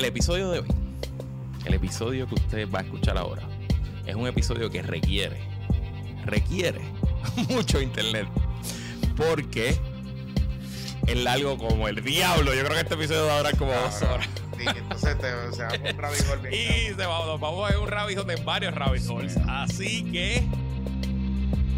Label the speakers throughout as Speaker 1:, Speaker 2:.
Speaker 1: El episodio de hoy, el episodio que usted va a escuchar ahora, es un episodio que requiere, requiere mucho internet. Porque es largo como el diablo. Yo creo que este episodio va a durar como dos horas.
Speaker 2: Sí, entonces te, se va un rabbit hole bien
Speaker 1: Y se va, nos vamos a ver un rabbit hole de varios rabbit holes. Así que.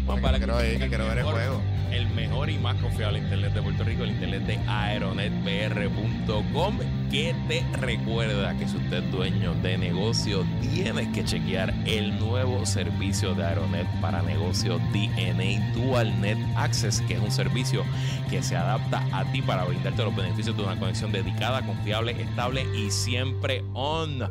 Speaker 2: cabrón.
Speaker 1: para
Speaker 2: Que quiero ver, que quiero ver el juego.
Speaker 1: El mejor y más confiable internet de Puerto Rico, el internet de aeronetpr.com, que te recuerda que si usted es dueño de negocio, tienes que chequear el nuevo servicio de Aeronet para negocio DNA Dual Net Access, que es un servicio que se adapta a ti para brindarte los beneficios de una conexión dedicada, confiable, estable y siempre on.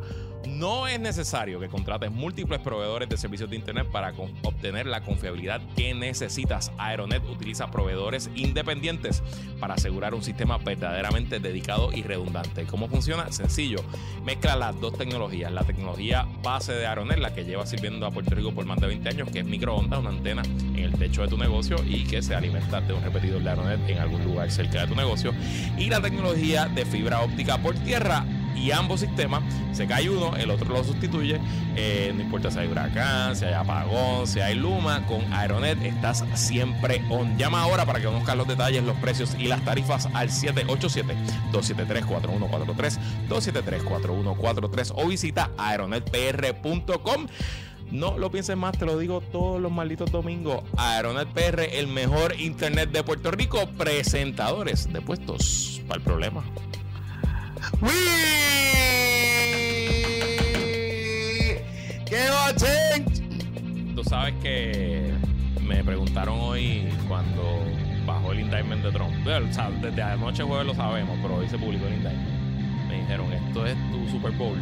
Speaker 1: No es necesario que contrates múltiples proveedores de servicios de Internet para obtener la confiabilidad que necesitas. Aeronet utiliza proveedores independientes para asegurar un sistema verdaderamente dedicado y redundante. ¿Cómo funciona? Sencillo. Mezcla las dos tecnologías. La tecnología base de Aeronet, la que lleva sirviendo a Puerto Rico por más de 20 años, que es microondas, una antena en el techo de tu negocio y que se alimenta de un repetidor de Aeronet en algún lugar cerca de tu negocio. Y la tecnología de fibra óptica por tierra y ambos sistemas se cae uno, el otro lo sustituye. Eh, no importa si hay huracán, si hay apagón, si hay luma, con Aeronet estás siempre on. Llama ahora para que conozcas los detalles, los precios y las tarifas al 787-273-4143, 273-4143 o visita aeronetpr.com. No lo pienses más, te lo digo todos los malditos domingos. Aeronet PR, el mejor internet de Puerto Rico, presentadores de puestos para el problema.
Speaker 2: ¡Qué change!
Speaker 1: Tú sabes que me preguntaron hoy cuando bajó el indictment de Trump. O sea, desde anoche jueves lo sabemos, pero hoy se publicó el indictment. Me dijeron, esto es tu Super Bowl.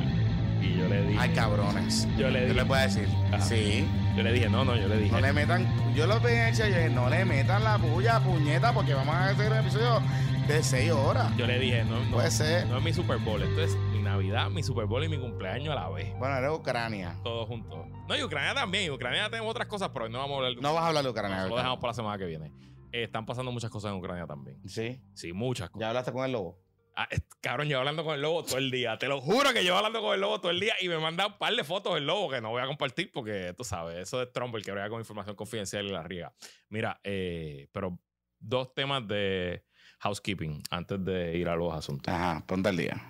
Speaker 1: Y yo le dije,
Speaker 2: Ay, cabrones.
Speaker 1: Yo le
Speaker 2: ¿Qué
Speaker 1: dije-
Speaker 2: le puedo decir?
Speaker 1: Ajá.
Speaker 2: Sí.
Speaker 1: Yo le dije, no, no, yo le dije.
Speaker 2: No le metan. Yo lo he hecho ayer. No le metan la puya, puñeta, porque vamos a hacer un episodio de 6 horas.
Speaker 1: Yo le dije, no, no,
Speaker 2: Puede ser.
Speaker 1: no es mi Super Bowl, esto es mi Navidad, mi Super Bowl y mi cumpleaños a la vez.
Speaker 2: Bueno, era Ucrania.
Speaker 1: Todos juntos. No, y Ucrania también. Ucrania tenemos otras cosas, pero hoy no vamos a hablar de
Speaker 2: No vas a hablar de Ucrania.
Speaker 1: Lo dejamos para la semana que viene. Eh, están pasando muchas cosas en Ucrania también.
Speaker 2: Sí.
Speaker 1: Sí, muchas cosas.
Speaker 2: Ya hablaste con el lobo.
Speaker 1: Ah, es- cabrón, yo hablando con el lobo todo el día. Te lo juro que yo hablando con el lobo todo el día y me manda un par de fotos del lobo que no voy a compartir porque tú sabes, eso es Trump el que brega con información confidencial y la riega. Mira, eh, pero dos temas de housekeeping antes de ir a los asuntos.
Speaker 2: Ajá, ponte al día.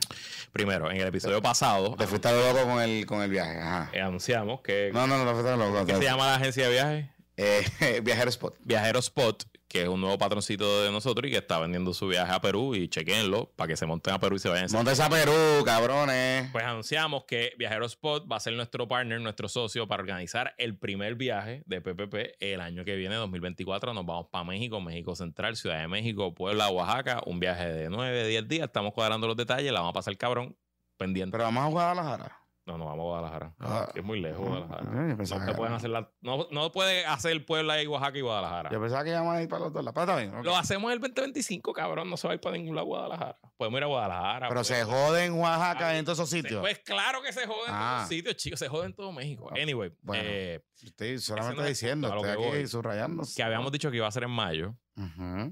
Speaker 1: Primero, en el episodio pasado
Speaker 2: Te fuiste a lo loco con el, con el viaje. Ajá.
Speaker 1: eh, anunciamos que
Speaker 2: No, no, no, te fuiste a lo loco.
Speaker 1: ¿qué se llama la agencia de viajes?
Speaker 2: Eh, Viajero Spot.
Speaker 1: Viajero Spot, que es un nuevo patroncito de nosotros y que está vendiendo su viaje a Perú y chequenlo para que se monten a Perú y se vayan.
Speaker 2: Montes a Perú, cabrones.
Speaker 1: Pues anunciamos que Viajero Spot va a ser nuestro partner, nuestro socio para organizar el primer viaje de PPP el año que viene, 2024. Nos vamos para México, México Central, Ciudad de México, Puebla, Oaxaca. Un viaje de 9, 10 días. Estamos cuadrando los detalles, la vamos a pasar cabrón pendiente.
Speaker 2: Pero vamos a Guadalajara.
Speaker 1: No, no vamos a Guadalajara.
Speaker 2: Ah.
Speaker 1: es muy lejos Guadalajara.
Speaker 2: Ah, pensaba
Speaker 1: No, te pueden hacer la- no, no puede hacer Puebla y Oaxaca y Guadalajara.
Speaker 2: Yo pensaba que íbamos a ir para los dos lados. Pero está bien. ok.
Speaker 1: Lo hacemos el 2025, cabrón. No se va a ir para ningún lado Guadalajara. Podemos ir a Guadalajara.
Speaker 2: Pero
Speaker 1: podemos-
Speaker 2: se jode en Oaxaca en todos esos sitios.
Speaker 1: Pues claro que se joden en
Speaker 2: Ah.
Speaker 1: todos sitios, chicos. Se joden en todo México. Anyway,
Speaker 2: Bueno.
Speaker 1: eh,
Speaker 2: Estoy solamente diciendo, estoy
Speaker 1: que
Speaker 2: aquí
Speaker 1: voy.
Speaker 2: subrayando.
Speaker 1: que habíamos dicho que iba a ser en mayo,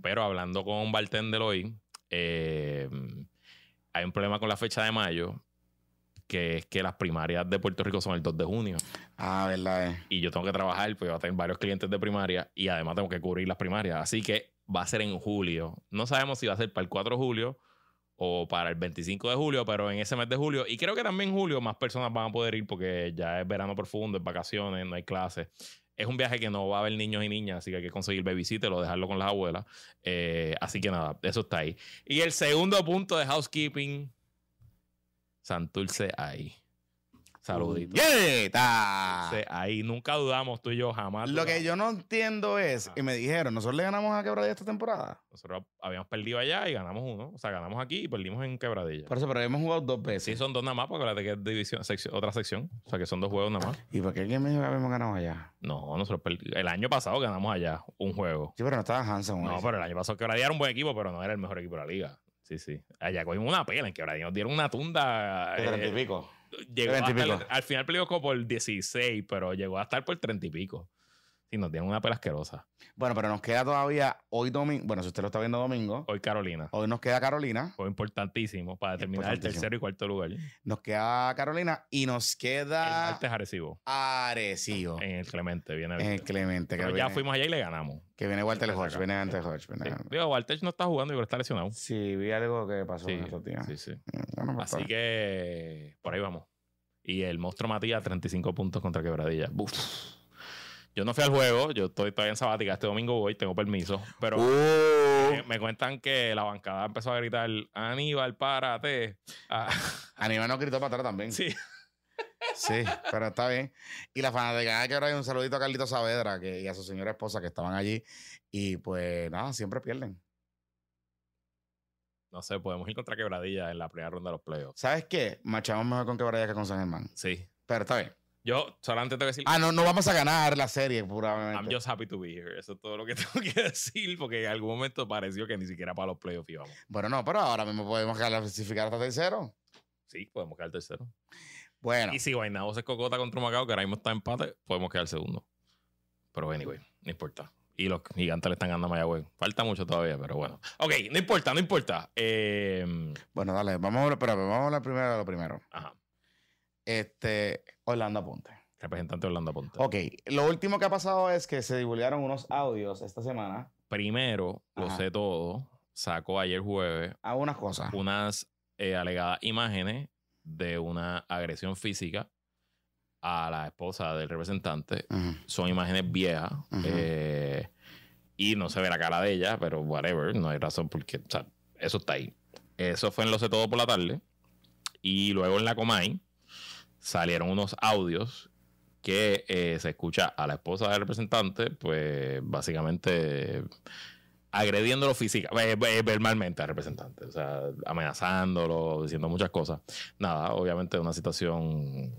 Speaker 1: pero hablando con un bartender hoy, eh, hay un problema con la fecha de mayo, que es que las primarias de Puerto Rico son el 2 de junio.
Speaker 2: Ah, verdad. eh.
Speaker 1: Y yo tengo que trabajar, pues voy a tener varios clientes de primaria y además tengo que cubrir las primarias. Así que va a ser en julio. No sabemos si va a ser para el 4 de julio o para el 25 de julio, pero en ese mes de julio. Y creo que también en julio más personas van a poder ir porque ya es verano profundo, es vacaciones, no hay clases. Es un viaje que no va a haber niños y niñas, así que hay que conseguir babysitter o dejarlo con las abuelas. Eh, así que nada, eso está ahí. Y el segundo punto de housekeeping, Santurce ahí. Saludito.
Speaker 2: ¡Yeta!
Speaker 1: Sí, ahí nunca dudamos tú y yo jamás.
Speaker 2: Lo que yo no entiendo es, y me dijeron, nosotros le ganamos a Quebradilla esta temporada.
Speaker 1: Nosotros habíamos perdido allá y ganamos uno. O sea, ganamos aquí y perdimos en Quebradilla.
Speaker 2: Por eso, pero hemos jugado dos veces.
Speaker 1: Sí, son dos nada más, porque acuérdate que es división, sección- otra sección. O sea, que son dos juegos nada más.
Speaker 2: ¿Y por qué alguien me dijo que habíamos ganado allá?
Speaker 1: No, nosotros perdi- el año pasado ganamos allá un juego.
Speaker 2: Sí, pero no estaba Hanson.
Speaker 1: No, pero el año pasado Quebradilla era un buen equipo, pero no era el mejor equipo de la liga. Sí, sí. Allá cogimos una pela en Quebradilla. Nos dieron una tunda.
Speaker 2: De treinta y
Speaker 1: eh,
Speaker 2: pico.
Speaker 1: llegó
Speaker 2: de 20 y
Speaker 1: hasta el-
Speaker 2: pico.
Speaker 1: al final peleó como por 16, pero llegó a estar por 30 y pico. Sí, nos dieron una pela asquerosa.
Speaker 2: Bueno, pero nos queda todavía hoy domingo. Bueno, si usted lo está viendo domingo,
Speaker 1: Hoy Carolina.
Speaker 2: hoy nos queda Carolina.
Speaker 1: Fue importantísimo para determinar el tercero y cuarto lugar. El
Speaker 2: Nos queda Carolina y nos queda
Speaker 1: martes Arecibo.
Speaker 2: Arecibo.
Speaker 1: En el Clemente. Viene
Speaker 2: En el. Clemente. Que
Speaker 1: ya
Speaker 2: viene,
Speaker 1: fuimos allá y le ganamos.
Speaker 2: que viene Walter Hodge. Viene Walter Hodge. viene-
Speaker 1: Sí. Digo, Walter no está jugando y está lesionado.
Speaker 2: Sí, vi algo que pasó
Speaker 1: Sí,
Speaker 2: en esos días.
Speaker 1: sí, sí.
Speaker 2: Bueno, pues,
Speaker 1: Así que por ahí vamos. Y el monstruo Matías, 35 puntos contra Quebradilla. Uf. Yo no fui al juego, yo estoy todavía en sabática. Este domingo voy, tengo permiso. Pero
Speaker 2: Uh,
Speaker 1: me, me cuentan que la bancada empezó a gritar: Aníbal, párate. Ah,
Speaker 2: Aníbal nos gritó para atrás también.
Speaker 1: sí.
Speaker 2: Sí, pero está bien. Y la fanática que ahora hay un saludito a Carlito Saavedra que, y a su señora esposa que estaban allí. Y pues nada, siempre pierden.
Speaker 1: No sé, podemos ir contra Quebradilla en la primera ronda de los playoffs.
Speaker 2: ¿Sabes qué? Marchamos mejor con Quebradilla que con San Germán.
Speaker 1: Sí.
Speaker 2: Pero está bien.
Speaker 1: Yo solamente tengo que decir:
Speaker 2: Ah, no, no vamos a ganar la serie,
Speaker 1: I'm
Speaker 2: puramente.
Speaker 1: just happy to be here. Eso es todo lo que tengo que decir, porque en algún momento pareció que ni siquiera para los playoffs íbamos.
Speaker 2: Bueno, no, pero ahora mismo podemos clasificar hasta tercero.
Speaker 1: Sí, podemos quedar tercero.
Speaker 2: Bueno,
Speaker 1: Y si Guaynabo se cocota contra Macao, que ahora mismo está en empate, podemos quedar segundo. Pero anyway, no importa. Y los gigantes le están ganando a Mayagüez. Falta mucho todavía, pero bueno. Ok, no importa, no importa. Eh,
Speaker 2: bueno, dale, vamos a pero vamos a hablar primero de lo primero.
Speaker 1: ajá.
Speaker 2: Este, Orlando Aponte.
Speaker 1: Representante Orlando Ponte.
Speaker 2: Ok, lo último que ha pasado es que se divulgaron unos audios esta semana
Speaker 1: Primero, lo
Speaker 2: Ajá.
Speaker 1: sé todo, sacó ayer jueves
Speaker 2: a unas cosas.
Speaker 1: unas eh, alegadas imágenes de una agresión física a la esposa del representante. Son imágenes viejas eh, y no se ve la cara de ella, pero whatever, no hay razón porque o sea, eso está ahí. Eso fue en Lo sé todo por la tarde. Y luego en la Comay salieron unos audios que eh, se escucha a la esposa del representante, pues básicamente agrediéndolo física, eh, verbalmente al representante, o sea, amenazándolo, diciendo muchas cosas. Nada, obviamente una situación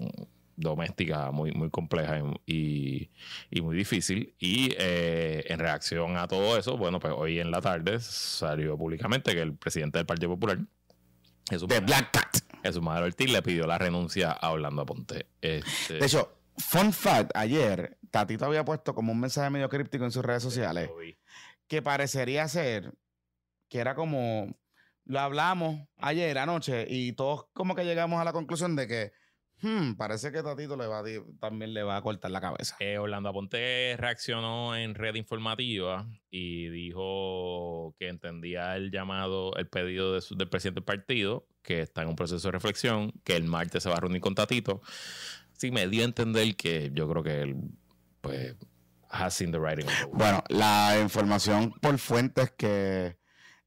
Speaker 1: doméstica muy, muy compleja y, y muy difícil. Y eh, en reacción a todo eso, bueno, pues hoy en la tarde salió públicamente que el presidente del Partido Popular, Jesús
Speaker 2: De Black Cat.
Speaker 1: Jesús Manuel Ortiz, le pidió la renuncia a Orlando Aponte. Este,
Speaker 2: De hecho, fun fact, ayer Tatito había puesto como un mensaje medio críptico en sus redes sociales que parecería ser que era como lo hablamos ayer anoche y todos como que llegamos a la conclusión de que hmm, parece que Tatito le va a también le va a cortar la cabeza.
Speaker 1: Eh, Orlando Aponte reaccionó en red informativa y dijo que entendía el llamado, el pedido de su- del presidente del partido, que está en un proceso de reflexión, que el martes se va a reunir con Tatito. Sí, me dio a entender que yo creo que él, pues, has seen the writing.
Speaker 2: Bueno, la información por fuentes que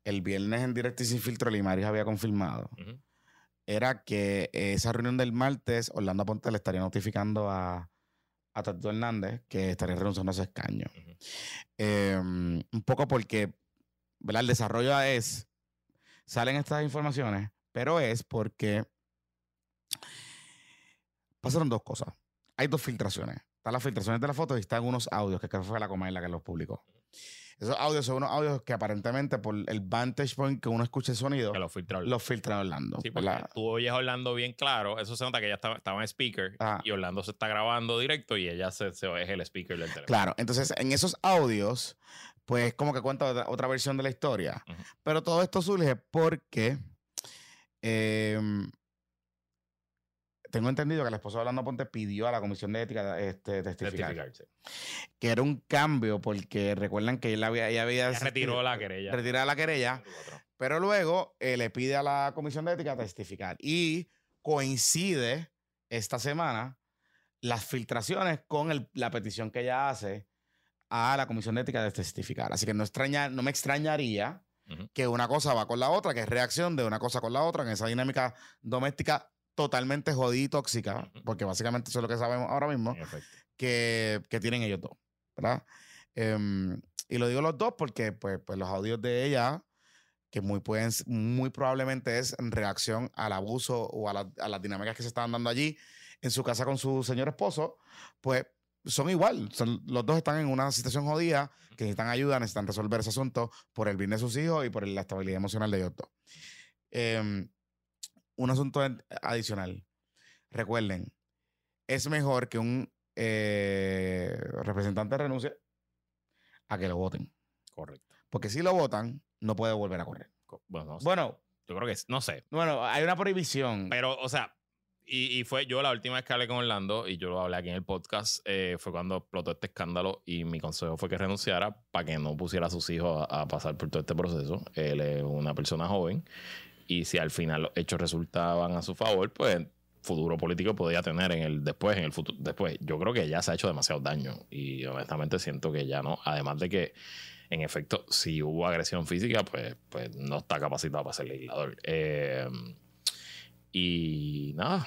Speaker 2: el viernes en directo y sin filtro Limaris había confirmado. Era que esa reunión del martes Orlando Ponte le estaría notificando a, a Tatito Hernández que estaría renunciando a su escaño. Eh, un poco porque ¿verdad? el desarrollo es, salen estas informaciones, pero es porque pasaron dos cosas. Hay dos filtraciones. Están las filtraciones de las fotos y están unos audios que creo que fue la coma en la que los publicó. Esos audios son unos audios que aparentemente por el vantage point que uno escucha el sonido,
Speaker 1: Que
Speaker 2: los filtra Orlando.
Speaker 1: Sí, porque
Speaker 2: ¿verdad?
Speaker 1: tú oyes a Orlando bien claro. Eso se nota que ella estaba, estaba en speaker
Speaker 2: Ah.
Speaker 1: y Orlando se está grabando directo y ella se, se es el speaker del teléfono.
Speaker 2: Claro, entonces en esos audios, pues como que cuenta otra, otra versión de la historia.
Speaker 1: Ujú.
Speaker 2: Pero todo esto surge porque em, tengo entendido que la esposa de Orlando Ponte pidió a la Comisión de Ética este, testificar.
Speaker 1: Testificarse.
Speaker 2: Que era un cambio porque recuerdan que él había, ella había
Speaker 1: Ella retiró la querella.
Speaker 2: retirado la querella, pero luego eh, le pide a la Comisión de Ética testificar. Y coincide esta semana las filtraciones con el- la petición que ella hace a la Comisión de Ética de testificar. Así que no, extraña, no me extrañaría
Speaker 1: Ujú.
Speaker 2: que una cosa va con la otra, que es reacción de una cosa con la otra, en esa dinámica doméstica totalmente jodida y tóxica, porque básicamente eso es lo que sabemos ahora mismo, que, que tienen ellos dos, ¿verdad? Em, y lo digo los dos porque pues, pues los audios de ella, que muy, pueden, muy probablemente es en reacción al abuso o a, la- a las dinámicas que se estaban dando allí en su casa con su señor esposo, pues son igual. Son- los dos están en una situación jodida, que necesitan ayuda, necesitan resolver ese asunto por el bien de sus hijos y por la estabilidad emocional de ellos dos. Em, un asunto adicional. Recuerden, es mejor que un eh, representante renuncie a que lo voten.
Speaker 1: Correcto.
Speaker 2: Porque si lo votan, no puede volver a correr.
Speaker 1: Co- Bueno, no sé.
Speaker 2: Bueno,
Speaker 1: yo creo que es- no sé.
Speaker 2: bueno, hay una prohibición.
Speaker 1: Pero, o sea, y, y fue yo la última vez que hablé con Orlando y yo lo hablé aquí en el podcast, eh, fue cuando explotó este escándalo y mi consejo fue que renunciara para que no pusiera a sus hijos a, a pasar por todo este proceso. Él es una persona joven y si al final los hechos resultaban a su favor, pues futuro político podía tener en el después, en el futuro después. Yo creo que ya se ha hecho demasiado daño y honestamente siento que ya no. Además de que, en efecto, si hubo agresión física, pues, pues no está capacitado para ser legislador. Eh, y nada,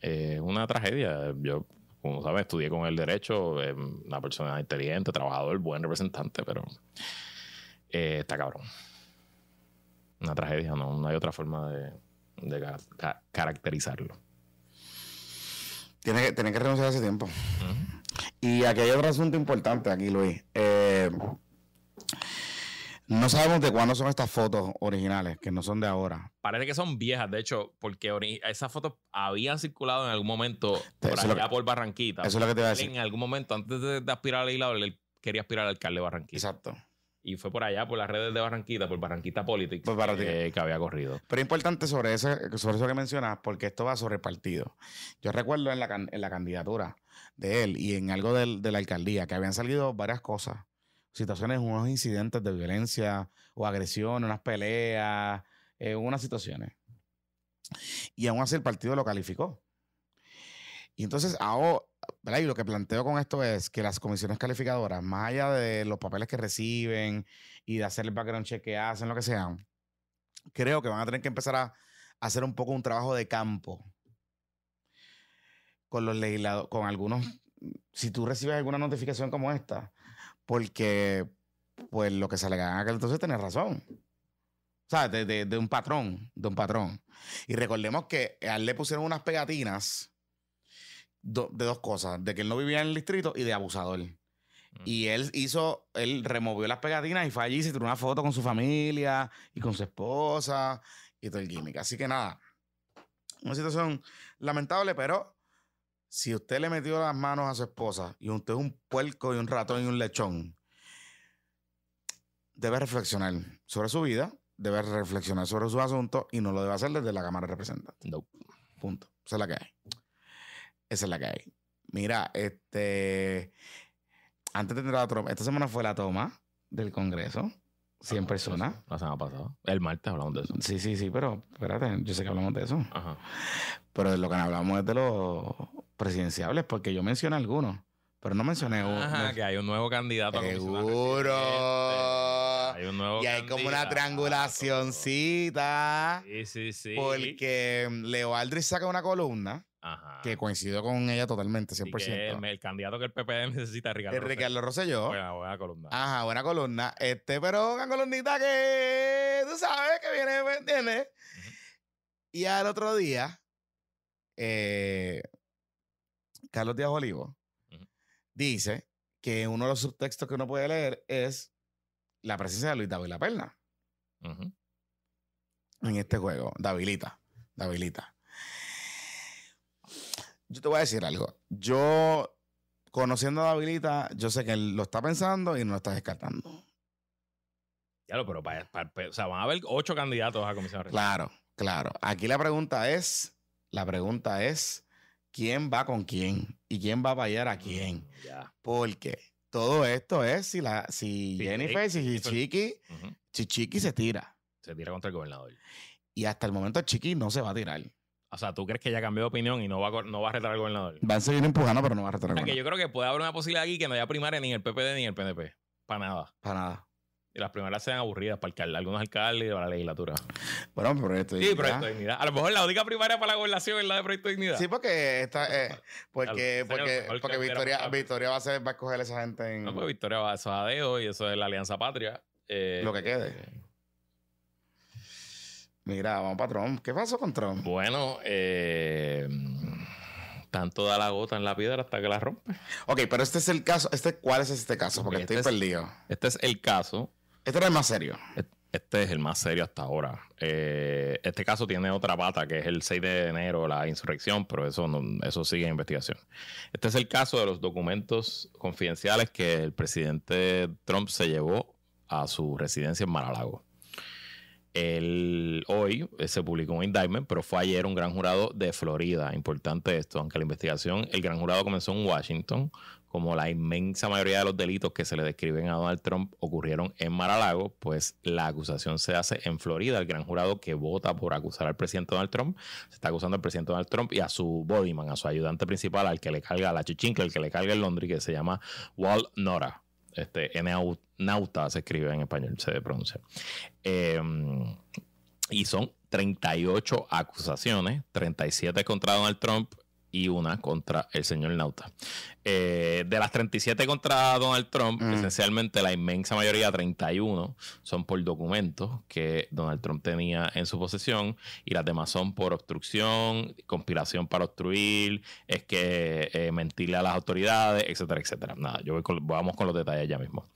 Speaker 1: es una tragedia. Yo, como sabes, estudié con el derecho, es una persona inteligente, trabajador, buen representante, pero eh, está cabrón. Una tragedia, no, no hay otra forma de, de ca- ca- caracterizarlo.
Speaker 2: Tiene que, tiene que renunciar hace tiempo.
Speaker 1: Ujú.
Speaker 2: Y aquí hay otro asunto importante aquí, Luis. Eh, no sabemos de cuándo son estas fotos originales, que no son de ahora.
Speaker 1: Parece que son viejas, de hecho, porque esas fotos habían circulado en algún momento por
Speaker 2: Eso
Speaker 1: allá
Speaker 2: que-
Speaker 1: por Barranquita.
Speaker 2: Eso es lo que te iba a decir.
Speaker 1: En algún momento, antes de, de aspirar al legislador, él quería aspirar al alcalde de Barranquita.
Speaker 2: Exacto.
Speaker 1: Y fue por allá, por las redes de Barranquita, por Barranquita Politics,
Speaker 2: Por Barranquita.
Speaker 1: eh, que había corrido.
Speaker 2: Pero importante sobre, ese, sobre eso que mencionas, porque esto va sobre el partido. Yo recuerdo en la, en la candidatura de él y en algo del- de la alcaldía que habían salido varias cosas. Situaciones, unos incidentes de violencia o agresión, unas peleas, eh, unas situaciones. Y aún así el partido lo calificó. Y entonces ahora, ¿verdad? Y lo que planteo con esto es que las comisiones calificadoras, más allá de los papeles que reciben y de hacer el background check que hacen, lo que sea, creo que van a tener que empezar a hacer un poco un trabajo de campo con los legisladores, con algunos, si tú recibes alguna notificación como esta, porque pues lo que se le a aquel entonces tiene razón. O sea, de, de- de un patrón, de un patrón. Y recordemos que a él le pusieron unas pegatinas do- de dos cosas, de que él no vivía en el distrito y de abusador. Y él hizo, él removió las pegatinas y fue allí, se tiró una foto con su familia y con su esposa y todo el gimmick. Así que nada, una situación lamentable, pero si usted le metió las manos a su esposa y usted es un puerco y un ratón y un lechón, debe reflexionar sobre su vida, debe reflexionar sobre sus asuntos y no lo debe hacer desde la Cámara de Representantes.
Speaker 1: No.
Speaker 2: Punto. Esa es la que hay. Esa es la que hay. Mira, este. Antes de entrar a Trump, esta semana fue la toma del Congreso. 100 personas.
Speaker 1: La semana pasada. El martes hablamos de eso.
Speaker 2: Sí, sí, sí, pero espérate, yo sé que hablamos de eso.
Speaker 1: Ajá.
Speaker 2: Pero de lo que hablamos es de los presidenciables, porque yo mencioné algunos, pero no mencioné uno.
Speaker 1: Ajá, que hay un nuevo candidato. a
Speaker 2: Seguro.
Speaker 1: Residente. Hay un nuevo
Speaker 2: Y hay como una
Speaker 1: candidato.
Speaker 2: triangulacióncita.
Speaker 1: Sí, sí, sí.
Speaker 2: Porque Leo Aldrich saca una columna
Speaker 1: Ajá.
Speaker 2: que coincido con ella totalmente,
Speaker 1: Y
Speaker 2: 100%.
Speaker 1: que el, el candidato que el PP necesita es Ricardo.
Speaker 2: Ricardo Rosselló.
Speaker 1: Buena, buena columna.
Speaker 2: Ajá, buena columna. Este, pero una columnita que tú sabes que viene, ¿me entiendes? Y al otro día, eh, Carlos Díaz Olivo dice que uno de los subtextos que uno puede leer es la presencia de Luis David La Perla en este juego. Davilita. Davilita. Yo te voy a decir algo. Yo, conociendo a Davilita, yo sé que él lo está pensando y no lo está descartando.
Speaker 1: Ya lo, pero para, para- o sea, van a haber ocho candidatos a residente.
Speaker 2: Claro, claro. Aquí la pregunta es, la pregunta es, ¿quién va con quién? ¿Y quién va a apoyar a quién?
Speaker 1: Ya.
Speaker 2: Porque todo esto es si la, si Jennifer, si
Speaker 1: Jennifer.
Speaker 2: Chiqui,
Speaker 1: Ujú.
Speaker 2: si Chiqui se tira.
Speaker 1: Se tira contra el gobernador.
Speaker 2: Y hasta el momento Chiqui no se va a tirar.
Speaker 1: O sea, ¿tú crees que ella cambió de opinión y no va a, no va a retar al gobernador?
Speaker 2: Van a seguir empujando, pero no va a retornar.
Speaker 1: sea, que yo creo que puede haber una posibilidad aquí que no haya primaria ni en el PPD ni en el PNP. Para nada.
Speaker 2: Para nada.
Speaker 1: Y las primarias sean aburridas para alcal- algunos alcaldes y para la legislatura.
Speaker 2: Bueno, pero esto
Speaker 1: Sí, Proyecto de Dignidad. A lo mejor la única primaria para la gobernación es la de Proyecto de Dignidad.
Speaker 2: Sí, porque está, eh, porque,
Speaker 1: Claro,
Speaker 2: porque, porque Victoria. Victoria va a ser, va a escoger a esa gente en
Speaker 1: No, pues Victoria va eso es Adeo y eso es la Alianza Patria. Eh,
Speaker 2: lo que quede. Mira, vamos para Trump. ¿Qué pasó con Trump?
Speaker 1: Bueno, eh, tanto da la gota en la piedra hasta que la rompe.
Speaker 2: Ok, pero este es el caso. Este, ¿Cuál es este caso? Porque
Speaker 1: Este
Speaker 2: estoy
Speaker 1: es-
Speaker 2: perdido.
Speaker 1: Este es el caso.
Speaker 2: Este era el más serio.
Speaker 1: Este es el más serio hasta ahora. Eh, este caso tiene otra pata, que es el 6 de enero, la insurrección, pero eso, no, eso sigue en investigación. Este es el caso de los documentos confidenciales que el presidente Trump se llevó a su residencia en Mar-a-Lago. hoy eh, se publicó un indictment, pero fue ayer un gran jurado de Florida. Importante esto, aunque la investigación, el gran jurado comenzó en Washington, como la inmensa mayoría de los delitos que se le describen a Donald Trump ocurrieron en Mar-a-Lago, pues la acusación se hace en Florida. El gran jurado que vota por acusar al presidente Donald Trump se está acusando al presidente Donald Trump y a su bodyman, a su ayudante principal, al que le carga la chichincle, el que le carga el Londres, que se llama Walt Nora. Este, Nauta se escribe en español, se pronuncia. Em, y son 38 acusaciones, 37 contra Donald Trump y una contra el señor Nauta. Eh, de las 37 contra Donald Trump, mm. esencialmente la inmensa mayoría, 31, son por documentos que Donald Trump tenía en su posesión y las demás son por obstrucción, conspiración para obstruir, es que eh, mentirle a las autoridades, etcétera, etcétera. Nada, yo voy con, vamos con los detalles ya mismo.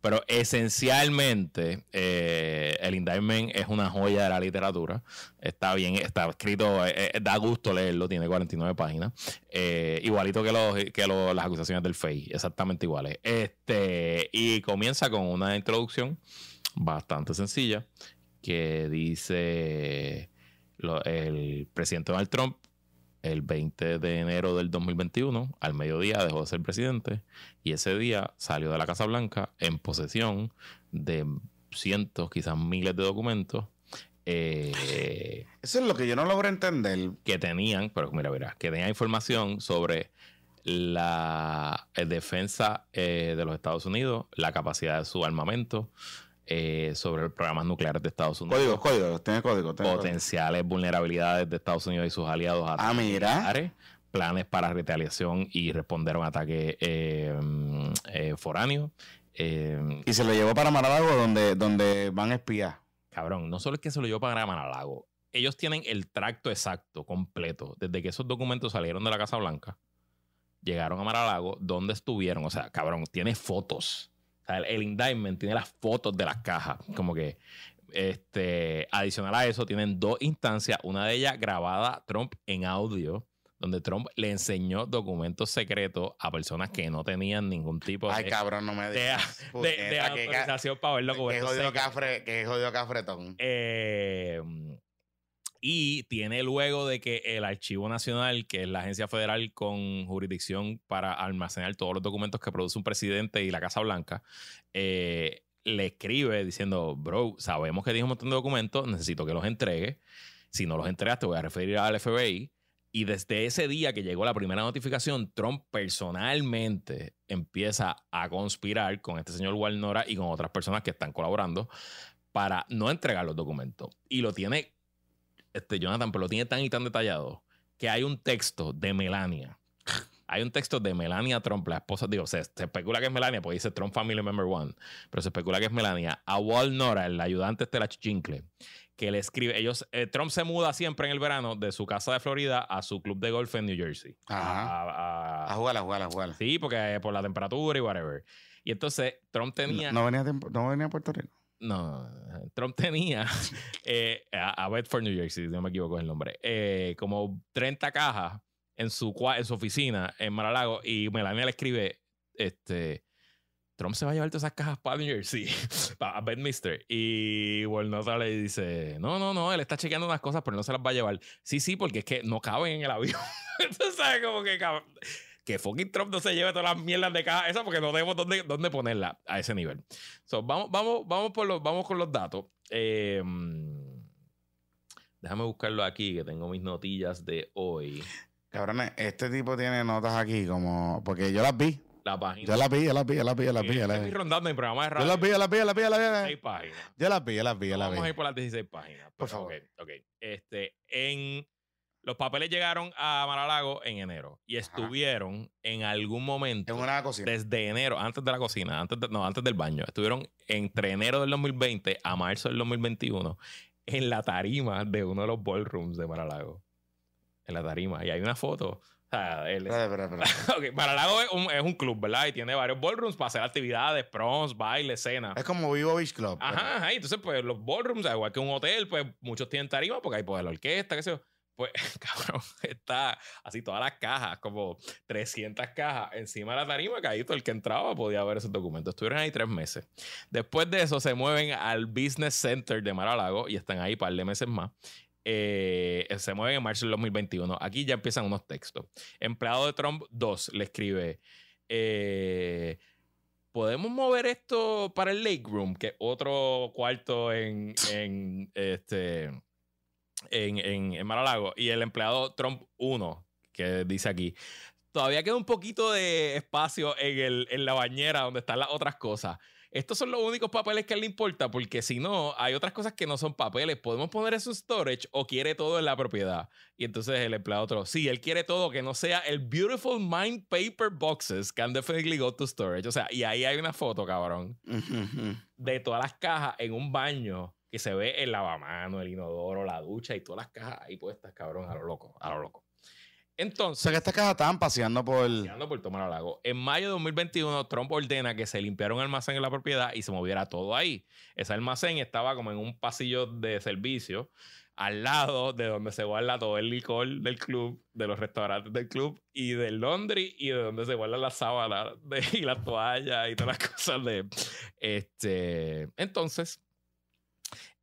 Speaker 1: Pero esencialmente, eh, el indictment es una joya de la literatura. Está bien, está escrito, da gusto leerlo, tiene 49 páginas. Igualito que los que los las acusaciones del FEI, exactamente iguales. Este, y comienza con una introducción bastante sencilla que dice el presidente Donald Trump el 20 de enero del 2021, al mediodía, dejó de ser presidente y ese día salió de la Casa Blanca en posesión de cientos, quizás miles de documentos.
Speaker 2: Eh, Eso es lo que yo no logro entender.
Speaker 1: Que tenían, pero mira, mira, que tenían información sobre la eh, defensa eh, de los Estados Unidos, la capacidad de su armamento, eh, sobre los programas nucleares de Estados Unidos.
Speaker 2: Códigos, códigos, tiene código.
Speaker 1: potenciales vulnerabilidades de Estados Unidos y sus aliados
Speaker 2: a ah, mira.
Speaker 1: planes para retaliación y responder a un ataque foráneo.
Speaker 2: y se lo llevó para Maralago donde, donde van a espiar.
Speaker 1: Cabrón, no solo es que se lo llevó para Maralago, ellos tienen el tracto exacto, completo, desde que esos documentos salieron de la Casa Blanca llegaron a Maralago, ¿dónde estuvieron? O sea, cabrón, tiene fotos. El, indictment tiene las fotos de las cajas. Como que, este, adicional a eso, tienen dos instancias. Una de ellas grabada Trump en audio, donde Trump le enseñó documentos secretos a personas que no tenían ningún tipo
Speaker 2: de, Ay, cabrón, no me
Speaker 1: digas. de, autorización para verlo
Speaker 2: como Que jodido, cafre, que jodido cafretón.
Speaker 1: Eh, y tiene luego de que el Archivo Nacional, que es la agencia federal con jurisdicción para almacenar todos los documentos que produce un presidente y la Casa Blanca, eh, le escribe diciendo, bro, sabemos que tienes un montón de documentos, necesito que los entregue. Si no los entregas, te voy a referir al FBI. Y desde ese día que llegó la primera notificación, Trump personalmente empieza a conspirar con este señor Walnora y con otras personas que están colaborando para no entregar los documentos. Y lo tiene este Jonathan, pero lo tiene tan y tan detallado que hay un texto de Melania. Hay un texto de Melania Trump, la esposa, digo, se, especula que es Melania, porque dice Trump Family Member One, pero se especula que es Melania, a Wal Nora, el ayudante este de la Chichincle, que le escribe, ellos, eh, Trump se muda siempre en el verano de su casa de Florida a su club de golf en New Jersey.
Speaker 2: Ajá. A, jugar, a jugar, a jugar.
Speaker 1: Sí, porque por la temperatura y whatever. Y entonces Trump tenía...
Speaker 2: No, venía, no venía a Puerto Rico.
Speaker 1: No, Trump tenía eh, a, Bedford, New Jersey, si no me equivoco el nombre, eh, como 30 cajas en su, en su oficina en Maralago y Melania le escribe, este, Trump se va a llevar todas esas cajas para New Jersey, para Bedminster. Y Walnut le dice, no, no, no, él está chequeando unas cosas, pero no se las va a llevar. Sí, sí, porque es que no caben en el avión. Entonces, ¿sabes? Como que que fucking Trump no se lleve todas las mierdas de caja esa porque no tenemos dónde, dónde ponerla a ese nivel. So, vamos, vamos, vamos, por los, vamos con los datos. Em, déjame buscarlo aquí, que tengo mis notillas de hoy.
Speaker 2: Cabrones, este tipo tiene notas aquí como... Porque yo las vi.
Speaker 1: La página.
Speaker 2: Yo las vi, yo las vi, yo las vi, yo las vi. Yo
Speaker 1: las vi. rondando en programa de radio.
Speaker 2: Yo las vi, yo las vi, yo las vi, yo las vi.
Speaker 1: 16 páginas.
Speaker 2: Yo las vi, yo las vi, yo las vi.
Speaker 1: Vamos a ir por las 16 páginas.
Speaker 2: Por favor.
Speaker 1: Ok, Este, en los papeles llegaron a Maralago en enero y estuvieron en algún momento.
Speaker 2: En una cocina.
Speaker 1: Desde enero, antes de la cocina, antes no, antes del baño. Estuvieron entre enero del 2020 a marzo del 2021 en la tarima de uno de los ballrooms de Maralago. en la tarima. Y hay una foto. Sea, él-
Speaker 2: Espera, espera, espera.
Speaker 1: Ok, Mar-a-Lago es un, es un club, ¿verdad? Y tiene varios ballrooms para hacer actividades, proms, bailes, cenas.
Speaker 2: Es como Vivo Beach Club. pero-
Speaker 1: Ajá, ajá. y Entonces, pues los ballrooms, igual que un hotel, pues muchos tienen tarima porque hay pues la orquesta, qué sé yo. Pues, cabrón, está así todas las cajas, como 300 cajas encima de la tarima, que ahí todo el que entraba podía ver esos documentos. Estuvieron ahí tres meses. Después de eso, se mueven al Business Center de Mar-a-Lago y están ahí un par de meses más. Eh, se mueven en marzo del 2021. Aquí ya empiezan unos textos. Empleado de Trump 2 le escribe. eh, ¿Podemos mover esto para el Lake Room? Que otro cuarto en, en este en, en Mar-a-Lago. Y el empleado Trump 1, que dice aquí. Todavía queda un poquito de espacio en, el, en la bañera donde están las otras cosas. Estos son los únicos papeles que le importa, porque si no, hay otras cosas que no son papeles. ¿Podemos poner eso en storage o quiere todo en la propiedad? Y entonces el empleado otro, sí, él quiere todo que no sea el beautiful mind paper boxes can definitely go to storage. O sea, y ahí hay una foto, cabrón, de todas las cajas en un baño que se ve el lavamano, el inodoro, la ducha y todas las cajas ahí puestas, cabrón, a lo loco, a lo loco.
Speaker 2: O
Speaker 1: Entonces,
Speaker 2: sea que estas cajas estaban paseando por.
Speaker 1: Paseando por Tomar Lago. En mayo de 2021, Trump ordena que se limpiara un almacén en la propiedad y se moviera todo ahí. Ese almacén estaba como en un pasillo de servicio al lado de donde se guarda todo el licor del club, de los restaurantes del club y del laundry y de donde se guardan las sábanas de- y las toallas y todas las cosas de... Este, entonces,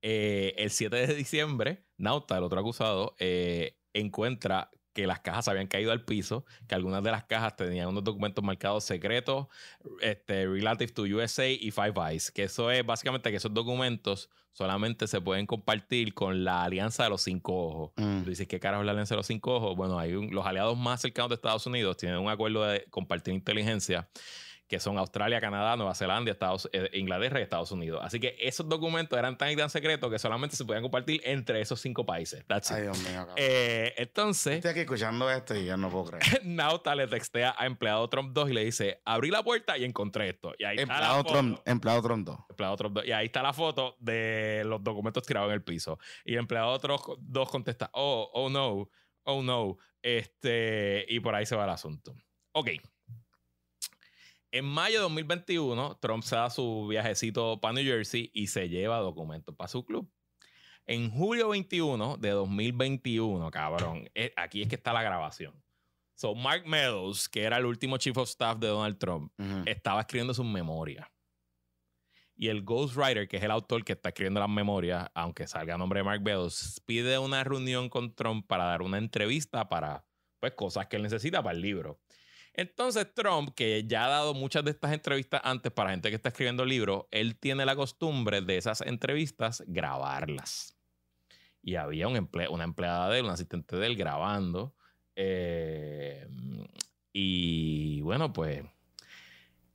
Speaker 1: eh, el 7 de diciembre, Nauta, el otro acusado, eh, encuentra que las cajas habían caído al piso, que algunas de las cajas tenían unos documentos marcados secretos, este, relative to USA y Five Eyes, que eso es básicamente que esos documentos solamente se pueden compartir con la Alianza de los Cinco Ojos.
Speaker 2: Mm.
Speaker 1: Tú dices, ¿qué carajo es la Alianza de los Cinco Ojos? Bueno, hay un- los aliados más cercanos de Estados Unidos tienen un acuerdo de compartir inteligencia que son Australia, Canadá, Nueva Zelanda, Estados, eh, Inglaterra y Estados Unidos. Así que esos documentos eran tan y tan secretos que solamente se podían compartir entre esos cinco países. That's it.
Speaker 2: Ay, Dios mío.
Speaker 1: Eh, entonces,
Speaker 2: Estoy aquí escuchando esto y yo no puedo creer.
Speaker 1: Nauta le textea a empleado Trump 2 y le dice, abrí la puerta y encontré esto. Y ahí está la
Speaker 2: empleado,
Speaker 1: foto.
Speaker 2: Trump, empleado Trump 2.
Speaker 1: Empleado Trump 2. Y ahí está la foto de los documentos tirados en el piso. Y el empleado Trump 2 contesta, oh, oh no, oh no. Este, y por ahí se va el asunto. Ok. En mayo de 2021, Trump se da su viajecito para New Jersey y se lleva documentos para su club. En julio 21 de 2021, cabrón, eh, aquí es que está la grabación. So, Mark Meadows, que era el último chief of staff de Donald Trump, estaba escribiendo sus memorias. Y el ghostwriter, que es el autor que está escribiendo las memorias, aunque salga a nombre de Mark Meadows, pide una reunión con Trump para dar una entrevista para pues, cosas que él necesita para el libro. Entonces Trump, que ya ha dado muchas de estas entrevistas antes para gente que está escribiendo libros, él tiene la costumbre de esas entrevistas grabarlas. Y había una empleada de él, un asistente de él grabando. eh, y bueno, pues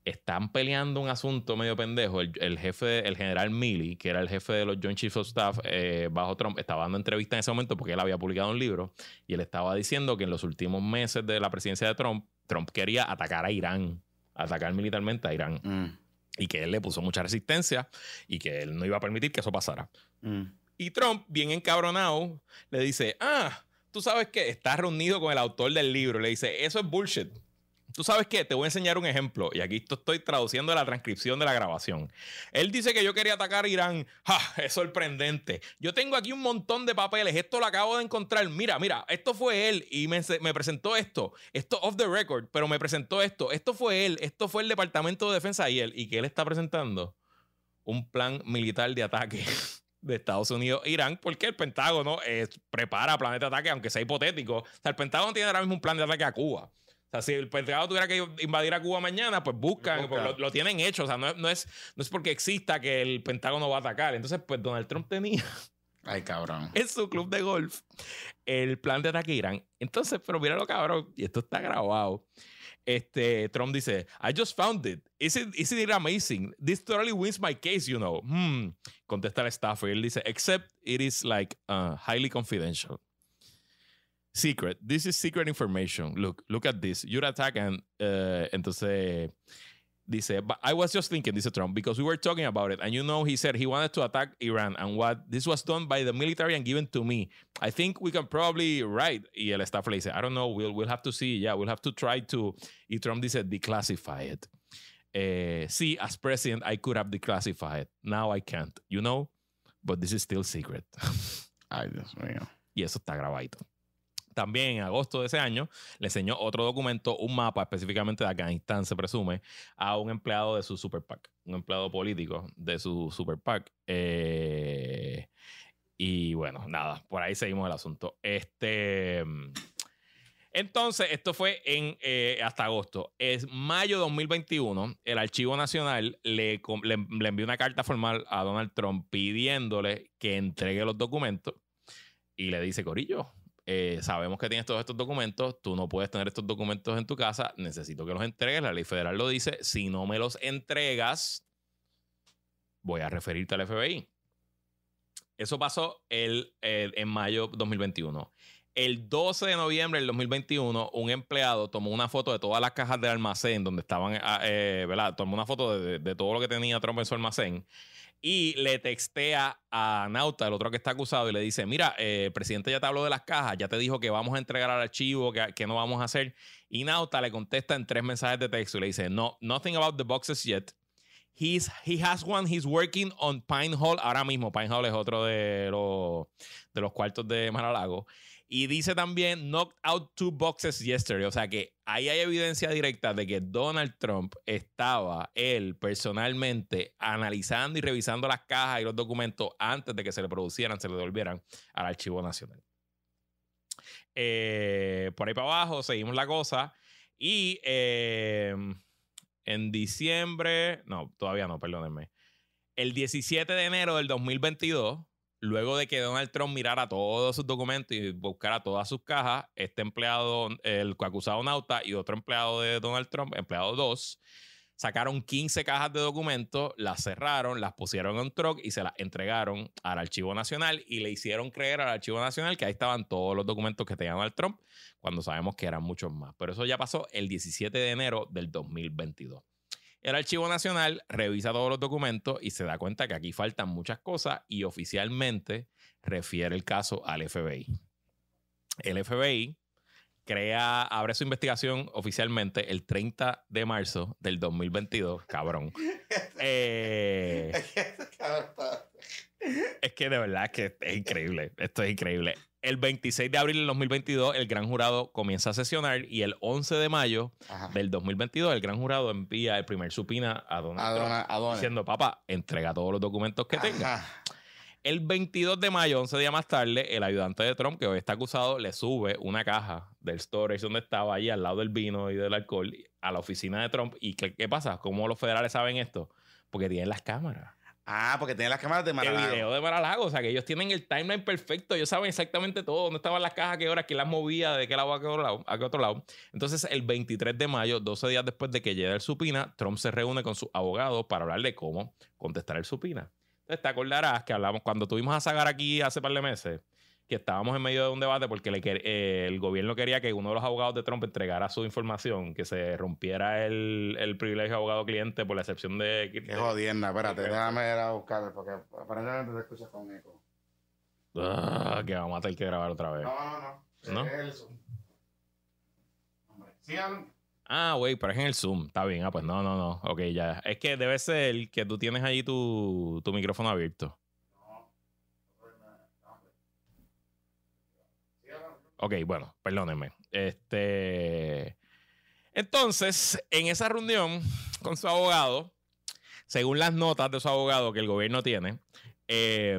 Speaker 1: están peleando un asunto medio pendejo. El, el jefe, el general Milley, que era el jefe de los Joint Chiefs of Staff eh, bajo Trump, estaba dando entrevista en ese momento porque él había publicado un libro y él estaba diciendo que en los últimos meses de la presidencia de Trump, Trump quería atacar a Irán, atacar militarmente a Irán
Speaker 2: Mm,
Speaker 1: y que él le puso mucha resistencia y que él no iba a permitir que eso pasara.
Speaker 2: mm.
Speaker 1: Y Trump, bien encabronado, le dice, ah, tú sabes que está reunido con el autor del libro. Le dice, eso es bullshit. Tú sabes qué, te voy a enseñar un ejemplo. Y aquí esto estoy traduciendo la transcripción de la grabación. Él dice que yo quería atacar a Irán. ¡Ja! Es sorprendente. Yo tengo aquí un montón de papeles. Esto lo acabo de encontrar. Mira, mira, esto fue él y me, me presentó esto. Esto off the record, pero me presentó esto. Esto fue él. Esto fue el Departamento de Defensa y él. ¿Y que él está presentando? Un plan militar de ataque de Estados Unidos e Irán, porque el Pentágono eh, prepara planes de ataque, aunque sea hipotético. O sea, el Pentágono tiene ahora mismo un plan de ataque a Cuba. O sea, si el Pentágono tuviera que invadir a Cuba mañana, pues buscan,
Speaker 2: Busca.
Speaker 1: pues lo, lo tienen hecho. O sea, no, es- no, es, no es porque exista que el Pentágono va a atacar. Entonces, pues Donald Trump tenía
Speaker 2: Ay, cabrón.
Speaker 1: en su club de golf el plan de ataque a Irán. Entonces, pero míralo, cabrón, y esto está grabado. Este, Trump dice, I just found it. Isn't, isn't it amazing? This totally wins my case, you know. Hmm. Contesta el staff y él dice, except it is like uh, highly confidential. Secret. This is secret information. Look, look at this. You're attacking. uh, entonces, Dice, "But I was just thinking, dice Trump, because we were talking about it, and you know, he said he wanted to attack Iran, and what this was done by the military and given to me. I think we can probably write. Y el staff le dice, I don't know, we'll, we'll have to see. Yeah, we'll have to try to. Y Trump dice, declassify it. Eh, see, as president, I could have declassified. Now I can't, you know, but this is still secret.
Speaker 2: Ay, Dios mío.
Speaker 1: y eso está grabadito. También en agosto de ese año le enseñó otro documento, un mapa específicamente de Afganistán, se presume, a un empleado de su super PAC, un empleado político de su super PAC. Eh, y bueno, nada, por ahí seguimos el asunto. Este. Entonces, esto fue en eh, hasta agosto. Es mayo de 2021. El Archivo Nacional le, envió una carta formal a Donald Trump pidiéndole que entregue los documentos y le dice, Corillo, eh, sabemos que tienes todos estos documentos, tú no puedes tener estos documentos en tu casa, necesito que los entregues, la ley federal lo dice, si no me los entregas, voy a referirte al FBI. Eso pasó el, el- en mayo 2021. El 12 de noviembre del 2021, un empleado tomó una foto de todas las cajas del almacén donde estaban, ah, eh, ¿verdad? Tomó una foto de, de- de todo lo que tenía Trump en su almacén y le textea a Nauta, el otro que está acusado, y le dice, mira, eh, presidente ya te habló de las cajas, ya te dijo que vamos a entregar al archivo, que, que no vamos a hacer. Y Nauta le contesta en tres mensajes de texto y le dice, no, nothing about the boxes yet. He's, he has one, he's working on Pine Hall ahora mismo. Pine Hall es otro de los, de los cuartos de Mar-a-Lago. Y dice también, knocked out two boxes yesterday. O sea que ahí hay evidencia directa de que Donald Trump estaba él personalmente analizando y revisando las cajas y los documentos antes de que se le producieran, se le devolvieran al Archivo Nacional. Eh, por ahí para abajo seguimos la cosa. Y eh, en diciembre, no, todavía no, perdónenme. El 17 de enero del 2022, luego de que Donald Trump mirara todos sus documentos y buscara todas sus cajas, este empleado, el acusado Nauta y otro empleado de Donald Trump, empleado 2, sacaron 15 cajas de documentos, las cerraron, las pusieron en un truck y se las entregaron al Archivo Nacional y le hicieron creer al Archivo Nacional que ahí estaban todos los documentos que tenía Donald Trump, cuando sabemos que eran muchos más. Pero eso ya pasó el 17 de enero del 2022. El Archivo Nacional revisa todos los documentos y se da cuenta que aquí faltan muchas cosas y oficialmente refiere el caso al FBI. El FBI crea, abre su investigación oficialmente el 30 de marzo del 2022, cabrón. Eh, es que de verdad que es increíble. Esto es increíble. El 26 de abril del 2022, el gran jurado comienza a sesionar y el 11 de mayo
Speaker 2: Ajá.
Speaker 1: del 2022, el gran jurado envía el primer supina a Donald
Speaker 2: A
Speaker 1: Trump
Speaker 2: a
Speaker 1: diciendo, papá, entrega todos los documentos que tenga. El 22 de mayo, 11 días más tarde, el ayudante de Trump, que hoy está acusado, le sube una caja del storage donde estaba ahí al lado del vino y del alcohol a la oficina de Trump. ¿Y qué, qué pasa? ¿Cómo los federales saben esto? Porque tienen las cámaras.
Speaker 2: Ah, porque tiene las cámaras de
Speaker 1: El
Speaker 2: Mar-a-Lago.
Speaker 1: video de Mar-a-Lago. O sea, que ellos tienen el timeline perfecto. Ellos saben exactamente todo. Dónde estaban las cajas, qué hora, quién las movía, de qué lado a qué otro lado. A qué otro lado. Entonces, el 23 de mayo, 12 días después de que llegue el supina, Trump se reúne con sus abogados para hablar de cómo contestar el supina. Entonces, te acordarás que hablamos cuando tuvimos a Sagar aquí hace par de meses, que estábamos en medio de un debate porque le eh, el gobierno quería que uno de los abogados de Trump entregara su información, que se rompiera el, el privilegio abogado-cliente por la excepción de...
Speaker 2: Qué jodienda, espérate, déjame ir a buscar porque aparentemente te escuchas con eco.
Speaker 1: Ah, que vamos a tener que grabar otra vez.
Speaker 2: No, no, no.
Speaker 1: ¿No?
Speaker 2: Es el Zoom. Hombre, sigan.
Speaker 1: Ah, güey, pero es en el Zoom. Está bien. Ah, pues no, no, no. Ok, ya. Es que debe ser que tú tienes ahí tu, tu micrófono abierto. Ok, bueno, perdónenme. Este. Entonces, en esa reunión con su abogado, según las notas de su abogado que el gobierno tiene, eh,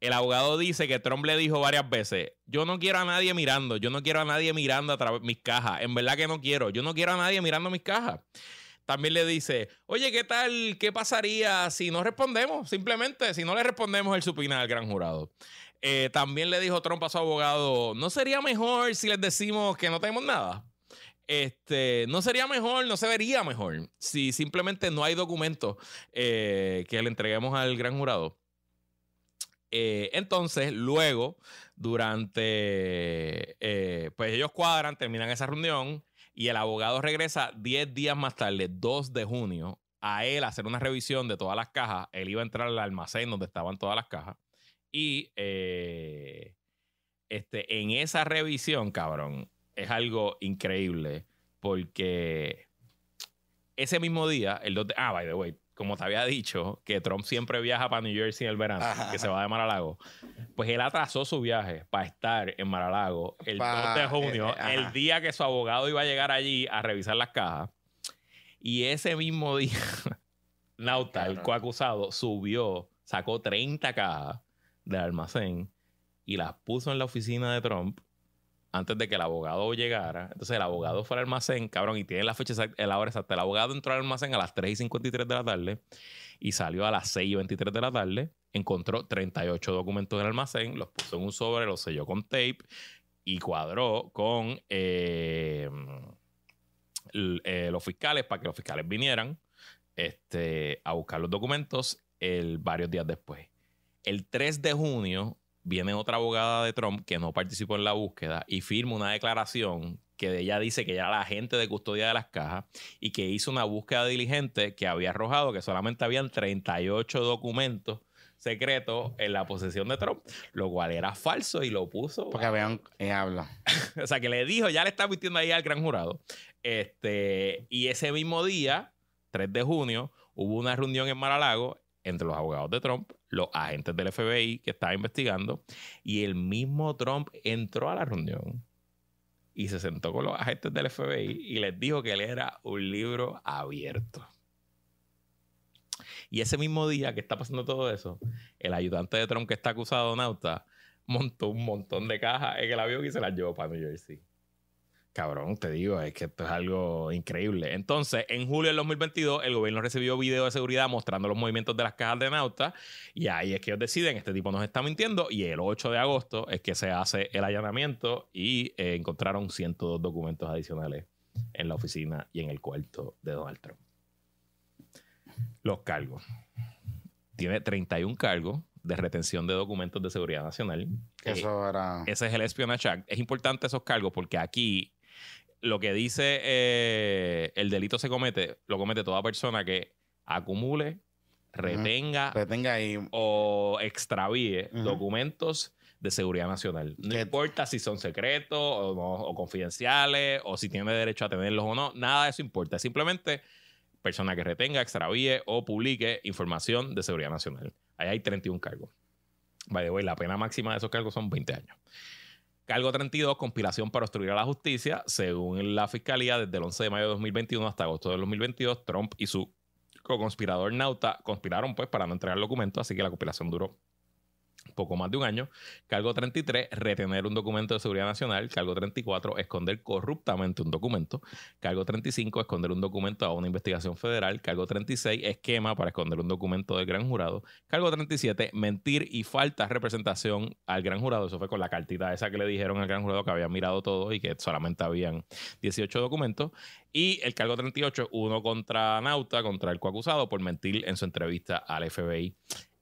Speaker 1: el abogado dice que Trump le dijo varias veces: Yo no quiero a nadie mirando, yo no quiero a nadie mirando a través mis cajas. En verdad que no quiero, yo no quiero a nadie mirando mis cajas. También le dice, oye, ¿qué tal? ¿Qué pasaría si no respondemos? Simplemente, si no le respondemos el supina al gran jurado. Eh, también le dijo Trump a su abogado, ¿no sería mejor si les decimos que no tenemos nada? Este, no sería mejor, no se vería mejor si simplemente no hay documentos eh, que le entreguemos al gran jurado. Eh, entonces, luego, durante, pues ellos cuadran, terminan esa reunión Y el abogado regresa 10 días más tarde, 2 de junio, a él hacer una revisión de todas las cajas. Él iba a entrar al almacén donde estaban todas las cajas. Y eh, este, en esa revisión, cabrón, es algo increíble porque ese mismo día, el 2 de, ah, by the way, como te había dicho, que Trump siempre viaja para New Jersey en el verano, que se va de Mar-a-Lago, pues él atrasó su viaje para estar en Mar-a-Lago el 2 de junio,
Speaker 2: eh,
Speaker 1: el día que su abogado iba a llegar allí a revisar las cajas. Y ese mismo día, Nauta, el coacusado, subió, sacó 30 cajas del almacén y las puso en la oficina de Trump antes de que el abogado llegara. Entonces el abogado fue al almacén, cabrón, y tiene la fecha exacta, la hora exacta. El abogado entró al almacén a las 3 y 53 de la tarde y salió a las 6 y 23 de la tarde. Encontró 38 documentos del almacén, los puso en un sobre, los selló con tape y cuadró con eh, eh, los fiscales para que los fiscales vinieran este, a buscar los documentos el, varios días después. El 3 de junio viene otra abogada de Trump que no participó en la búsqueda y firma una declaración que ella dice que era la agente de custodia de las cajas y que hizo una búsqueda diligente que había arrojado que solamente habían 38 documentos secretos en la posesión de Trump, lo cual era falso y lo puso.
Speaker 2: Porque vean, eh, habla.
Speaker 1: o sea, que le dijo, ya le está mintiendo ahí al gran jurado. Este, y ese mismo día, 3 de junio, hubo una reunión en Mar-a-Lago entre los abogados de Trump, los agentes del FBI que estaban investigando, y el mismo Trump entró a la reunión y se sentó con los agentes del FBI y les dijo que él era un libro abierto. Y ese mismo día que está pasando todo eso, el ayudante de Trump que está acusado de nauta montó un montón de cajas en el avión y se las llevó para New Jersey. Cabrón, te digo, es que esto es algo increíble. Entonces, en julio del 2022, el gobierno recibió video de seguridad mostrando los movimientos de las cajas de Nauta. Y ahí es que ellos deciden, este tipo nos está mintiendo. Y el 8 de agosto es que se hace el allanamiento y eh, encontraron 102 documentos adicionales en la oficina y en el cuarto de Donald Trump. Los cargos. Tiene 31 cargos de retención de documentos de seguridad nacional.
Speaker 2: Eso era.
Speaker 1: Ese es el Espionage Act. Es importante esos cargos porque aquí lo que dice eh, el delito se comete, lo comete toda persona que acumule, retenga,
Speaker 2: retenga
Speaker 1: o extravíe documentos de seguridad nacional. No importa si son secretos o, confidenciales o si tiene derecho a tenerlos o no, nada de eso importa. Simplemente persona que retenga, extravíe o publique información de seguridad nacional. Ahí hay 31 cargos. By the way, la pena máxima de esos cargos son 20 años. Cargo 32, conspiración para obstruir a la justicia. Según la fiscalía, desde el 11 de mayo de 2021 hasta agosto de 2022, Trump y su co-conspirador Nauta conspiraron pues para no entregar documentos, así que la conspiración duró poco más de un año. Cargo 33, retener un documento de seguridad nacional. Cargo 34, esconder corruptamente un documento. Cargo 35, esconder un documento a una investigación federal. Cargo 36, esquema para esconder un documento del gran jurado. Cargo 37, mentir y falta representación al gran jurado. Eso fue con la cartita esa que le dijeron al gran jurado que habían mirado todo y que solamente habían 18 documentos. Y el cargo 38, uno contra Nauta, contra el coacusado por mentir en su entrevista al FBI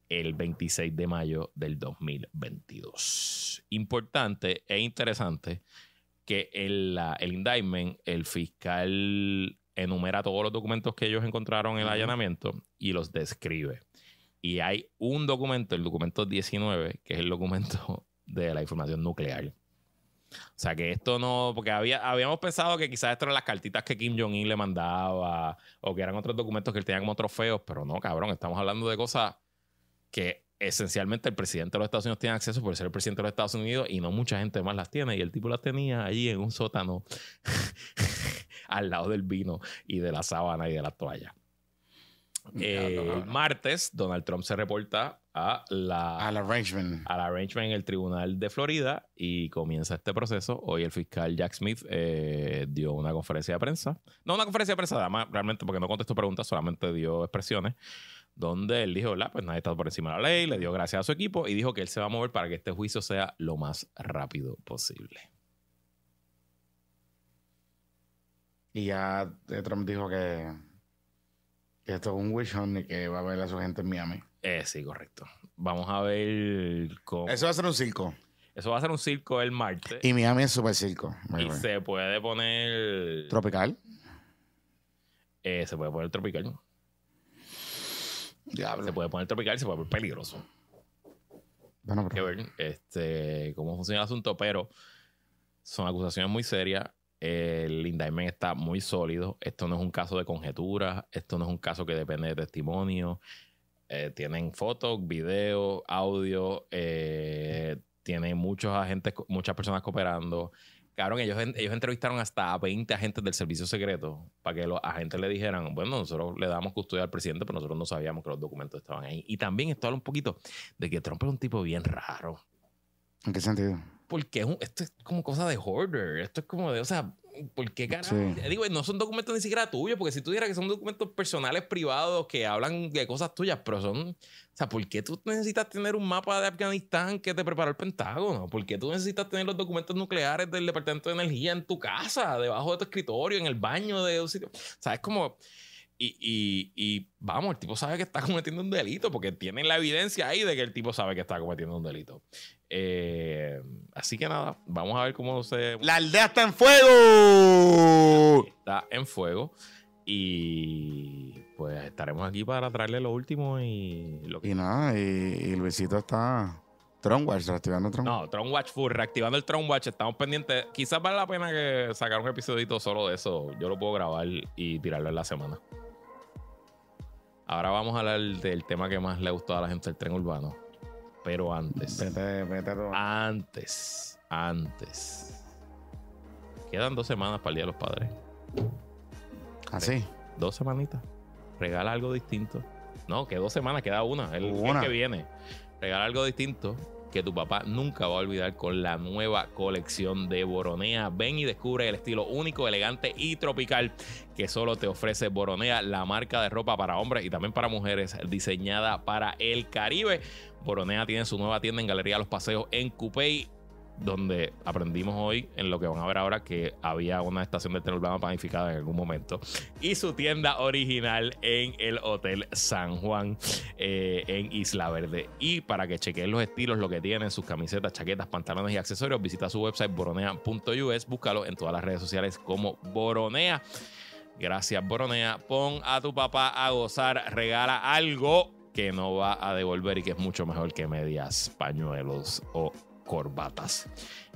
Speaker 1: el 26 de mayo del 2022. Importante e interesante que el, el indictment, el fiscal enumera todos los documentos que ellos encontraron en el allanamiento y los describe. Y hay un documento, el documento 19, que es el documento de la información nuclear. O sea que esto no, porque había, habíamos pensado que quizás esto eran las cartitas que Kim Jong-un le mandaba o que eran otros documentos que él tenía como trofeos, pero no, cabrón, estamos hablando de cosas que esencialmente el presidente de los Estados Unidos tiene acceso por ser el presidente de los Estados Unidos y no mucha gente más las tiene. Y el tipo las tenía allí en un sótano al lado del vino y de la sábana y de la toalla. el martes, Donald Trump se reporta a la,
Speaker 2: al arrangement.
Speaker 1: al arrangement en el tribunal de Florida y comienza este proceso. Hoy el fiscal Jack Smith eh, dio una conferencia de prensa. No una conferencia de prensa, además, realmente porque no contestó preguntas, solamente dio expresiones donde él dijo, pues nadie está por encima de la ley, le dio gracias a su equipo y dijo que él se va a mover para que este juicio sea lo más rápido posible.
Speaker 2: Y ya eh, Trump dijo que, esto es un wish hunt y que va a ver a su gente en Miami.
Speaker 1: Eh, sí, correcto. Vamos a ver cómo...
Speaker 2: Eso va a ser un circo.
Speaker 1: Eso va a ser un circo el martes.
Speaker 2: Y Miami es super circo.
Speaker 1: Y, se puede poner.
Speaker 2: Tropical.
Speaker 1: Eh, se puede poner tropical.
Speaker 2: Diablo.
Speaker 1: Se puede poner tropical y se puede poner peligroso.
Speaker 2: Bueno,
Speaker 1: que ver este, cómo funciona el asunto, pero son acusaciones muy serias. El indictment está muy sólido. Esto no es un caso de conjetura. Esto no es un caso que depende de testimonio. Eh, tienen fotos, videos, audio. Eh, tienen muchos agentes, muchas personas cooperando. Claro, ellos, ellos entrevistaron hasta 20 agentes del servicio secreto para que los agentes le dijeran, bueno, nosotros le damos custodia al presidente, pero nosotros no sabíamos que los documentos estaban ahí. Y también esto habla un poquito de que Trump es un tipo bien raro.
Speaker 2: ¿En qué sentido?
Speaker 1: Porque esto es como cosa de hoarder. Esto es como de, o sea, ¿por qué carajo? Digo, no son documentos ni siquiera tuyos, porque si tú dijeras que son documentos personales privados que hablan de cosas tuyas, pero son. O sea, ¿por qué tú necesitas tener un mapa de Afganistán que te preparó el Pentágono? ¿Por qué tú necesitas tener los documentos nucleares del Departamento de Energía en tu casa, debajo de tu escritorio, en el baño de un sitio? O sea, es como. Y, y, vamos, el tipo sabe que está cometiendo un delito porque tienen la evidencia ahí de que el tipo sabe que está cometiendo un delito. Eh, así que nada, vamos a ver cómo se.
Speaker 2: ¡La aldea está en fuego!
Speaker 1: Está en fuego. Y pues estaremos aquí para traerle lo último y lo
Speaker 2: que... Y nada, y, Luisito está. Tron Watch, reactivando Tron
Speaker 1: No, Tron Watch Full, reactivando el Tron Watch. Estamos pendientes. Quizás vale la pena que sacar un episodito solo de eso. Yo lo puedo grabar y tirarlo en la semana. Ahora vamos a hablar del tema que más le gustó a la gente del tren urbano. Pero antes.
Speaker 2: Vete, vete
Speaker 1: antes. Antes. Quedan dos semanas para el Día de los Padres.
Speaker 2: ¿Así?
Speaker 1: ¿Ah, dos semanitas. Regala algo distinto. No, que dos semanas, queda una. El, el que viene. Regala algo distinto que tu papá nunca va a olvidar con la nueva colección de Boronea. Ven y descubre el estilo único, elegante y tropical que solo te ofrece Boronea, la marca de ropa para hombres y también para mujeres diseñada para el Caribe. Boronea tiene su nueva tienda en Galería Los Paseos en Coupey donde aprendimos hoy, en lo que van a ver ahora, que había una estación de tren urbano planificada en algún momento. Y su tienda original en el Hotel San Juan, eh, en Isla Verde. Y para que chequen los estilos, lo que tienen, sus camisetas, chaquetas, pantalones y accesorios, visita su website boronea.us. Búscalo en todas las redes sociales como Boronea. Gracias, Boronea. Pon a tu papá a gozar, regala algo que no va a devolver y que es mucho mejor que medias, pañuelos o corbatas.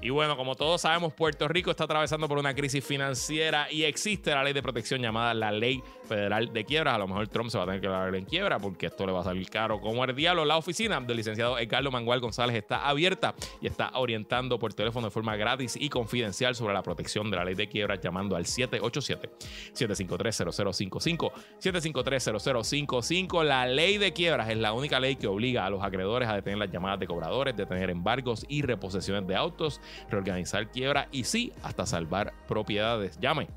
Speaker 1: Y bueno, como todos sabemos, Puerto Rico está atravesando por una crisis financiera y existe la ley de protección llamada la Ley Federal de Quiebras. A lo mejor Trump se va a tener que dar en quiebra porque esto le va a salir caro como el diablo. La oficina del licenciado Edgardo Mangual González está abierta y está orientando por teléfono de forma gratis y confidencial sobre la protección de la ley de quiebras llamando al 787-753-0055. 753-0055. La ley de quiebras es la única ley que obliga a los acreedores a detener las llamadas de cobradores, detener embargos y reposesiones de autos reorganizar quiebra y sí, hasta salvar propiedades. Llame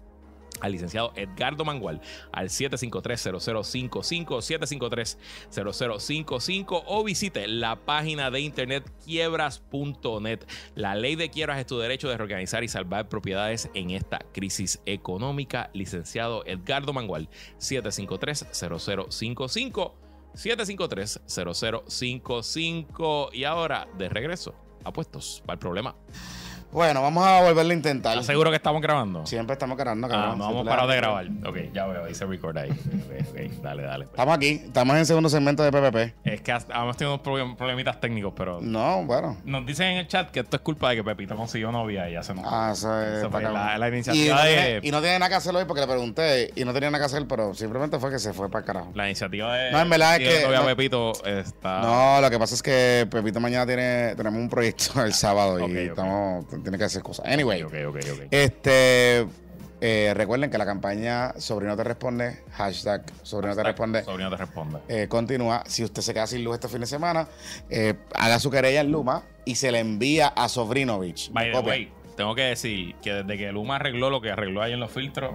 Speaker 1: al licenciado Edgardo Mangual al 753-0055, 753-0055 o visite la página de internet quiebras.net. La ley de quiebras es tu derecho de reorganizar y salvar propiedades en esta crisis económica. Licenciado Edgardo Mangual, 753-0055, 753-0055 y ahora de regreso apuestos el problema.
Speaker 2: Bueno, vamos a volverlo a intentar.
Speaker 1: ¿Estás seguro que estamos grabando?
Speaker 2: Siempre estamos grabando,
Speaker 1: cabrón. Ah, no vamos parar de grabar. Ok, ya veo, dice record ahí. dale, dale.
Speaker 2: Estamos aquí, estamos en el segundo segmento de PPP.
Speaker 1: Es que hemos tenido unos problemitas técnicos, pero.
Speaker 2: No, bueno.
Speaker 1: Nos dicen en el chat que esto es culpa de que Pepito consiguió novia y ya se nos.
Speaker 2: Ah, eso es.
Speaker 1: la, la, iniciativa
Speaker 2: y,
Speaker 1: de.
Speaker 2: Y no tiene nada que hacer hoy porque le pregunté y no tenía nada que hacer, pero simplemente fue que se fue para el carajo.
Speaker 1: La iniciativa de.
Speaker 2: No, en verdad es que.
Speaker 1: No, Pepito está.
Speaker 2: No, lo que pasa es que Pepito mañana tiene tenemos un proyecto el sábado y estamos. Tiene que hacer cosas. Anyway. Este. Eh, recuerden que la campaña Sobrino te responde, hashtag Sobrino te responde.
Speaker 1: Sobrino te responde.
Speaker 2: Eh, continúa. Si usted se queda sin luz este fin de semana, eh, haga su querella en Luma y se le envía a Sobrinovich.
Speaker 1: By the way, tengo que decir que desde que Luma arregló lo que arregló ahí en los filtros,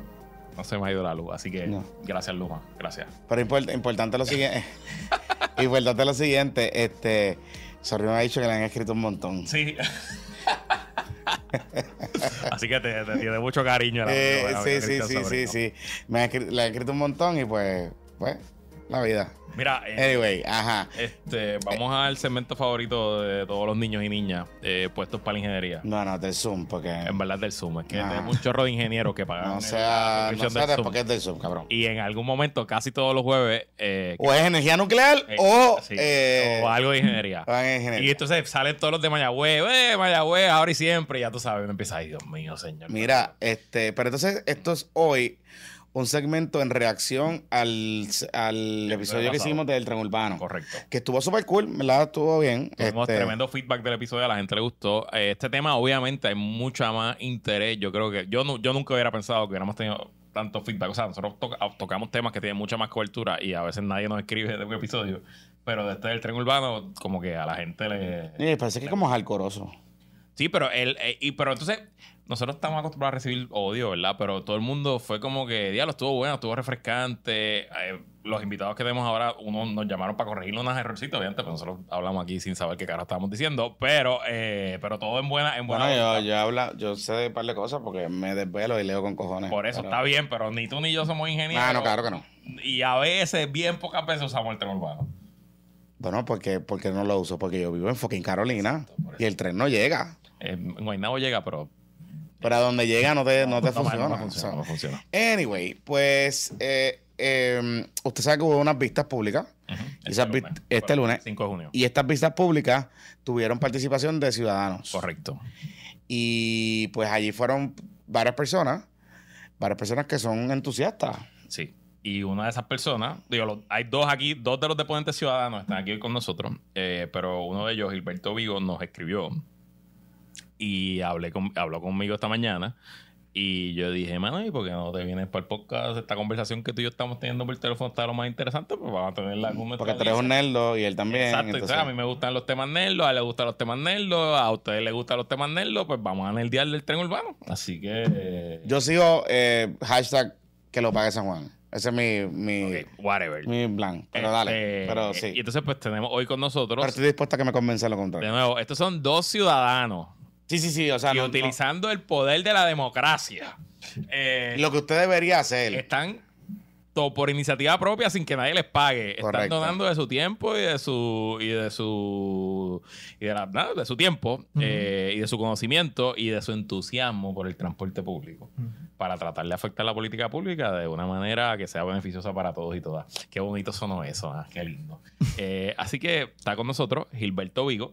Speaker 1: no se me ha ido la luz. Así que gracias, Luma. Gracias.
Speaker 2: Pero importante lo siguiente. importante lo siguiente. Este. Sobrino ha dicho que le han escrito un montón.
Speaker 1: Sí. Así que te, tiene mucho cariño.
Speaker 2: Eh, sí, sí, sí, sí, sí. Me le han escrito un montón y pues, pues la vida.
Speaker 1: Mira, eh,
Speaker 2: Anyway, ajá.
Speaker 1: este, vamos al segmento favorito de todos los niños y niñas eh, puestos para la ingeniería.
Speaker 2: No, no, del Zoom, porque.
Speaker 1: En verdad del Zoom. Es que
Speaker 2: Ah.
Speaker 1: tenemos un chorro de ingenieros que pagan
Speaker 2: No sea. No sea
Speaker 1: del
Speaker 2: porque es del Zoom, cabrón.
Speaker 1: Y en algún momento, casi todos los jueves, eh,
Speaker 2: O es energía nuclear o.
Speaker 1: sí, o algo de ingeniería.
Speaker 2: o en
Speaker 1: Y
Speaker 2: ingeniería.
Speaker 1: entonces salen todos los de Mayagüez, eh, Mayagüez, ahora y siempre, ya tú sabes, uno empieza, ay Dios mío, señor.
Speaker 2: Mira, este, pero entonces esto es hoy un segmento en reacción al, al episodio que hicimos del tren urbano.
Speaker 1: Correcto.
Speaker 2: Que estuvo súper cool, ¿verdad? Estuvo bien.
Speaker 1: Tuvimos
Speaker 2: Este,
Speaker 1: tremendo feedback del episodio, a la gente le gustó. Este tema, obviamente, hay mucha más interés. Yo creo que yo, nu- yo nunca hubiera pensado que hubiéramos tenido tanto feedback. O sea, nosotros to- tocamos temas que tienen mucha más cobertura y a veces nadie nos escribe de un episodio. Pero de este del tren urbano, como que a la gente le.
Speaker 2: eh, parece que es como jalcoroso.
Speaker 1: Sí, pero él, eh, y pero entonces, nosotros estamos acostumbrados a recibir odio, ¿verdad? Pero todo el mundo fue como que, diablo, estuvo bueno, estuvo refrescante. Eh, los invitados que tenemos ahora, uno nos llamaron para corregir unos errorcitos, obviamente, pero nosotros hablamos aquí sin saber qué cara estábamos diciendo. Pero, eh, pero todo en buena, en buena
Speaker 2: Bueno, yo, habla, yo sé de un par de cosas porque me desvelo y leo con cojones.
Speaker 1: Por eso
Speaker 2: pero-
Speaker 1: está bien, pero ni tú ni yo somos ingenieros.
Speaker 2: Ah, no, claro que no.
Speaker 1: Y a veces, bien pocas veces usamos el tren urbano.
Speaker 2: Bueno, porque, porque no lo uso, porque yo vivo en fucking Carolina y el tren no llega.
Speaker 1: Eh, Guaynabo llega, pero
Speaker 2: Pero a donde llega no te, no te
Speaker 1: no,
Speaker 2: funciona.
Speaker 1: no funciona,
Speaker 2: O
Speaker 1: no
Speaker 2: sea,
Speaker 1: funciona.
Speaker 2: Anyway, pues eh, eh, usted sabe que hubo unas vistas públicas este lunes.
Speaker 1: 5 de junio.
Speaker 2: y estas vistas públicas tuvieron participación de ciudadanos.
Speaker 1: Correcto.
Speaker 2: Y pues allí fueron varias personas, varias personas que son entusiastas.
Speaker 1: Sí. Y una de esas personas, digo, hay dos aquí, dos de los deponentes ciudadanos están aquí con nosotros, eh, pero uno de ellos, Gilberto Vigo, nos escribió y hablé con, habló conmigo esta mañana. Y yo dije, mano, ¿y por qué no te vienes para el podcast? Esta conversación que tú y yo estamos teniendo por teléfono está lo más interesante, pues vamos a tenerla con
Speaker 2: Porque tú eres un nerdo y él también.
Speaker 1: Exacto,
Speaker 2: entonces-
Speaker 1: a mí me gustan los temas nerdos, a él le gustan los temas nerdos, a ustedes les gustan los temas nerdos, pues vamos a nerdear del tren urbano. Así que... eh,
Speaker 2: Yo sigo eh, hashtag que lo pague San Juan. Ese es mi, mi,
Speaker 1: whatever.
Speaker 2: mi plan. Pero dale.
Speaker 1: Este,
Speaker 2: Pero sí.
Speaker 1: Y entonces, pues tenemos hoy con nosotros,
Speaker 2: Pero estoy dispuesta a que me convenza lo
Speaker 1: de
Speaker 2: contrario.
Speaker 1: nuevo, estos son dos ciudadanos
Speaker 2: Sí, sí, sí. O sea,
Speaker 1: y
Speaker 2: no- no-
Speaker 1: utilizando el poder de la democracia. eh,
Speaker 2: lo que usted debería hacer.
Speaker 1: están por iniciativa propia sin que nadie les pague. Están donando de su tiempo y de su y de su y de, la- nada, de su tiempo eh, y de su conocimiento y de su entusiasmo por el transporte público para tratar de afectar la política pública de una manera que sea beneficiosa para todos y todas. Qué bonito sonó eso, ah, qué lindo. Eh, así que está con nosotros Gilberto Vigo.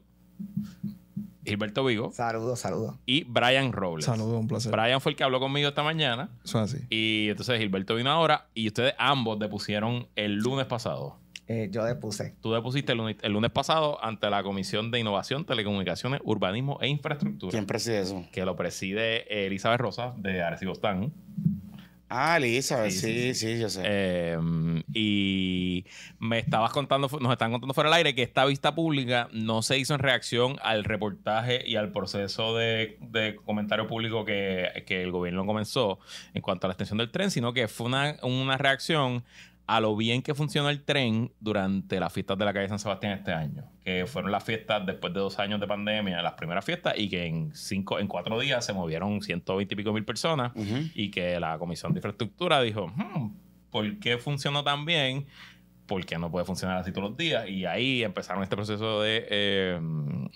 Speaker 1: Gilberto Vigo
Speaker 3: Saludos, saludos.
Speaker 1: y Brian Robles.
Speaker 4: Saludos, un placer.
Speaker 1: Brian fue el que habló conmigo esta mañana.
Speaker 4: Eso es así.
Speaker 1: Y entonces Gilberto vino ahora y ustedes ambos depusieron el lunes pasado.
Speaker 3: Eh, yo depuse.
Speaker 1: Tú depusiste el lunes, el lunes pasado ante la Comisión de Innovación, Telecomunicaciones, Urbanismo e Infraestructura,
Speaker 2: ¿Quién preside eso?
Speaker 1: que lo preside Elizabeth Rosa de Arecibo Stan.
Speaker 2: Ah, Elizabeth.
Speaker 1: Sí,
Speaker 2: Sí,
Speaker 1: sí,
Speaker 2: yo sé.
Speaker 1: Eh, y me estabas contando, nos están contando fuera del aire que esta vista pública no se hizo en reacción al reportaje y al proceso de, de comentario público que, que el gobierno comenzó en cuanto a la extensión del tren, sino que fue una, una reacción a lo bien que funcionó el tren durante las fiestas de la calle San Sebastián este año, que fueron las fiestas después de dos años de pandemia, las primeras fiestas, y que en cinco, en cuatro días se movieron 120 y pico mil personas y que la Comisión de Infraestructura dijo, "Hmm, ¿por qué funcionó tan bien? ¿Por qué no puede funcionar así todos los días? Y ahí empezaron este proceso de, eh,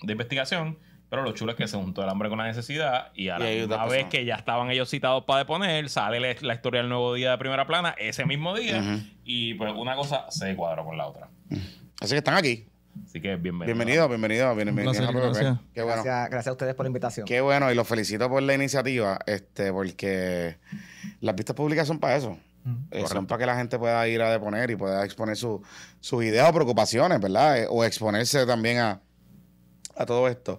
Speaker 1: de investigación. Pero lo chulo es que se juntó el hambre con la necesidad y a la misma vez que ya estaban ellos citados para deponer, sale la, la historia del nuevo día de primera plana ese mismo día y pues una cosa se cuadró con la otra.
Speaker 2: Así que están aquí.
Speaker 1: Así que bienvenido.
Speaker 2: Bienvenido, bienvenido. bienvenido
Speaker 4: gracias.
Speaker 2: Qué bueno.
Speaker 3: Gracias, gracias a ustedes por la invitación.
Speaker 2: Qué bueno, y los felicito por la iniciativa, este, porque las vistas públicas son para eso. Eh, son para que la gente pueda ir a deponer y pueda exponer su- sus ideas o preocupaciones, ¿verdad? Eh, o exponerse también a, a todo esto.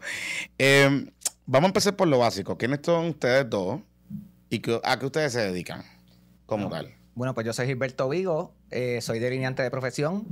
Speaker 2: Eh, vamos a empezar por lo básico. ¿Quiénes son ustedes dos? ¿Y qué- a qué ustedes se dedican como tal?
Speaker 3: Bueno, pues yo soy Gilberto Vigo, eh, soy delineante de profesión.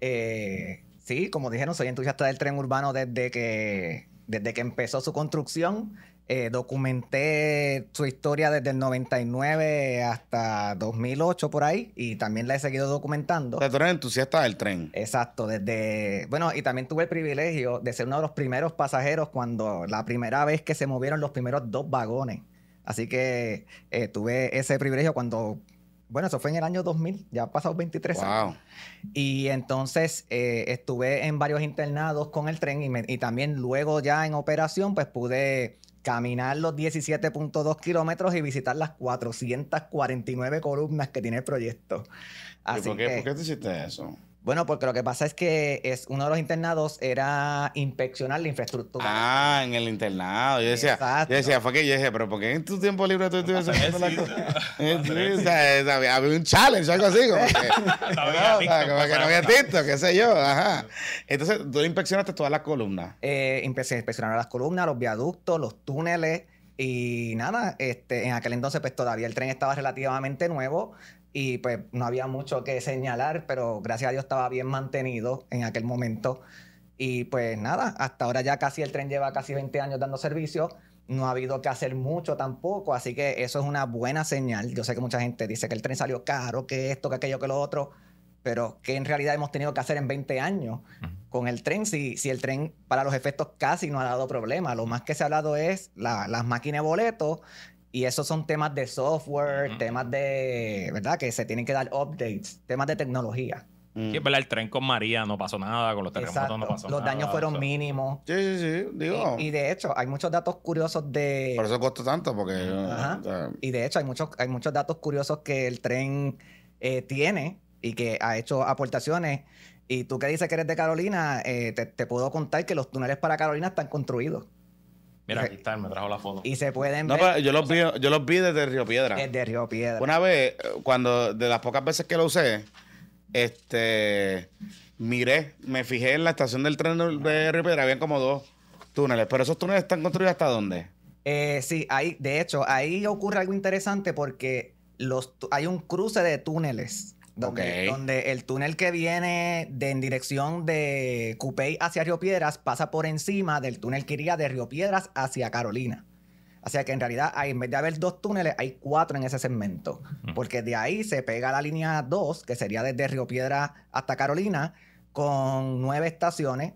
Speaker 3: Eh, sí, como dijeron, soy entusiasta del tren urbano desde que, desde que empezó su construcción. Eh, documenté su historia desde el 99 hasta 2008 por ahí y también la he seguido documentando.
Speaker 2: O sea, tú eres entusiasta del tren.
Speaker 3: Exacto, desde... Bueno, y también tuve el privilegio de ser uno de los primeros pasajeros cuando la primera vez que se movieron los primeros dos vagones. Así que eh, tuve ese privilegio cuando Bueno, eso fue en el año 2000, ya ha pasado 23 años.
Speaker 2: Wow.
Speaker 3: Y entonces eh, estuve en varios internados con el tren y, me- y también luego ya en operación, pues pude caminar los 17.2 kilómetros y visitar las 449 columnas que tiene el proyecto.
Speaker 2: ¿Y
Speaker 3: Así
Speaker 2: por qué,
Speaker 3: que,
Speaker 2: por qué tú hiciste eso?
Speaker 3: Bueno, porque lo que pasa es que es, uno de los internados era inspeccionar la infraestructura.
Speaker 2: Ah, en el internado. Yo decía,
Speaker 3: Exacto.
Speaker 2: yo decía, fue que yo dije, pero ¿por qué en tu tiempo libre tú estuvieras haciendo la cosa? Eh, sí, o sea, había, había un challenge, algo así, como que,
Speaker 1: No había
Speaker 2: ¿no? O sea,
Speaker 1: TikTok
Speaker 2: como que
Speaker 1: para
Speaker 2: no había
Speaker 1: eso.
Speaker 2: TikTok, qué sé yo, ajá. Entonces, tú inspeccionaste todas las columnas.
Speaker 3: Eh, empecé a inspeccionar las columnas, los viaductos, los túneles y nada, este, en aquel entonces pues todavía el tren estaba relativamente nuevo y pues no había mucho que señalar, pero gracias a Dios estaba bien mantenido en aquel momento. Y pues nada, hasta ahora ya casi el tren lleva casi 20 años dando servicio. No ha habido que hacer mucho tampoco, así que eso es una buena señal. Yo sé que mucha gente dice que el tren salió caro, que esto, que aquello, que lo otro, pero que en realidad hemos tenido que hacer en 20 años con el tren, si, si el tren para los efectos casi no ha dado problema. Lo más que se ha hablado es la- las máquinas de boletos y esos son temas de software, temas de, ¿verdad? Que se tienen que dar updates, temas de tecnología.
Speaker 2: Mm.
Speaker 1: Sí, es verdad, el tren con María no pasó nada, con los terremotos
Speaker 3: Exacto.
Speaker 1: no pasó
Speaker 3: Los
Speaker 1: nada.
Speaker 3: daños fueron
Speaker 1: o sea,
Speaker 3: mínimos.
Speaker 2: Sí, sí, sí, digo.
Speaker 3: Y, y de hecho, hay muchos datos curiosos de...
Speaker 2: por eso costó tanto, porque...
Speaker 3: Ajá.
Speaker 2: o sea,
Speaker 3: Y de hecho, hay muchos, hay muchos datos curiosos que el tren eh, tiene y que ha hecho aportaciones. Y tú que dices que eres de Carolina, eh, te, te puedo contar que los túneles para Carolina están construidos.
Speaker 1: Mira, aquí está, me trajo la foto.
Speaker 3: Y se pueden
Speaker 2: no,
Speaker 3: ver
Speaker 2: pero yo los vi, yo los vi desde Río Piedra.
Speaker 3: desde Río Piedra.
Speaker 2: Una vez, cuando de las pocas veces que lo usé, este miré, me fijé en la estación del tren de Río Piedra, habían como dos túneles, pero esos túneles están construidos hasta dónde?
Speaker 3: Eh, sí, ahí, de hecho, ahí ocurre algo interesante porque los, hay un cruce de túneles. Donde, el túnel que viene de, en dirección de Cupey hacia Río Piedras pasa por encima del túnel que iría de Río Piedras hacia Carolina. O sea que en realidad, hay, en vez de haber dos túneles, hay cuatro en ese segmento. Porque de ahí se pega la línea 2, que sería desde Río Piedra hasta Carolina, con nueve estaciones.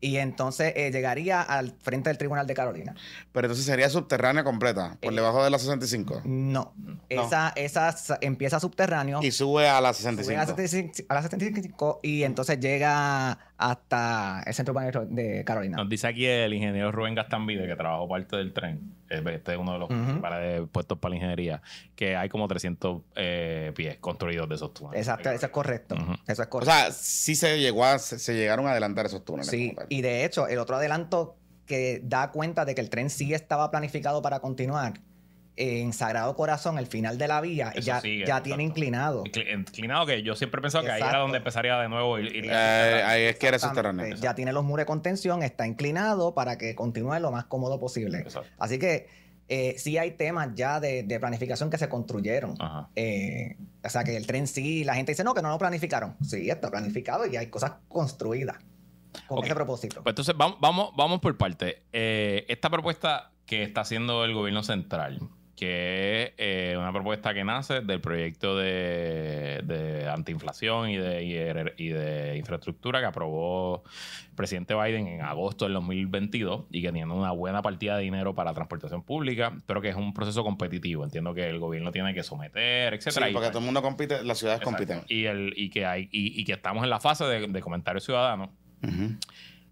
Speaker 3: Y entonces eh, llegaría al frente del Tribunal de Carolina.
Speaker 2: Pero entonces sería subterránea completa, por
Speaker 3: Eh,
Speaker 2: debajo de la 65.
Speaker 3: No. Esa, esa s- empieza subterráneo.
Speaker 2: Y sube a la
Speaker 3: sube
Speaker 2: 65.
Speaker 3: a la 75, a la 75 y entonces llega hasta el centro urbano de Carolina.
Speaker 1: Nos dice aquí el ingeniero Rubén Gastambide, que trabajó parte del tren. Eh, Este es uno de los
Speaker 3: Ujú.
Speaker 1: principales puestos para la ingeniería. Que hay como 300 eh, pies construidos de esos túneles.
Speaker 3: Exacto, eso es correcto. Eso es
Speaker 2: O
Speaker 3: correcto.
Speaker 2: sea, sí se llegó a, se, se llegaron a adelantar esos túneles.
Speaker 3: sí, y de hecho, el otro adelanto que da cuenta de que el tren sí estaba planificado para continuar en Sagrado Corazón, el final de la vía,
Speaker 1: Eso
Speaker 3: ya,
Speaker 1: sigue,
Speaker 3: ya tiene inclinado.
Speaker 1: Incli- Inclinado que yo siempre he pensado que ahí era donde empezaría de nuevo. ir- ir-
Speaker 2: Eh, ahí es que era subterráneo.
Speaker 3: Ya tiene los muros de contención, está inclinado para que continúe lo más cómodo posible.
Speaker 1: Exacto.
Speaker 3: Así que eh, sí hay temas ya de, de planificación que se construyeron. Eh, o sea, que el tren sí, la gente dice, no, que no lo planificaron. Sí, está planificado y hay cosas construidas con ese propósito.
Speaker 1: Pues entonces vamos, vamos, vamos por parte. Eh, esta propuesta que está haciendo el gobierno central, que es eh, una propuesta que nace del proyecto de, de antiinflación y de, y de- y de infraestructura que aprobó el presidente Biden en agosto del 2022 y que tiene una buena partida de dinero para transportación pública, pero que es un proceso competitivo. Entiendo que el gobierno tiene que someter,
Speaker 2: Sí,
Speaker 1: etcétera. y-
Speaker 2: porque todo el mundo compite, las ciudades
Speaker 1: Exacto.
Speaker 2: compiten.
Speaker 1: Y, el, y, que hay, y, y que estamos en la fase de, comentarios ciudadanos.
Speaker 2: Ujú.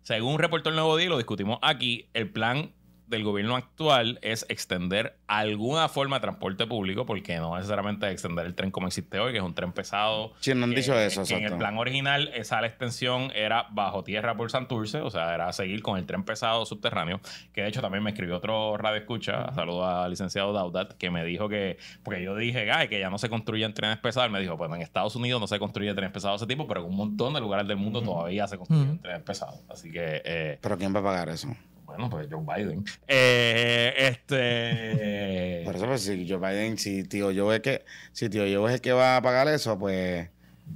Speaker 1: Según reportó el Nuevo Día, lo discutimos aquí, el plan del gobierno actual es extender alguna forma de transporte público, porque no necesariamente extender el tren como existe hoy, que es un tren pesado.
Speaker 2: Sí, no han
Speaker 1: que-
Speaker 2: dicho eso,
Speaker 1: que en el plan original, esa la extensión era bajo tierra por Santurce, o sea, era seguir con el tren pesado subterráneo, que de hecho también me escribió otro radio escucha, saludo al licenciado Daudat, que me dijo que, porque yo dije, ay, que ya no se construyen trenes pesados, me dijo, bueno, en Estados Unidos no se construye trenes pesados de ese tipo, pero en un montón de lugares del mundo todavía se construyen
Speaker 3: Ujú.
Speaker 1: trenes pesados. Así que, eh,
Speaker 2: Pero ¿quién va a pagar eso?
Speaker 1: Bueno, pues Joe Biden. Eh, este.
Speaker 2: Por eso, pues, si Joe Biden, si tío Joe es que, si tío Joe es el que va a pagar eso, pues,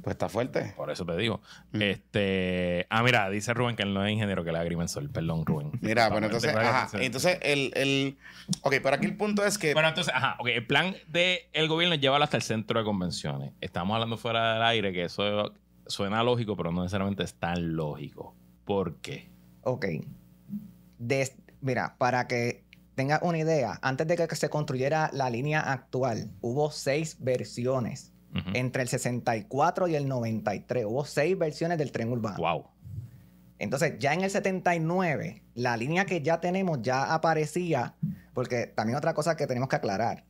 Speaker 2: pues está fuerte.
Speaker 1: Por eso te digo.
Speaker 2: Mm.
Speaker 1: Este. Ah, mira, dice Rubén que él no es ingeniero, que le agrimensor. Perdón, Rubén.
Speaker 2: Mira, bueno,
Speaker 1: Vamos,
Speaker 2: entonces, ajá, entonces el, el, ok, pero aquí el punto es que,
Speaker 1: Bueno, entonces, ajá, ok. El plan del gobierno es llevarlo hasta el centro de convenciones. Estamos hablando fuera del aire, que eso suena lógico, pero no necesariamente es tan lógico. ¿Por qué?
Speaker 3: Ok. Mira, para que tengas una idea, antes de que se construyera la línea actual, hubo seis versiones entre el 64 y el 93. Hubo seis versiones del tren urbano.
Speaker 1: Wow.
Speaker 3: Entonces, ya en el 79, la línea que ya tenemos ya aparecía, porque también otra cosa que tenemos que aclarar,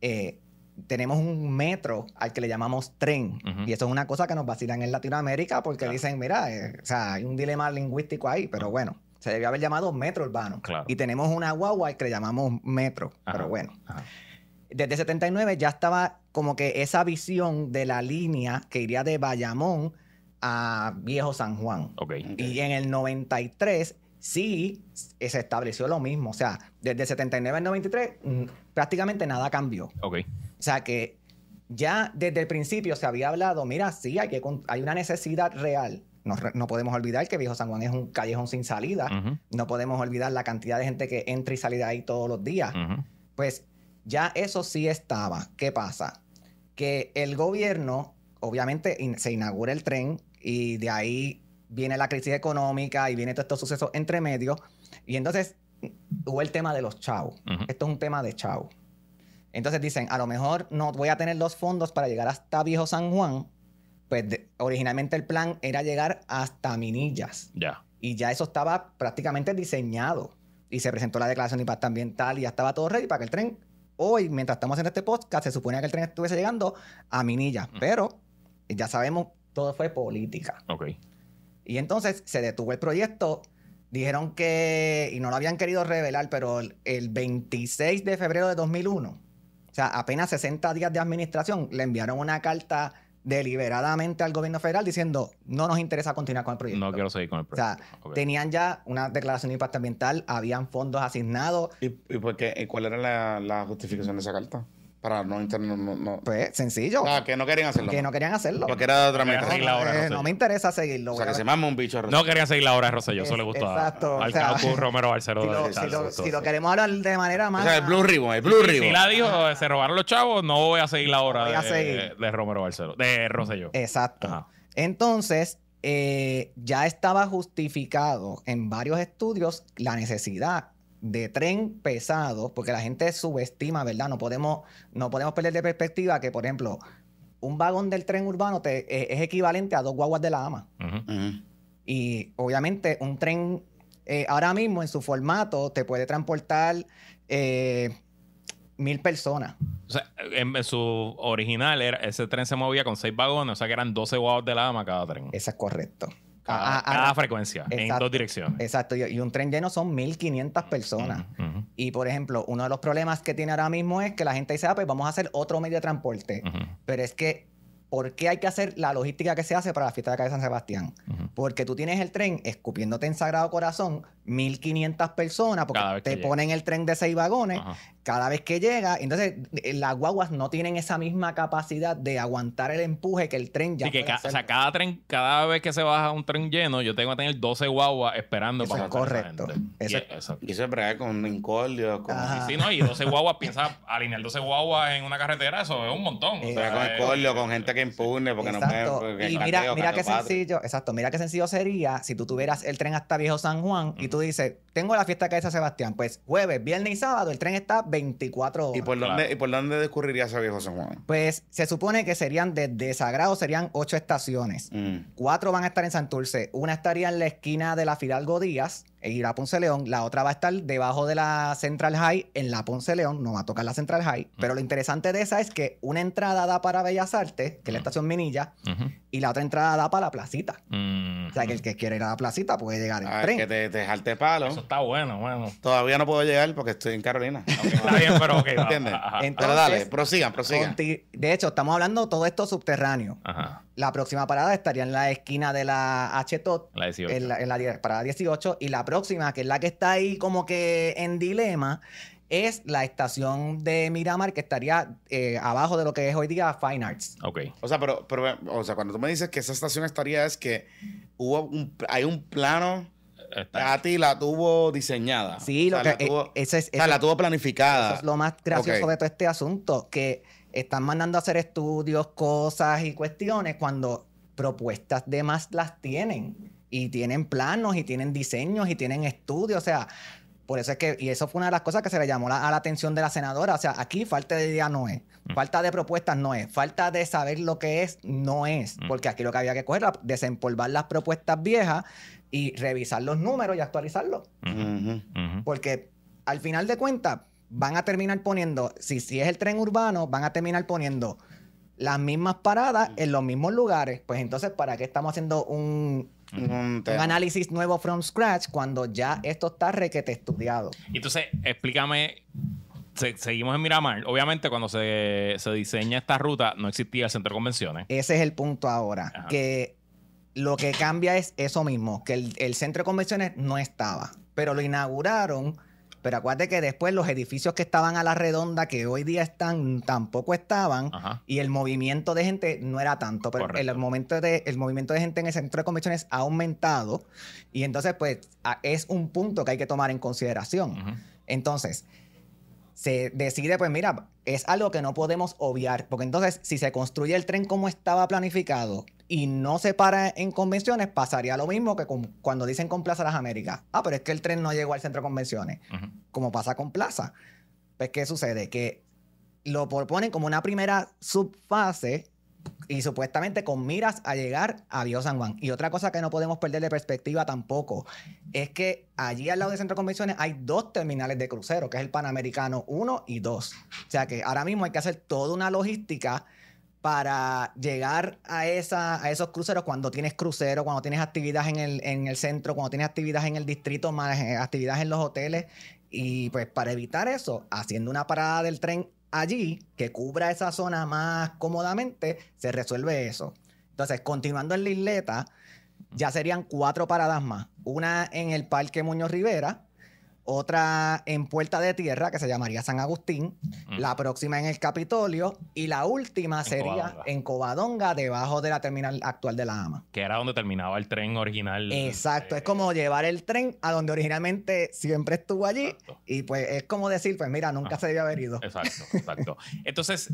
Speaker 3: eh, tenemos un metro al que le llamamos tren, y eso es una cosa que nos vacilan en Latinoamérica porque
Speaker 1: Claro.
Speaker 3: dicen, mira, eh, o sea, hay un dilema lingüístico ahí, pero bueno, se debió haber llamado metro urbano.
Speaker 1: Claro.
Speaker 3: Y tenemos una guagua que le llamamos metro,
Speaker 1: Ajá.
Speaker 3: pero bueno.
Speaker 1: Ajá.
Speaker 3: Desde 79 ya estaba como que esa visión de la línea que iría de Bayamón a Viejo San Juan.
Speaker 1: Ok.
Speaker 3: Y en el 93 sí se estableció lo mismo. O sea, desde el 79 al 93 mm, prácticamente nada cambió. O sea que ya desde el principio se había hablado, mira, sí, hay, que, hay una necesidad real. No, no podemos olvidar que Viejo San Juan es un callejón sin salida. No podemos olvidar la cantidad de gente que entra y sale de ahí todos los días. Pues ya eso sí estaba. ¿Qué pasa? Que el gobierno, obviamente, in- se inaugura el tren y de ahí viene la crisis económica y viene todos estos sucesos entre medio. Y entonces hubo el tema de los chavos.
Speaker 1: Ujú.
Speaker 3: Esto es un tema de chavos. Entonces dicen, a lo mejor no voy a tener los fondos para llegar hasta Viejo San Juan. Pues de- originalmente el plan era llegar hasta Minillas
Speaker 1: Ya.
Speaker 3: y ya eso estaba prácticamente diseñado. Y se presentó la declaración de impacto ambiental y ya estaba todo ready para que el tren, hoy, mientras estamos haciendo este podcast, se suponía que el tren estuviese llegando a Minilla.
Speaker 1: Ujú.
Speaker 3: Pero ya sabemos, todo fue política.
Speaker 1: Ok.
Speaker 3: Y entonces se detuvo el proyecto. Dijeron que, y no lo habían querido revelar, pero el, el 26 de febrero de 2001, o sea, apenas 60 días de administración, le enviaron una carta deliberadamente al gobierno federal diciendo, no nos interesa continuar con el proyecto.
Speaker 1: No quiero seguir con el
Speaker 3: O sea,
Speaker 1: proyecto.
Speaker 3: Tenían ya una declaración de impacto ambiental, habían fondos asignados.
Speaker 2: ¿Y, y por qué? ¿Y cuál era la, la justificación de esa carta? Para no interno, no, no.
Speaker 3: Pues sencillo,
Speaker 2: Ah, que no querían hacerlo.
Speaker 3: que no querían hacerlo.
Speaker 2: Porque era de otra
Speaker 1: seguir la hora,
Speaker 3: Eh, no me interesa seguirlo.
Speaker 2: O sea, que se mama un bicho.
Speaker 1: No quería seguir la hora de Rosselló, eso
Speaker 3: Es-
Speaker 1: le gustó a-
Speaker 3: exacto,
Speaker 1: al
Speaker 3: o sea,
Speaker 1: Romero Barceló.
Speaker 3: si,
Speaker 1: de
Speaker 3: lo,
Speaker 1: Charles,
Speaker 3: si lo- si queremos hablar de manera
Speaker 2: O
Speaker 3: más...
Speaker 2: sea, el Blue Ribbon, el Blue
Speaker 1: Si
Speaker 2: Ribbon.
Speaker 1: la dijo, se robaron los chavos, no voy a seguir la hora
Speaker 3: Voy a
Speaker 1: de,
Speaker 3: seguir.
Speaker 1: de Romero Barceló. De Rosselló.
Speaker 3: Exacto.
Speaker 1: Ajá.
Speaker 3: Entonces, eh, ya estaba justificado en varios estudios la necesidad de tren pesado, porque la gente subestima, ¿verdad? No podemos, no podemos perder de perspectiva que, por ejemplo, un vagón del tren urbano te- eh, es equivalente a dos guaguas de la AMA. Y obviamente un tren eh, ahora mismo en su formato te puede transportar eh, mil personas.
Speaker 1: O sea, en, en su original, era, ese tren se movía con seis vagones, o sea que eran 12 guados de la ama cada tren.
Speaker 3: Eso es correcto.
Speaker 1: Cada,
Speaker 3: Ah, ah,
Speaker 1: cada
Speaker 3: ah,
Speaker 1: frecuencia, en dos direcciones.
Speaker 3: Exacto. Y, un tren lleno son 1.500 personas. Y por ejemplo, uno de los problemas que tiene ahora mismo es que la gente dice, ah, pues vamos a hacer otro medio de transporte. Pero es que, ¿por qué hay que hacer la logística que se hace para la fiesta de la calle San Sebastián? Porque tú tienes el tren escupiéndote en Sagrado Corazón, 1500 personas, porque te
Speaker 1: llega.
Speaker 3: ponen el tren de seis vagones
Speaker 1: Ajá.
Speaker 3: cada vez que llega. Entonces, eh, las guaguas no tienen esa misma capacidad de aguantar el empuje que el tren ya
Speaker 1: Así que
Speaker 3: puede
Speaker 1: ca-
Speaker 3: hacer.
Speaker 1: o sea, cada tren, cada vez que se baja un tren lleno, yo tengo que tener 12 guaguas esperando
Speaker 3: Eso
Speaker 1: para
Speaker 3: es correcto. Eso
Speaker 1: Y-.
Speaker 2: Y eso es bregar con incordio, con...
Speaker 1: Sí, no, y 12 guaguas, piensa alinear 12 guaguas en una carretera, eso es un montón.
Speaker 3: Eh,
Speaker 1: O
Speaker 2: bregar
Speaker 1: sea,
Speaker 2: con incordio, con gente que impune, porque no
Speaker 3: Exacto.
Speaker 2: pueden... porque
Speaker 3: y mira, mira qué sencillo, exacto, mira qué sencillo sería si tú tuvieras el tren hasta Viejo San Juan y tú dices, tengo la fiesta que es San Sebastián, pues jueves, viernes y sábado el tren está 24 horas.
Speaker 2: ¿Y por,
Speaker 1: Claro.
Speaker 2: dónde, ¿Y por dónde discurriría ese viejo San Juan?
Speaker 3: Pues se supone que serían desde Sagrado, serían ocho estaciones.
Speaker 2: Mm.
Speaker 3: Cuatro van a estar en Santurce. Una estaría en la esquina de la Fidalgo Díaz, ir a Ponce León. La otra va a estar debajo de la Central High, en la Ponce León. No va a tocar la Central High. Pero lo interesante de esa es que una entrada da para Bellas Artes, que es la estación Minilla, y la otra entrada da para la placita.
Speaker 1: Mm,
Speaker 3: O sea, que el que quiere ir a la placita puede llegar en
Speaker 2: Ah,
Speaker 3: tren.
Speaker 2: que te, te jalte palo.
Speaker 1: Eso está bueno, bueno.
Speaker 2: Todavía no puedo llegar porque estoy en Carolina.
Speaker 1: Está bien, pero ok.
Speaker 2: ¿Entiendes?
Speaker 3: Entonces-
Speaker 2: Pero dale, prosigan, prosigan.
Speaker 3: De hecho, estamos hablando todo esto subterráneo.
Speaker 1: ajá.
Speaker 3: La próxima parada estaría en la esquina de la HTOT,
Speaker 1: La 18.
Speaker 3: en la, en la die- parada 18. Y la próxima, que es la que está ahí como que en dilema, es la estación de Miramar, que estaría eh, abajo de lo que es hoy día Fine Arts.
Speaker 1: Ok.
Speaker 2: O sea, pero, pero, o sea, cuando tú me dices que esa estación estaría es que hubo un, hay un plano, ti la tuvo diseñada.
Speaker 3: Sí,
Speaker 2: O
Speaker 3: lo
Speaker 2: sea,
Speaker 3: que,
Speaker 2: la tuvo,
Speaker 3: eh, ese es,
Speaker 2: o sea,
Speaker 3: eso-
Speaker 2: la tuvo planificada.
Speaker 3: eso es lo más gracioso de todo este asunto, que están mandando a hacer estudios, cosas y cuestiones cuando propuestas de más las tienen. Y tienen planos y tienen diseños y tienen estudios. O sea, Por eso es que, y eso fue una de las cosas que se le llamó la- a la atención de la senadora. O sea, aquí falta de idea no es,
Speaker 1: Mm.
Speaker 3: falta de propuestas no es, falta de saber lo que es no es.
Speaker 1: Mm.
Speaker 3: Porque aquí lo que había que coger era desempolvar las propuestas viejas y revisar los números y actualizarlos. Porque al final de cuentas van a terminar poniendo, si, si es el tren urbano, van a terminar poniendo las mismas paradas en los mismos lugares. Pues entonces, ¿para qué estamos haciendo un,
Speaker 2: Un
Speaker 3: análisis nuevo from scratch cuando ya esto está requete estudiado?
Speaker 1: Entonces, explícame. se- seguimos en Miramar. Obviamente, cuando se, se diseña esta ruta, no existía el centro de convenciones.
Speaker 3: Ese es el punto ahora.
Speaker 1: Ajá.
Speaker 3: Que lo que cambia es eso mismo, que el, el centro de convenciones no estaba, pero lo inauguraron. Pero acuérdate que después los edificios que estaban a la redonda, que hoy día están, tampoco estaban.
Speaker 1: Ajá.
Speaker 3: Y el movimiento de gente no era tanto, pero
Speaker 1: Correcto.
Speaker 3: el momento, de, el movimiento de gente en el centro de convenciones ha aumentado. Y entonces, pues, es un punto que hay que tomar en consideración. Entonces, se decide, pues mira, es algo que no podemos obviar, porque entonces si se construye el tren como estaba planificado y no se para en convenciones, pasaría lo mismo que con- cuando dicen con Plaza Las Américas. Ah, pero es que el tren no llegó al centro de convenciones, como pasa con Plaza. Pues, ¿qué sucede? Que lo proponen como una primera subfase y supuestamente con miras a llegar a Viejo San Juan. Y otra cosa que no podemos perder de perspectiva tampoco es que allí al lado del centro de convenciones hay dos terminales de crucero, que es el Panamericano 1 y 2. O sea que ahora mismo hay que hacer toda una logística para llegar a, esa, a esos cruceros cuando tienes crucero, cuando tienes actividades en el, en el centro, cuando tienes actividades en el distrito, más eh, actividades en los hoteles. Y pues para evitar eso, haciendo una parada del tren allí que cubra esa zona más cómodamente, se resuelve eso. Entonces, continuando en la isleta, ya serían cuatro paradas más. Una en el Parque Muñoz Rivera, otra en Puerta de Tierra, que se llamaría San Agustín,
Speaker 1: Mm.
Speaker 3: la próxima en el Capitolio y la última
Speaker 1: En
Speaker 3: sería
Speaker 1: Covadonga.
Speaker 3: en Covadonga, debajo de la terminal actual de la AMA.
Speaker 1: Que era donde terminaba el tren original.
Speaker 3: Exacto,
Speaker 1: eh,
Speaker 3: es como llevar el tren a donde originalmente siempre estuvo allí
Speaker 1: Exacto.
Speaker 3: y pues es como decir, pues mira, nunca se debió haber ido.
Speaker 1: Exacto, exacto. Entonces,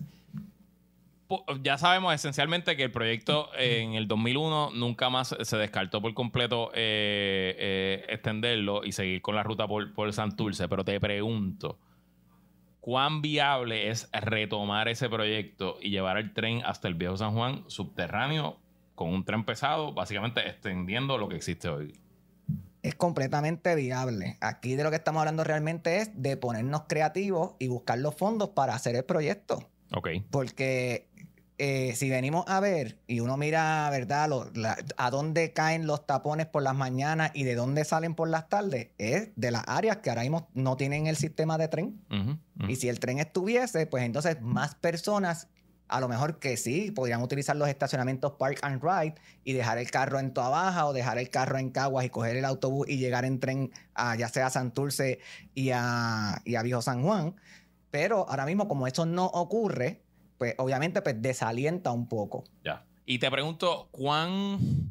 Speaker 1: ya sabemos esencialmente que el proyecto eh, en el 2001 nunca más se descartó por completo eh, eh, extenderlo y seguir con la ruta por, por Santurce. Pero te pregunto, ¿cuán viable es retomar ese proyecto y llevar el tren hasta el viejo San Juan subterráneo con un tren pesado, básicamente extendiendo lo que existe hoy?
Speaker 3: es completamente viable. Aquí de lo que estamos hablando realmente es de ponernos creativos y buscar los fondos para hacer el proyecto.
Speaker 1: Ok.
Speaker 3: Porque eh, si venimos a ver y uno mira, ¿verdad?, Lo- la- a dónde caen los tapones por las mañanas y de dónde salen por las tardes, es de las áreas que ahora mismo no tienen el sistema de tren. Y si el tren estuviese, pues entonces más personas, a lo mejor que sí, podrían utilizar los estacionamientos Park and Ride y dejar el carro en Toa Baja o dejar el carro en Caguas y coger el autobús y llegar en tren a ya sea a Santurce y a, y a Viejo San Juan. Pero ahora mismo, como eso no ocurre, pues obviamente pues desalienta un poco.
Speaker 1: Ya. Y te pregunto, ¿cuán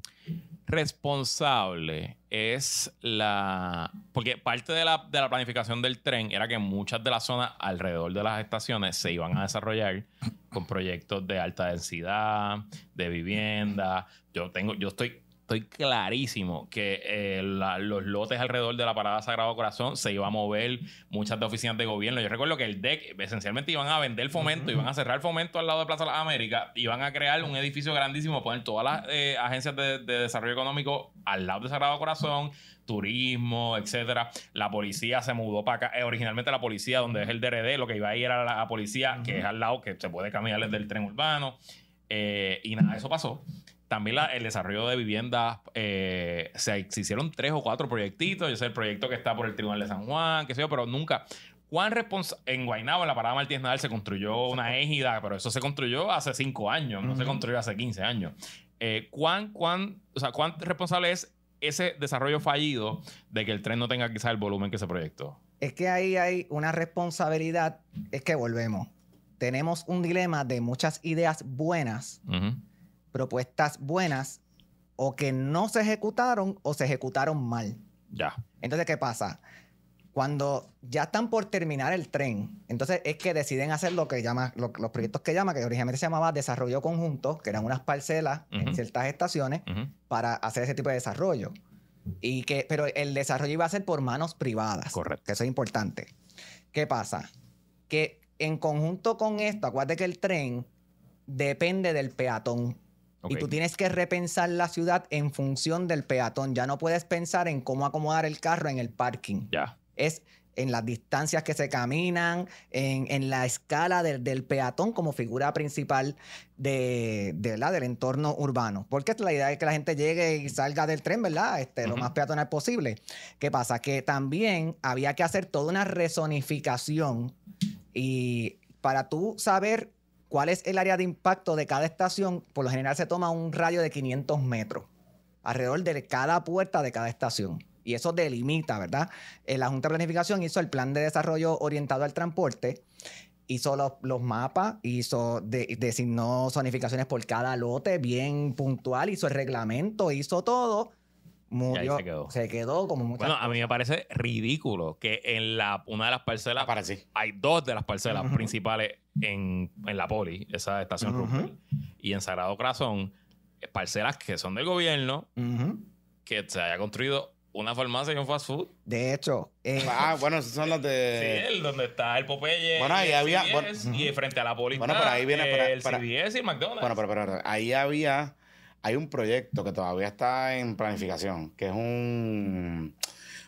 Speaker 1: responsable es la... Porque parte de la, de la planificación del tren era que muchas de las zonas alrededor de las estaciones se iban a desarrollar con proyectos de alta densidad, de vivienda. Yo tengo, yo estoy, estoy clarísimo que eh, la- los lotes alrededor de la parada Sagrado Corazón se iban a mover muchas de oficinas de gobierno. Yo recuerdo que el DEC esencialmente iban a vender fomento, iban a cerrar fomento al lado de Plaza Las Américas, iban a crear un edificio grandísimo, poner todas las eh, agencias de, de desarrollo económico al lado de Sagrado Corazón, turismo, etcétera. La policía se mudó para acá. Eh, originalmente la policía, donde es el DRD, lo que iba a ir era la policía, que es al lado, que se puede caminar desde el tren urbano. Y nada, eso pasó. También la- el desarrollo de viviendas, eh, se, se hicieron tres o cuatro proyectitos. Yo sé el proyecto que está por el Tribunal de San Juan, qué sé yo, pero nunca. ¿Cuán responsable? En Guaynabo, en la parada Martínez Nadal, se construyó una égida, pero eso se construyó hace cinco años, no se construyó hace 15 años. Eh, ¿cuán, cuán, o sea, ¿Cuán responsable es ese desarrollo fallido de que el tren no tenga quizás el volumen que se proyectó?
Speaker 3: Es que ahí hay una responsabilidad, es que volvemos. Tenemos un dilema de muchas ideas buenas. Propuestas buenas o que no se ejecutaron o se ejecutaron mal.
Speaker 1: Ya.
Speaker 3: Entonces, ¿qué pasa? Cuando ya están por terminar el tren, entonces es que deciden hacer lo que llama, lo- los proyectos que llama, que originalmente se llamaba desarrollo conjunto, que eran unas parcelas en ciertas estaciones para hacer ese tipo de desarrollo. Y que, pero el desarrollo iba a ser por manos privadas.
Speaker 1: Correcto.
Speaker 3: Que eso es importante. ¿Qué pasa? Que en conjunto con esto, acuérdate que el tren depende del peatón.
Speaker 1: Ok.
Speaker 3: Y tú tienes que repensar la ciudad en función del peatón. Ya no puedes pensar en cómo acomodar el carro en el parking.
Speaker 1: Ya.
Speaker 3: Es en las distancias que se caminan, en, en la escala del, del peatón como figura principal de, de, ¿verdad? del entorno urbano. Porque la idea es que la gente llegue y salga del tren, ¿verdad? Este, Lo
Speaker 1: Ujú.
Speaker 3: más peatonal posible. ¿Qué pasa? Que también había que hacer toda una rezonificación y para tú saber cuál es el área de impacto de cada estación, por lo general se toma un radio de 500 metros alrededor de cada puerta de cada estación. Y eso delimita, ¿verdad? Eh, la Junta de Planificación hizo el plan de desarrollo orientado al transporte, hizo los, los mapas, hizo de- designó zonificaciones por cada lote bien puntual, hizo el reglamento, hizo todo. Murió,
Speaker 1: se quedó.
Speaker 3: Se quedó como muchas
Speaker 1: Bueno, a mí me parece ridículo que en la una de las parcelas
Speaker 2: Para sí.
Speaker 1: hay dos de las parcelas principales en, en la poli, esa estación. Roosevelt. Y en Sagrado Corazón, parcelas que son del gobierno, que se haya construido una farmacia y un fast food.
Speaker 3: De hecho, eh,
Speaker 2: Ah, bueno, esos son los de.
Speaker 1: sí, el donde está el Popeye.
Speaker 2: Bueno, ahí
Speaker 1: y el
Speaker 2: había- bueno,
Speaker 1: y frente a la poli.
Speaker 2: Bueno, por ahí viene, para-
Speaker 1: el
Speaker 2: para-
Speaker 1: y el McDonald's.
Speaker 2: Bueno, pero, pero, pero, ahí había. Hay un proyecto que todavía está en planificación, que es un,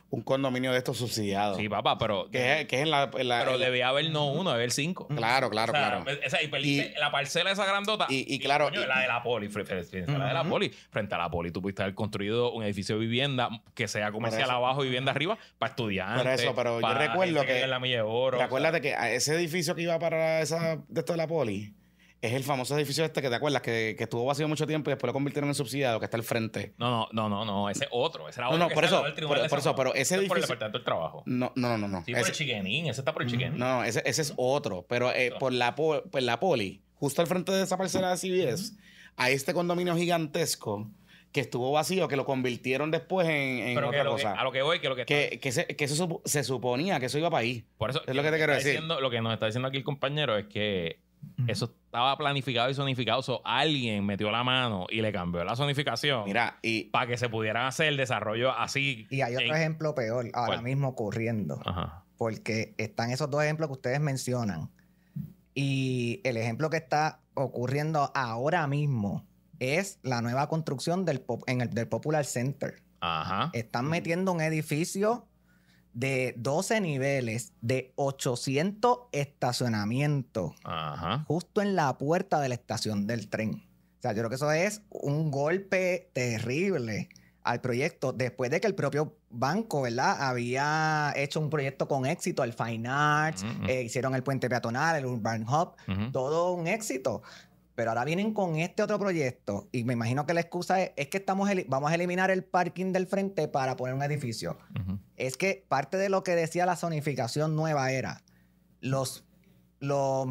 Speaker 2: un condominio de estos subsidiados.
Speaker 1: Sí, papá, pero.
Speaker 2: que, es, que es en la. en la-
Speaker 1: pero
Speaker 2: en la-
Speaker 1: debía haber no uno, debe haber cinco.
Speaker 2: Claro, claro,
Speaker 1: O sea,
Speaker 2: claro.
Speaker 1: esa- y
Speaker 2: Y-
Speaker 1: la parcela esa grandota.
Speaker 2: y- y claro,
Speaker 1: coño,
Speaker 2: y-
Speaker 1: la de la poli, fre- fre- fre- la de la poli. Frente a la poli, tú pudiste haber construido un edificio de vivienda que sea comercial abajo y vivienda arriba para estudiantes.
Speaker 2: Por eso, pero yo recuerdo que-
Speaker 1: vive en la milla de oro.
Speaker 2: Pero acuérdate que ese edificio que iba para esa de esto de la poli es el famoso edificio este que te acuerdas que, que estuvo vacío mucho tiempo y después lo convirtieron en subsidiado, que está al frente.
Speaker 1: No, no, no, no, no, ese otro. Ese era
Speaker 2: No,
Speaker 1: otro
Speaker 2: no,
Speaker 1: que
Speaker 2: por eso, por- por eso, pero ese
Speaker 1: Ese es por el
Speaker 2: edificio-
Speaker 1: Departamento del Trabajo.
Speaker 2: No, no, no, no.
Speaker 1: Sí, por
Speaker 2: Ese-
Speaker 1: el Chiquenín, ese está por el Chiquenín.
Speaker 2: No, ese, ese es otro. Pero eh, por, la, po- por la poli, justo al frente de esa parcela de CBS, hay este condominio gigantesco que estuvo vacío, que lo convirtieron después en, en
Speaker 1: Pero que
Speaker 2: otra
Speaker 1: que-
Speaker 2: cosa.
Speaker 1: a lo que voy, que lo que,
Speaker 2: que, que, se- que eso se suponía que eso iba para ahí.
Speaker 1: Por eso,
Speaker 2: Es lo que te quiero decir.
Speaker 1: diciendo- lo que nos está diciendo aquí el compañero es que eso estaba planificado y zonificado. So, alguien metió la mano y le cambió la zonificación
Speaker 2: Mira, y
Speaker 1: para que se pudieran hacer el desarrollo así.
Speaker 3: y hay otro
Speaker 1: en-
Speaker 3: ejemplo peor ahora
Speaker 1: ¿Cuál?
Speaker 3: mismo ocurriendo.
Speaker 1: Ajá.
Speaker 3: porque están esos dos ejemplos que ustedes mencionan. Y el ejemplo que está ocurriendo ahora mismo es la nueva construcción del, pop- en el, del Popular Center.
Speaker 1: Ajá.
Speaker 3: Están metiendo un edificio de 12 niveles, de 800 estacionamientos,
Speaker 1: Ajá.
Speaker 3: justo en la puerta de la estación del tren. O sea, yo creo que eso es un golpe terrible al proyecto después de que el propio banco, ¿verdad? Había hecho un proyecto con éxito, el Fine Arts, eh, hicieron el puente peatonal, el Urban Hub, todo un éxito. Pero ahora vienen con este otro proyecto y me imagino que la excusa es, es que estamos vamos a eliminar el parking del frente para poner un edificio. Es que parte de lo que decía la zonificación nueva era los, los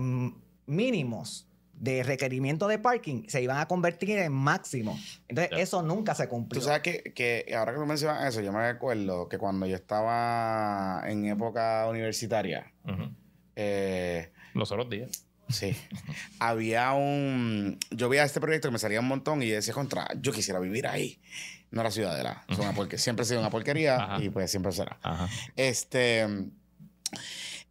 Speaker 3: mínimos de requerimiento de parking se iban a convertir en máximo. Entonces, eso nunca se cumplió.
Speaker 2: tú sabes que, que ahora que tú mencionas eso, yo me recuerdo que cuando yo estaba en época universitaria, eh,
Speaker 1: Los otros días.
Speaker 2: Sí. Había un. Yo veía este proyecto que me salía un montón y decía contra, yo quisiera vivir ahí. No era ciudadela. Es una porquería. Siempre ha sido una porquería
Speaker 1: Ajá.
Speaker 2: y pues siempre será.
Speaker 1: Ajá.
Speaker 2: Este.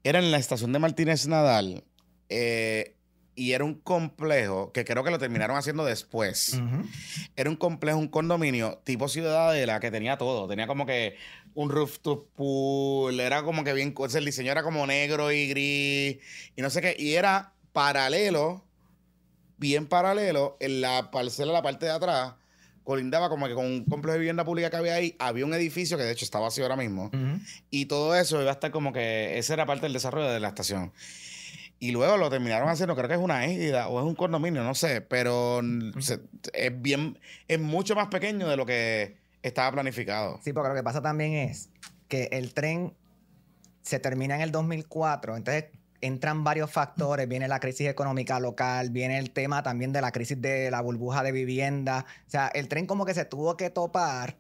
Speaker 2: Era en la estación de Martínez Nadal. eh, y era un complejo que creo que lo terminaron haciendo después. Era un complejo, un condominio tipo ciudadela que tenía todo. Tenía como que un rooftop pool, era como que bien, el diseño era como negro y gris y no sé qué. Y era paralelo, bien paralelo, en la parcela, la parte de atrás, colindaba como que con un complejo de vivienda pública que había ahí. Había un edificio que de hecho está vacío ahora mismo. Y todo eso iba a estar como que esa era parte del desarrollo de la estación. Y luego lo terminaron haciendo, creo que es una égida o es un condominio, no sé, pero se- es bien, es mucho más pequeño de lo que estaba planificado.
Speaker 3: Sí, porque lo que pasa también es que el tren se termina en el 2004, entonces entran varios factores, viene la crisis económica local, viene el tema también de la crisis de la burbuja de vivienda, o sea, el tren como que se tuvo que topar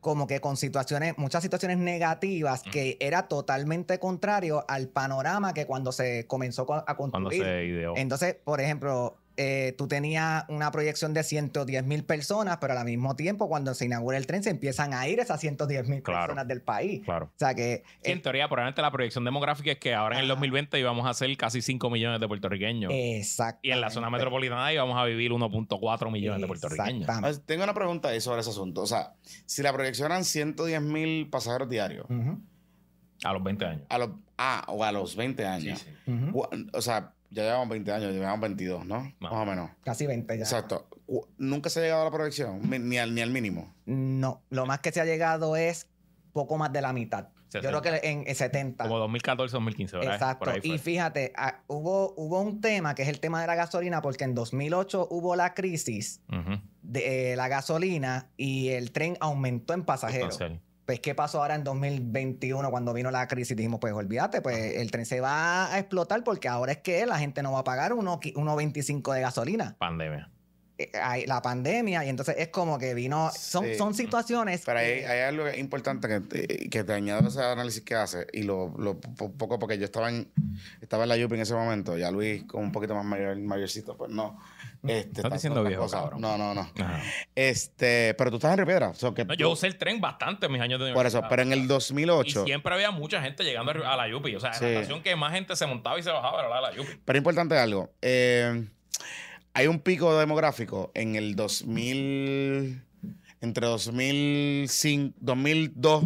Speaker 3: como que con situaciones, muchas situaciones negativas que era totalmente contrario al panorama que cuando se comenzó co- a
Speaker 1: Cuando
Speaker 3: construir.
Speaker 1: se ideó.
Speaker 3: Entonces, por ejemplo, eh, tú tenías una proyección de 110 mil personas, pero al mismo tiempo, cuando se inaugura el tren, se empiezan a ir esas 110 mil
Speaker 1: Claro.
Speaker 3: personas del país.
Speaker 1: Claro.
Speaker 3: O sea que
Speaker 1: Sí, en teoría, probablemente la proyección demográfica es que ahora en el
Speaker 3: Ajá.
Speaker 1: 2020 íbamos a ser casi 5 millones de puertorriqueños.
Speaker 3: Exacto.
Speaker 1: y en la zona metropolitana íbamos a vivir 1.4 millones de puertorriqueños.
Speaker 2: Ah, Tengo una pregunta ahí sobre ese asunto. O sea, si la proyección eran 110 mil pasajeros diarios,
Speaker 1: A los 20 años.
Speaker 2: a los, ah, o a los 20 años. O sea, ya llevamos 20 años, llevamos 22, ¿no? Más o menos.
Speaker 3: Casi 20 ya.
Speaker 2: Exacto. Nunca se ha llegado a la proyección, ni al, ni al mínimo.
Speaker 3: No, lo más que se ha llegado es poco más de la mitad. Yo
Speaker 1: 60.
Speaker 3: creo que en, en 70.
Speaker 1: Como 2014, 2015, ¿verdad?
Speaker 3: Exacto.
Speaker 1: Por ahí fue.
Speaker 3: Y fíjate, ah, hubo, hubo un tema que es el tema de la gasolina, porque en 2008 hubo la crisis de eh, la gasolina y el tren aumentó en pasajeros. Pues, ¿qué pasó ahora en 2021 cuando vino la crisis? Dijimos, pues, olvídate, pues el tren se va a explotar porque ahora es que la gente no va a pagar 1.25 de gasolina.
Speaker 1: Pandemia.
Speaker 3: Eh, hay la pandemia y entonces es como que vino... Son,
Speaker 2: Sí.
Speaker 3: son situaciones...
Speaker 2: Pero hay,
Speaker 3: que-
Speaker 2: hay algo importante que te, que te añado a ese análisis que hace y lo, lo po- poco porque yo estaba en estaba en la Yupi en ese momento, ya Luis con un poquito más mayor, mayorcito, pues no. Este,
Speaker 1: Estás
Speaker 2: está
Speaker 1: diciendo viejo,
Speaker 2: cosa.
Speaker 1: cabrón.
Speaker 2: No, no, no.
Speaker 1: Ajá.
Speaker 2: Este, pero tú estás en Río Piedra, o sea, que
Speaker 1: No,
Speaker 2: tú-
Speaker 1: yo usé el tren bastante en mis años de
Speaker 2: por eso, pero en el
Speaker 1: Y
Speaker 2: 2008,
Speaker 1: siempre había mucha gente llegando a la Yupi. O sea,
Speaker 2: Sí.
Speaker 1: la estación que más gente se montaba y se bajaba era la de la Yupi.
Speaker 2: pero importante algo, eh, hay un pico demográfico en el 2000 entre 2005, 2002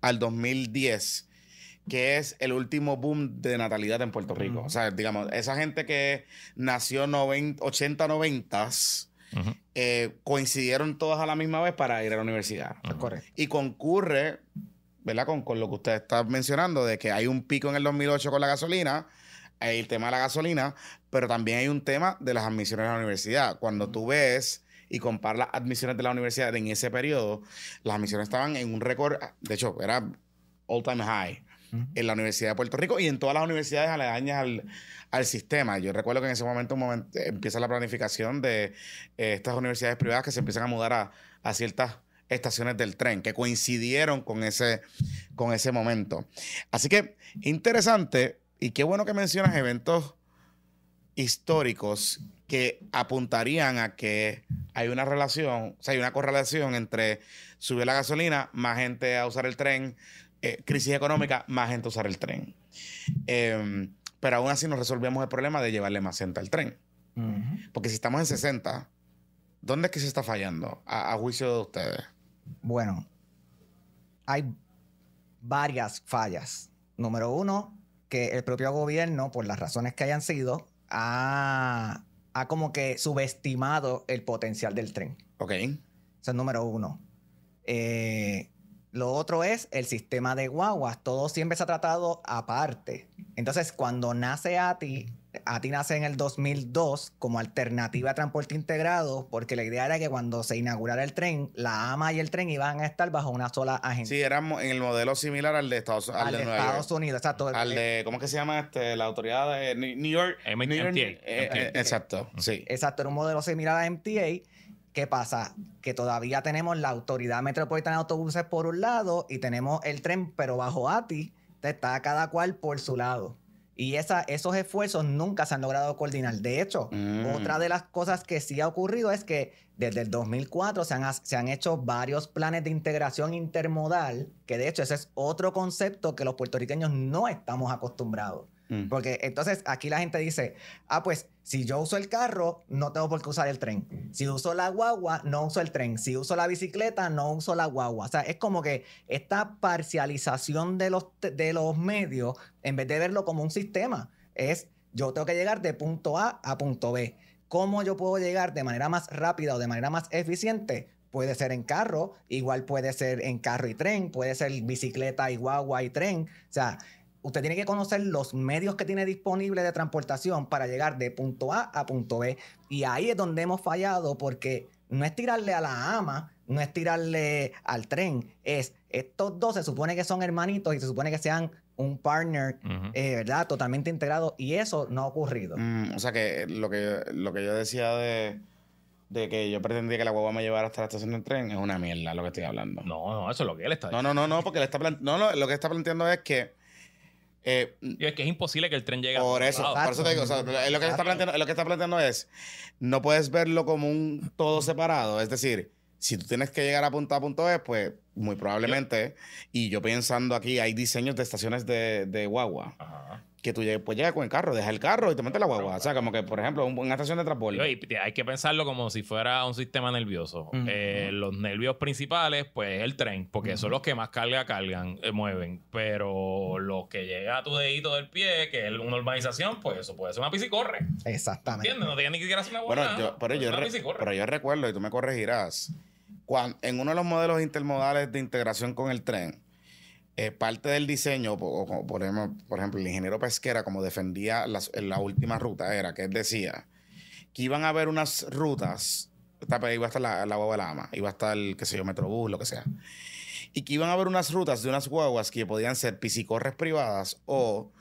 Speaker 2: al 2010 que es el último boom de natalidad en Puerto Rico. O sea, digamos, esa gente que nació 90, 80, 90
Speaker 1: Ujú.
Speaker 2: eh, coincidieron todas a la misma vez para ir a la universidad.
Speaker 3: Correcto.
Speaker 2: Y concurre, ¿verdad? Con, con lo que usted está mencionando, de que hay un pico en el 2008 con la gasolina, hay el tema de la gasolina, pero también hay un tema de las admisiones a la universidad. Cuando tú ves y comparas las admisiones de la universidad en ese periodo, las admisiones estaban en un récord, de hecho, era all time high en la Universidad de Puerto Rico y en todas las universidades aledañas al, al sistema. Yo recuerdo que en ese momento, un momento empieza la planificación de eh, estas universidades privadas que se empiezan a mudar a, a ciertas estaciones del tren que coincidieron con ese, con ese momento. Así que interesante y qué bueno que mencionas eventos históricos que apuntarían a que hay una relación, o sea, hay una correlación entre subir la gasolina, más gente a usar el tren, eh, crisis económica, más gente a usar el tren. Eh, pero aún así no resolvemos el problema de llevarle más gente al tren. Porque si estamos en 60, ¿dónde es que se está fallando a, a juicio de ustedes?
Speaker 3: Bueno, hay varias fallas. Número uno, que el propio gobierno, por las razones que hayan sido, ha, ha como que subestimado el potencial del tren.
Speaker 2: ¿Ok?
Speaker 3: Eso es número uno. Eh, lo otro es el sistema de guaguas. Todo siempre se ha tratado aparte. Entonces, cuando nace ATI, ATI nace en el 2002 como alternativa a transporte integrado, porque la idea era que cuando se inaugurara el tren, la AMA y el tren iban a estar bajo una sola agencia.
Speaker 2: Sí, éramos en el modelo similar al de Estados, al
Speaker 3: al
Speaker 2: de Nueva
Speaker 3: Estados
Speaker 2: York.
Speaker 3: Unidos, exacto.
Speaker 2: Al de, ¿cómo es que se llama este? La autoridad de New York.
Speaker 1: M-
Speaker 2: New York-
Speaker 1: MTA.
Speaker 2: eh, eh, exacto, sí.
Speaker 3: Exacto, era un modelo similar a MTA. ¿Qué pasa? Que todavía tenemos la Autoridad Metropolitana de Autobuses por un lado y tenemos el tren, pero bajo ATI, está cada cual por su lado. Y esa, esos esfuerzos nunca se han logrado coordinar. De hecho,
Speaker 2: Mm.
Speaker 3: otra de las cosas que sí ha ocurrido es que desde el 2004 se han, ha- se han hecho varios planes de integración intermodal, que de hecho ese es otro concepto que los puertorriqueños no estamos acostumbrados.
Speaker 2: Mm.
Speaker 3: Porque entonces aquí la gente dice, ah, pues si yo uso el carro, no tengo por qué usar el tren. Si uso la guagua, no uso el tren. Si uso la bicicleta, no uso la guagua. O sea, es como que esta parcialización de los, de los medios, en vez de verlo como un sistema, es yo tengo que llegar de punto A a punto B. ¿Cómo yo puedo llegar de manera más rápida o de manera más eficiente? Puede ser en carro, igual puede ser en carro y tren, puede ser bicicleta y guagua y tren. O sea, usted tiene que conocer los medios que tiene disponibles de transportación para llegar de punto A a punto B. Y ahí es donde hemos fallado porque no es tirarle a la ama, no es tirarle al tren, es estos dos se supone que son hermanitos y se supone que sean un partner, eh, ¿verdad? Totalmente integrado y eso no ha ocurrido.
Speaker 2: Mm, o sea que lo que lo que yo decía de, de que yo pretendía que la guagua me llevara hasta la estación del tren es una mierda lo que estoy hablando.
Speaker 1: No, no, eso es lo que él está
Speaker 2: No,
Speaker 1: diciendo.
Speaker 2: no, no, no, porque le está no, no, lo que está planteando es que Eh,
Speaker 1: Y es que es imposible que el tren llegue a
Speaker 2: por
Speaker 1: todos
Speaker 2: eso,
Speaker 1: lados.
Speaker 2: por eso te digo, o sea, lo que está planteando, lo que está planteando es, no puedes verlo como un todo separado. Es decir, si tú tienes que llegar a punto a punto B, pues muy probablemente, y yo pensando aquí, hay diseños de estaciones de, de guagua,
Speaker 1: Ajá.
Speaker 2: Que tú llegues, pues llegas con el carro, dejas el carro y te metes la guagua. O sea, como que, por ejemplo, un- una estación de transporte.
Speaker 1: Y hay que pensarlo como si fuera un sistema nervioso. Eh, los nervios principales, pues el tren, porque son los que más carga cargan, eh, mueven. Pero lo que llega a tu dedito del pie, que es una urbanización, pues eso puede ser una piscicorre.
Speaker 3: Exactamente.
Speaker 1: ¿Entiendes? No tiene ni siquiera una
Speaker 2: Bueno,
Speaker 1: buena.
Speaker 2: yo, pero, yo pero yo recuerdo, y tú me corregirás, cuan- en uno de los modelos intermodales de integración con el tren, eh, parte del diseño, por, por ejemplo, el ingeniero pesquera, como defendía la última ruta, era que él decía que iban a haber unas rutas, iba a estar la, la guagua de la ama, iba a estar, qué sé yo, Metrobús, lo que sea, y que iban a haber unas rutas de unas guaguas que podían ser piscicorres privadas o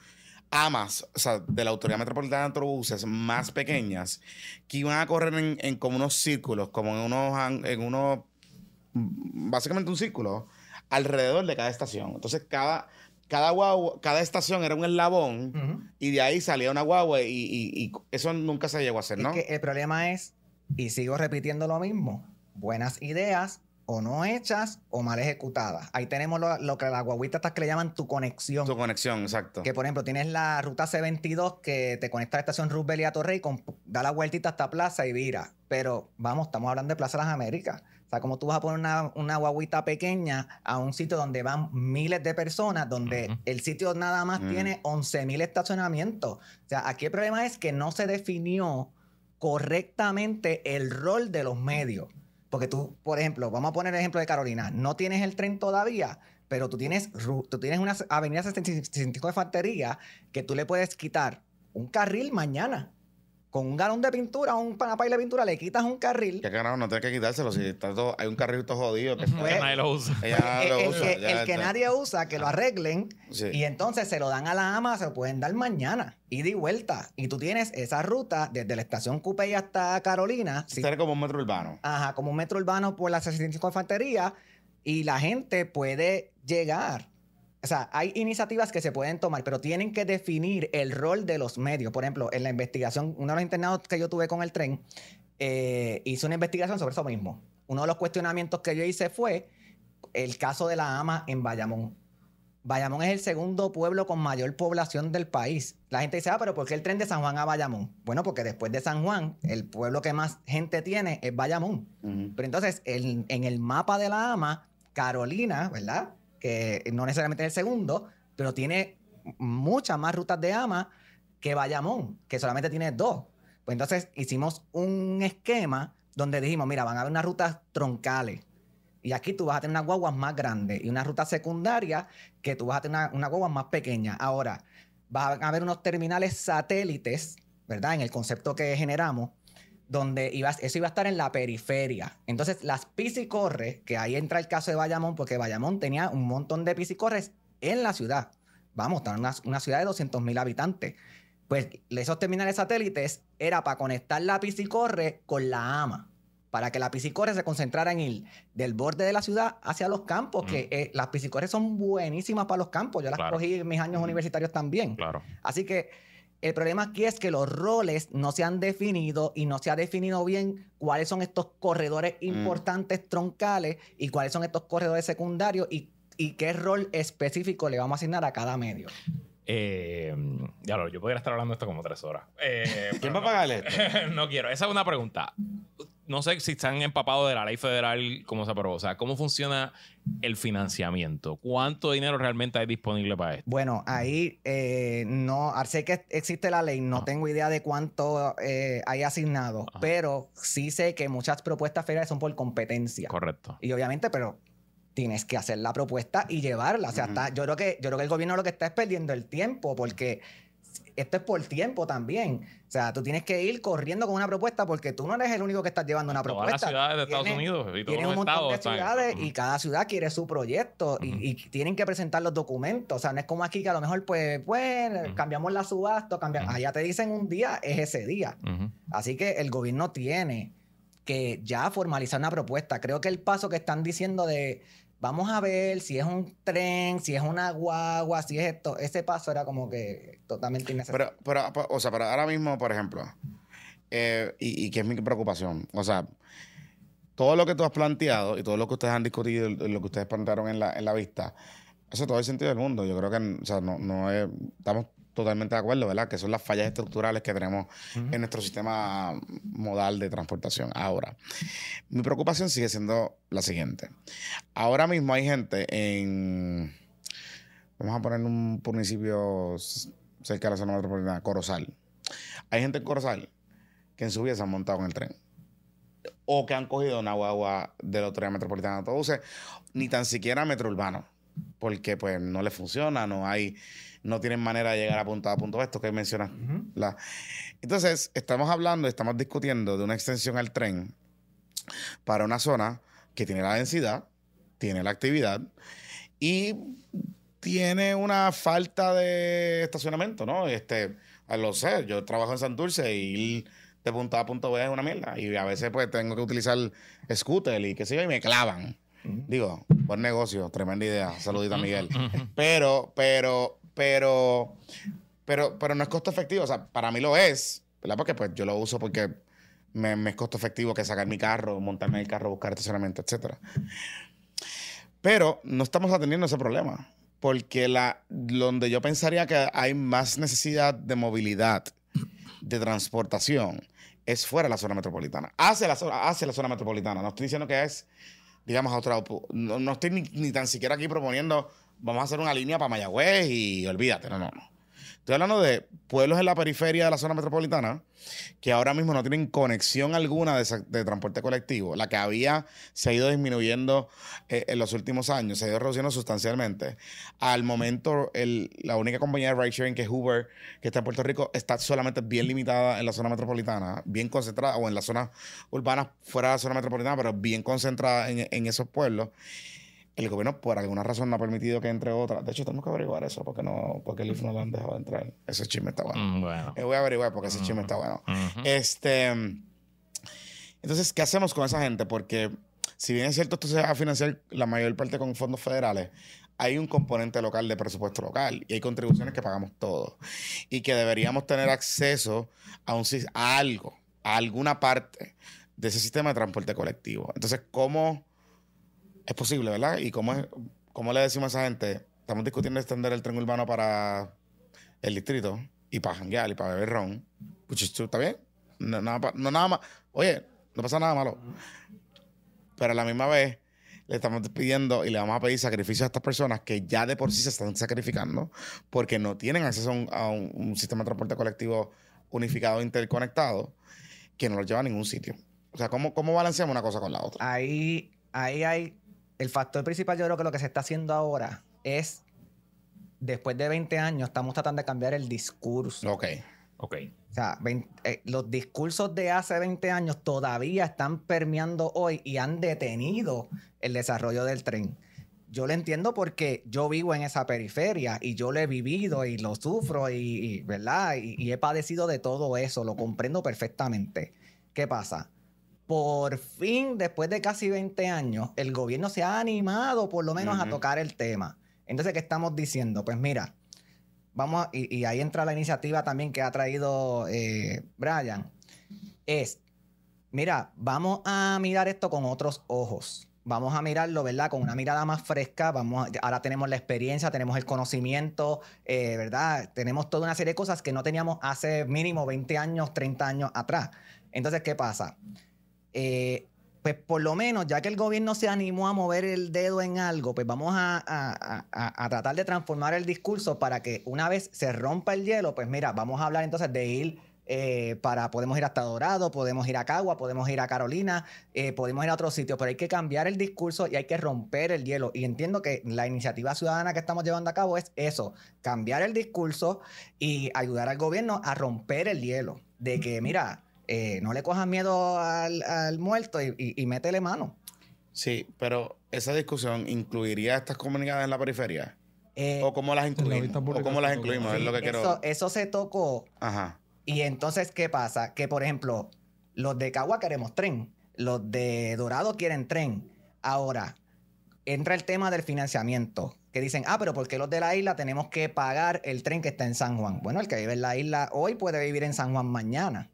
Speaker 2: amas, o sea, de la Autoridad Metropolitana de Autobuses más pequeñas, que iban a correr en, en como unos círculos, como en unos, en unos, básicamente un círculo, alrededor de cada estación. Entonces, cada, cada, guagua- cada estación era un eslabón y de ahí salía una guagua y, y- y eso nunca se llegó a hacer, ¿no?
Speaker 3: Es que el problema es, y sigo repitiendo lo mismo, buenas ideas o no hechas o mal ejecutadas. Ahí tenemos lo, lo que las guaguitas estas que le llaman tu conexión.
Speaker 2: Tu conexión, exacto.
Speaker 3: Que por ejemplo tienes la ruta C22 que te conecta a la estación Roosevelt y a Torrey, con, da la vueltita hasta Plaza y vira. Pero vamos, estamos hablando de Plaza de las Américas. O sea, como tú vas a poner una, una guaguita pequeña a un sitio donde van miles de personas, donde el sitio nada más
Speaker 2: Mm.
Speaker 3: tiene 11.000 estacionamientos. O sea, aquí el problema es que no se definió correctamente el rol de los medios. Porque tú, por ejemplo, vamos a poner el ejemplo de Carolina, no tienes el tren todavía, pero tú tienes, tú tienes una avenida 65 de fantería que tú le puedes quitar un carril mañana. Con un galón de pintura, un panapay de pintura, le quitas un carril.
Speaker 2: Que carajo, no tienes que quitárselo. Si está todo- hay un carrito jodido que
Speaker 1: Que nadie lo usa.
Speaker 2: ella
Speaker 3: el,
Speaker 2: lo
Speaker 3: el
Speaker 2: usa,
Speaker 3: que, el nadie usa, que lo arreglen.
Speaker 2: Sí.
Speaker 3: Y entonces se lo dan a la ama, se lo pueden dar mañana. Ida y vuelta. Y tú tienes esa ruta desde la estación Coupey hasta Carolina.
Speaker 2: Este era como un metro urbano.
Speaker 3: Ajá, como un metro urbano por la 65 de infantería y la gente puede llegar. O sea, hay iniciativas que se pueden tomar, pero tienen que definir el rol de los medios. Por ejemplo, en la investigación, uno de los internados que yo tuve con el tren, eh, hice una investigación sobre eso mismo. Uno de los cuestionamientos que yo hice fue el caso de la ama en Bayamón. Bayamón es el segundo pueblo con mayor población del país. La gente dice, ah, pero ¿por qué el tren de San Juan a Bayamón? Bueno, porque después de San Juan, el pueblo que más gente tiene es Bayamón.
Speaker 2: Ujú.
Speaker 3: Pero entonces, en el mapa de la AMA, Carolina, ¿verdad? Que no necesariamente es el segundo, pero tiene muchas más rutas de AMA que Bayamón, que solamente tiene dos. Pues entonces hicimos un esquema donde dijimos, mira, van a haber unas rutas troncales. Y aquí tú vas a tener unas guaguas más grandes y una ruta secundaria que tú vas a tener una, una guagua más pequeña. Ahora, van a haber unos terminales satélites, ¿verdad? En el concepto que generamos, donde iba, eso iba a estar en la periferia. Entonces, las piscicorres, que ahí entra el caso de Bayamón, porque Bayamón tenía un montón de piscicorres en la ciudad. Vamos, está en una, una ciudad de 200 mil habitantes. Pues esos terminales satélites era para conectar la piscicorre con la AMA, para que la piscicorre se concentrara en ir del borde de la ciudad hacia los campos, que eh, las piscicorres son buenísimas para los campos. Yo las
Speaker 1: Claro.
Speaker 3: cogí en mis años
Speaker 2: Ujú.
Speaker 3: universitarios también.
Speaker 1: Claro.
Speaker 3: Así que el problema aquí es que los roles no se han definido y no se ha definido bien cuáles son estos corredores importantes troncales y cuáles son estos corredores secundarios y, y qué rol específico le vamos a asignar a cada medio.
Speaker 1: Eh, ya lo, yo podría estar hablando de esto como tres horas. Eh,
Speaker 2: ¿Quién va a
Speaker 1: no.
Speaker 2: pagarle esto?
Speaker 1: no quiero. Esa es una pregunta. No sé si están empapados de la ley federal, cómo se aprobó. O sea, ¿cómo funciona el financiamiento? ¿Cuánto dinero realmente hay disponible para esto?
Speaker 3: Bueno, ahí eh, no, sé que existe la ley, no
Speaker 1: Ajá.
Speaker 3: tengo idea de cuánto eh, hay asignado,
Speaker 1: Ajá.
Speaker 3: pero sí sé que muchas propuestas federales son por competencia.
Speaker 1: Correcto.
Speaker 3: Y obviamente, pero tienes que hacer la propuesta y llevarla. O sea, está- yo, creo que, yo creo que el gobierno lo que está es perdiendo el tiempo, porque esto es por tiempo también. O sea, tú tienes que ir corriendo con una propuesta porque tú no eres el único que estás llevando una
Speaker 1: Todas
Speaker 3: propuesta.
Speaker 1: las ciudades de Estados
Speaker 3: Tienes-
Speaker 1: Unidos y todos
Speaker 3: Tienes
Speaker 1: los
Speaker 3: un montón de ciudades y cada ciudad quiere su proyecto y- tienen que presentar los documentos. O sea, no es como aquí que a lo mejor, pues, pues cambiamos la subasta, cambiamos. Allá te dicen un día, es ese día. Así que el gobierno tiene que ya formalizar una propuesta. Creo que el paso que están diciendo de vamos a ver si es un tren, si es una guagua, si es esto. Ese paso era como que totalmente innecesario.
Speaker 2: Pero, pero, o sea, pero ahora mismo, por ejemplo, eh, y, y que es mi preocupación, o sea, todo lo que tú has planteado y todo lo que ustedes han discutido, lo que ustedes plantearon en la, en la vista, eso todo el sentido del mundo. Yo creo que, o sea, no, no es, estamos totalmente de acuerdo, ¿verdad? Que son las fallas estructurales que tenemos en nuestro sistema modal de transportación. Ahora, mi preocupación sigue siendo la siguiente. Ahora mismo hay gente en, vamos a poner un municipio cerca de la zona metropolitana, Corozal. Hay gente en Corozal que en su vida se han montado en el tren. O que han cogido una guagua de la autoridad metropolitana de autobuses, ni tan siquiera metro urbano, porque pues no le funciona, no hay no tienen manera de llegar a punto A, punto B, esto que mencionas. la... Entonces, estamos hablando, estamos discutiendo de una extensión al tren para una zona que tiene la densidad, tiene la actividad y tiene una falta de estacionamiento, ¿no? Este, lo sé, yo trabajo en Santurce y de punto A a punto B es una mierda. Y a veces pues tengo que utilizar scooter y qué sé yo, y me clavan. Digo, buen negocio, tremenda idea. Saludita, Miguel. Pero, pero, pero, pero, pero no es costo efectivo. O sea, para mí lo es, ¿verdad? Porque pues yo lo uso porque me, es costo efectivo que sacar mi carro, montarme el carro, buscar estacionamiento, etcétera. Pero no estamos atendiendo ese problema. Porque la, donde yo pensaría que hay más necesidad de movilidad, de transportación, es fuera de la zona metropolitana. Hacia la hacia la zona metropolitana. No estoy diciendo que es, digamos, a otro. No, no estoy ni, ni, tan siquiera aquí proponiendo vamos a hacer una línea para Mayagüez y olvídate, no, no, no. Estoy hablando de pueblos en la periferia de la zona metropolitana que ahora mismo no tienen conexión alguna de, transporte colectivo. La que había se ha ido disminuyendo eh, en los últimos años, se ha ido reduciendo sustancialmente. Al momento, la única compañía de ride sharing que es Uber, que está en Puerto Rico, está solamente bien limitada en la zona metropolitana, bien concentrada, o en las zonas urbanas fuera de la zona metropolitana, pero bien concentrada en, en esos pueblos el gobierno por alguna razón no ha permitido que entre otras. De hecho, tenemos que averiguar eso porque no, porque el IF no lo han dejado entrar. Ese chisme está bueno. Mm, bueno. Eh, voy a averiguar porque ese chisme está bueno. Este. Entonces, ¿qué hacemos con esa gente? Porque si bien es cierto, esto se va a financiar la mayor parte con fondos federales, hay un componente local de presupuesto local y hay contribuciones que pagamos todos. Y que deberíamos tener acceso a, un, a algo, a alguna parte de ese sistema de transporte colectivo. Entonces, ¿cómo es posible, ¿verdad? ¿Y cómo, es, cómo le decimos a esa gente? Estamos discutiendo extender el tren urbano para el distrito y para janguear y para beber ron. Pues ¿Está bien? No, nada, no nada más. Oye, no pasa nada malo. Pero a la misma vez le estamos pidiendo y le vamos a pedir sacrificios a estas personas que ya de por sí se están sacrificando porque no tienen acceso a un, sistema de transporte colectivo unificado, interconectado, que no los lleva a ningún sitio. O sea, ¿cómo, cómo balanceamos una cosa con la otra?
Speaker 3: Ahí, ahí hay el factor principal yo creo que lo que se está haciendo ahora es, después de 20 años, estamos tratando de cambiar el discurso.
Speaker 2: Ok.
Speaker 3: Ok. O sea, eh, los discursos de hace 20 años todavía están permeando hoy y han detenido el desarrollo del tren. Yo lo entiendo porque yo vivo en esa periferia y yo lo he vivido y lo sufro y, ¿verdad? y he padecido de todo eso, lo comprendo perfectamente. ¿Qué pasa? Por fin, después de casi 20 años, el gobierno se ha animado por lo menos a tocar el tema. Entonces, ¿qué estamos diciendo? Pues mira, vamos, y, ahí entra la iniciativa también que ha traído eh, Brian, es, mira, vamos a mirar esto con otros ojos. Vamos a mirarlo, ¿verdad? Con una mirada más fresca. Vamos ahora tenemos la experiencia, tenemos el conocimiento, eh, ¿verdad? Tenemos toda una serie de cosas que no teníamos hace mínimo 20 años, 30 años atrás. Entonces, ¿qué pasa? Eh, pues por lo menos, ya que el gobierno se animó a mover el dedo en algo, pues vamos a, tratar de transformar el discurso para que una vez se rompa el hielo, pues mira, vamos a hablar entonces de ir eh, para, podemos ir hasta Dorado, podemos ir a Cagua, podemos ir a Carolina, eh, podemos ir a otros sitios, pero hay que cambiar el discurso y hay que romper el hielo. Y entiendo que la iniciativa ciudadana que estamos llevando a cabo es eso, cambiar el discurso y ayudar al gobierno a romper el hielo. De que, mira, eh, no le cojas miedo al, muerto y, métele mano.
Speaker 2: Sí, pero esa discusión incluiría a estas comunidades en la periferia. Eh, ¿O cómo las incluimos? ¿O cómo las incluimos? es lo que
Speaker 3: eso,
Speaker 2: quiero...
Speaker 3: eso se tocó.
Speaker 2: Ajá.
Speaker 3: Y entonces, ¿qué pasa? Que, por ejemplo, los de Cagua queremos tren. Los de Dorado quieren tren. Ahora, entra el tema del financiamiento. Que dicen, ah, pero ¿por qué los de la isla tenemos que pagar el tren que está en San Juan? Bueno, el que vive en la isla hoy puede vivir en San Juan mañana.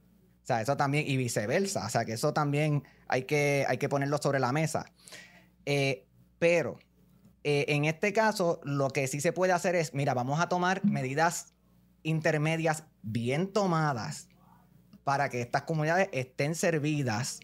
Speaker 3: O sea, eso también, y viceversa. O sea, que eso también hay que, hay que ponerlo sobre la mesa. Eh, pero eh, en este caso, lo que sí se puede hacer es, mira, vamos a tomar medidas intermedias bien tomadas para que estas comunidades estén servidas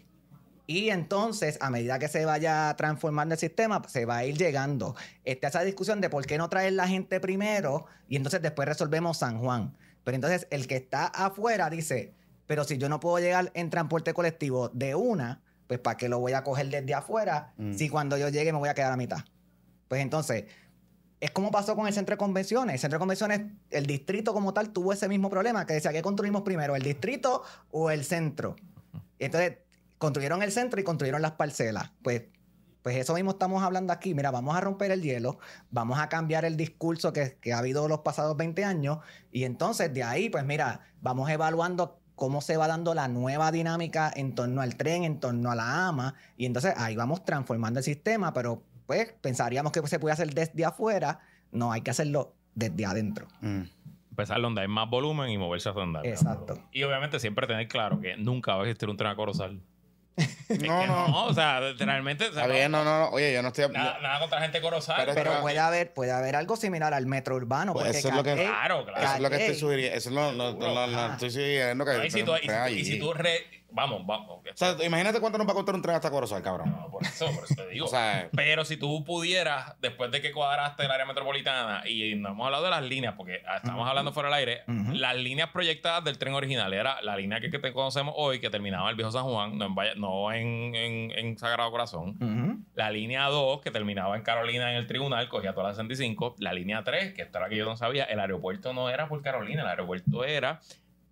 Speaker 3: y entonces, a medida que se vaya transformando el sistema, se va a ir llegando. Está esa discusión de por qué no traer la gente primero y entonces después resolvemos San Juan. Pero entonces el que está afuera dice, pero si yo no puedo llegar en transporte colectivo de una, pues ¿para qué lo voy a coger desde afuera
Speaker 2: Mm.
Speaker 3: si cuando yo llegue me voy a quedar a mitad? Pues entonces, es como pasó con el centro de convenciones. El centro de convenciones, el distrito como tal, tuvo ese mismo problema, que decía, ¿qué construimos primero, el distrito o el centro? Y entonces, construyeron el centro y construyeron las parcelas. Pues, pues eso mismo estamos hablando aquí. Mira, vamos a romper el hielo, vamos a cambiar el discurso que, que ha habido los pasados 20 años y entonces de ahí, pues mira, vamos evaluando cómo se va dando la nueva dinámica en torno al tren, en torno a la AMA, y entonces ahí vamos transformando el sistema, pero pues pensaríamos que se puede hacer desde afuera, no, hay que hacerlo desde adentro.
Speaker 2: Mm.
Speaker 1: Empezar donde hay más volumen y moverse hacia donde hay
Speaker 3: Exacto.
Speaker 1: Y obviamente siempre tener claro que nunca va a existir un tren a Corozal.
Speaker 2: No, no.
Speaker 1: o sea, realmente. o sea,
Speaker 2: Está bien, no, no, no. Oye, yo no estoy.
Speaker 1: Nada, nada contra gente Corozal.
Speaker 2: Pero-
Speaker 3: puede haber, puede haber algo similar al metro urbano.
Speaker 2: Pues
Speaker 3: porque
Speaker 2: eso es lo que-
Speaker 3: Calle-
Speaker 1: Claro, claro.
Speaker 2: Eso es lo que estoy sugiriendo. Eso es lo, lo- lo- lo- lo-
Speaker 3: Ajá.
Speaker 2: estoy sugiriendo que.
Speaker 1: No, y si tú, y si tú-
Speaker 2: allí.
Speaker 1: y si tú re- Vamos, vamos.
Speaker 2: O sea, imagínate cuánto nos va a costar un tren hasta Corozal, cabrón.
Speaker 1: No, por eso, por eso te digo.
Speaker 2: O sea,
Speaker 1: Pero si tú pudieras, después de que cuadraste el área metropolitana, y no hemos hablado de las líneas, porque estamos hablando fuera del aire, las líneas proyectadas del tren original era la línea que, que te conocemos hoy, que terminaba en el viejo San Juan, no en, Valle- no en, en- en Sagrado Corazón. La línea 2, que terminaba en Carolina en el tribunal, cogía toda la 65. La línea 3, que esta era la que yo no sabía, el aeropuerto no era por Carolina, el aeropuerto era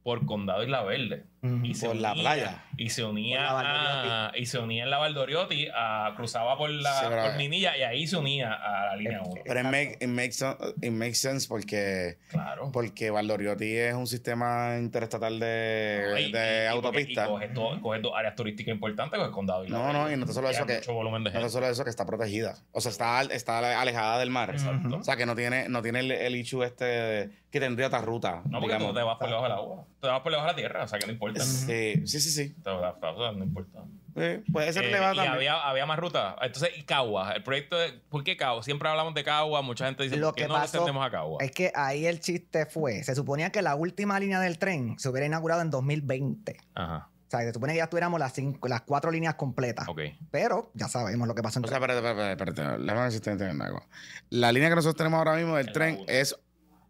Speaker 1: por Condado Isla Verde. Y se
Speaker 2: Por la
Speaker 1: unía-
Speaker 2: playa.
Speaker 1: Y se unía
Speaker 3: la
Speaker 1: a- y se unía en la Valdoriotti, a- cruzaba por la
Speaker 2: Sí,
Speaker 1: por Minilla y ahí se unía a la línea 1.
Speaker 2: pero it, make- it makes, it makes sense porque,
Speaker 1: Claro.
Speaker 2: porque Valdoriotti es un sistema interestatal de,
Speaker 1: No, y-
Speaker 2: de
Speaker 1: y- y-
Speaker 2: autopista.
Speaker 1: Y coge, todo- coge dos áreas turísticas importantes, pues condado Isla
Speaker 2: No,
Speaker 1: Verde.
Speaker 2: no, y no te solo
Speaker 1: Y
Speaker 2: eso que-
Speaker 1: mucho volumen de
Speaker 2: No solo eso, que está protegida. O sea, está, está alejada del mar.
Speaker 1: Exacto.
Speaker 2: O sea, que no tiene, no tiene el, el issue este que tendría otra ruta.
Speaker 1: No, porque
Speaker 2: digamos.
Speaker 1: tú te vas por debajo del agua. Te vas por debajo de la tierra, o sea que no importa.
Speaker 2: Sí, sí, sí. sí.
Speaker 1: No importa.
Speaker 2: Sí, puede ser
Speaker 1: Eh,
Speaker 2: elevada
Speaker 1: y
Speaker 2: también.
Speaker 1: había, había más rutas. Entonces, y Cagua, el proyecto de. ¿Por qué Cagua? Siempre hablamos de Cagua, mucha gente dice,
Speaker 3: Lo
Speaker 1: ¿por qué
Speaker 3: que
Speaker 1: no le
Speaker 3: pasó
Speaker 1: extendemos a Cagua?
Speaker 3: Es que ahí el chiste fue, se suponía que la última línea del tren se hubiera inaugurado en 2020.
Speaker 1: Ajá,
Speaker 3: O sea, se supone que ya tuviéramos las, cinco, las cuatro líneas completas.
Speaker 1: ok.
Speaker 3: Pero ya sabemos lo que pasó en
Speaker 2: O sea, espérate, espérate, espérate. espérate. Déjame ver si estoy entendiendo algo. La línea que nosotros tenemos ahora mismo del tren es.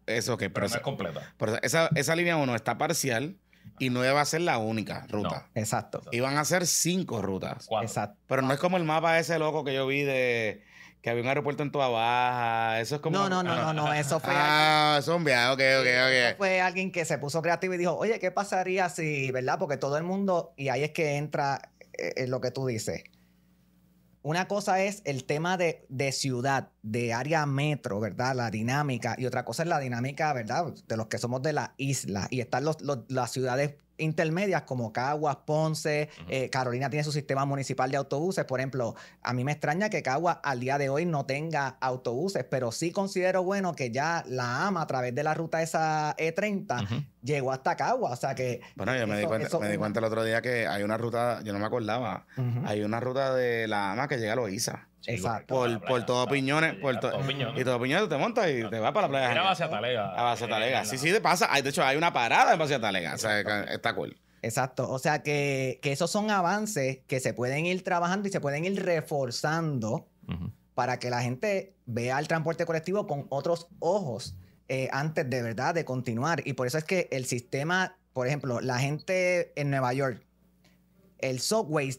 Speaker 2: Es ok,
Speaker 1: Pero
Speaker 2: pero,
Speaker 1: no es
Speaker 2: esa,
Speaker 1: completa.
Speaker 2: pero esa, esa línea 1 está parcial y no va a ser la única ruta.
Speaker 3: Exacto.
Speaker 2: Iban a ser cinco rutas.
Speaker 1: Cuatro.
Speaker 3: Exacto.
Speaker 2: Pero no es como el mapa ese loco que yo vi de que había un aeropuerto en Toa Baja. Eso es como.
Speaker 3: No, no, no, no, no. Eso fue,
Speaker 2: Ah, es un viaje, ok,
Speaker 3: eso
Speaker 2: ok, ok.
Speaker 3: fue alguien que se puso creativo y dijo, oye, ¿qué pasaría si, verdad? Porque todo el mundo, y ahí es que entra eh, eh, lo que tú dices. Una cosa es el tema de, de ciudad, de área metro, ¿verdad? La dinámica. Y otra cosa es la dinámica, ¿verdad? De los que somos de la isla. Y están los, los- las ciudades intermedias como Caguas, Ponce, eh, Carolina tiene su sistema municipal de autobuses. Por ejemplo, a mí me extraña que Caguas al día de hoy no tenga autobuses, pero sí considero bueno que ya la AMA a través de la ruta esa E30
Speaker 1: Ujú.
Speaker 3: llegó hasta Caguas. O sea que...
Speaker 2: Bueno, yo me, di cuenta,
Speaker 3: eso-
Speaker 2: me di cuenta el otro día que hay una ruta, yo no me acordaba, hay una ruta de la AMA que llega a Loíza.
Speaker 3: Exacto.
Speaker 2: Por, por todo Opiniones, por to- y todo Opiniones te montas y te vas para la playa.
Speaker 1: Era base a Talega.
Speaker 2: A Base Talega.
Speaker 1: en
Speaker 2: Sí, sí, de pasa. Hay, de hecho, hay una parada en Base Talega. O sea, está cool.
Speaker 3: Exacto. O sea que, que esos son avances que se pueden ir trabajando y se pueden ir reforzando para que la gente vea el transporte colectivo con otros ojos eh, antes de verdad de continuar. Y por eso es que el sistema, por ejemplo, la gente en Nueva York, el subway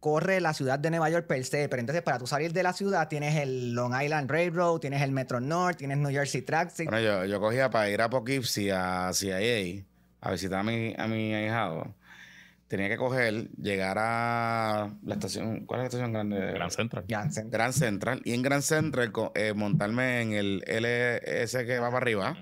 Speaker 3: corre la ciudad de Nueva York per se, pero entonces para tú salir de la ciudad tienes el Long Island Railroad, tienes el Metro North, tienes New Jersey Transit.
Speaker 2: Bueno, yo, yo cogía para ir a Poughkeepsie, a CIA, a visitar a mi, a mi ahijado. Tenía que coger, llegar a la estación. ¿Cuál es la estación grande?
Speaker 1: Gran Central.
Speaker 3: Janssen.
Speaker 2: Grand Central. Y en Grand Central eh, montarme en el LS que va para arriba.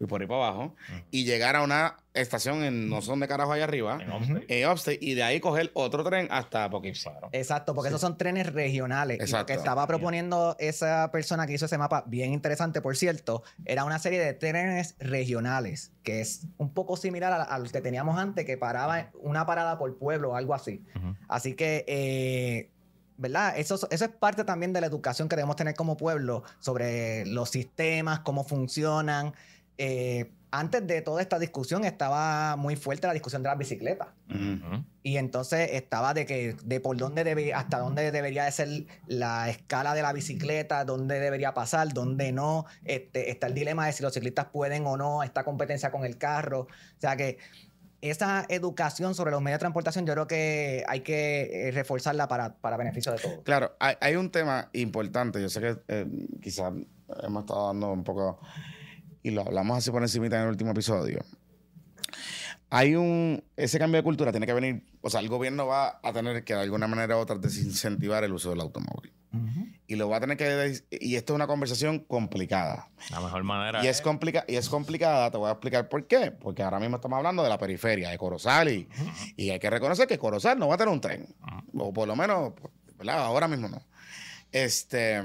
Speaker 2: Y por ahí para abajo, y llegar a una estación en no sé dónde carajo allá arriba,
Speaker 1: En Upstate.
Speaker 2: en Upstate, y de ahí coger otro tren hasta Poughkeepsie.
Speaker 1: Claro.
Speaker 3: Exacto, porque esos son trenes regionales. Y lo
Speaker 2: Exacto.
Speaker 3: que estaba proponiendo esa persona que hizo ese mapa, bien interesante, por cierto, era una serie de trenes regionales, que es un poco similar a- al que teníamos antes, que paraba una parada por pueblo o algo así. Así que, eh, ¿verdad? Eso, eso es parte también de la educación que debemos tener como pueblo sobre los sistemas, cómo funcionan. Eh, antes de toda esta discusión estaba muy fuerte la discusión de las bicicletas. Y entonces estaba de que de por dónde debe, hasta dónde debería de ser la escala de la bicicleta, dónde debería pasar, dónde no. Este, está el dilema de si los ciclistas pueden o no esta competencia con el carro. O sea que esa educación sobre los medios de transportación yo creo que hay que eh, reforzarla para, para beneficio de todos.
Speaker 2: Claro, hay, hay un tema importante. Yo sé que eh, quizás hemos estado dando un poco, y lo hablamos así por encima en el último episodio. Hay un, ese cambio de cultura tiene que venir, o sea, el gobierno va a tener que de alguna manera u otra desincentivar el uso del automóvil. Y lo va a tener que, y esto es una conversación complicada.
Speaker 1: La mejor manera
Speaker 2: Y es, complica y es complicada, te voy a explicar por qué. Porque ahora mismo estamos hablando de la periferia, de Corozal, y, y hay que reconocer que Corozal no va a tener un tren. O por lo menos, ¿verdad? Ahora mismo no. Este,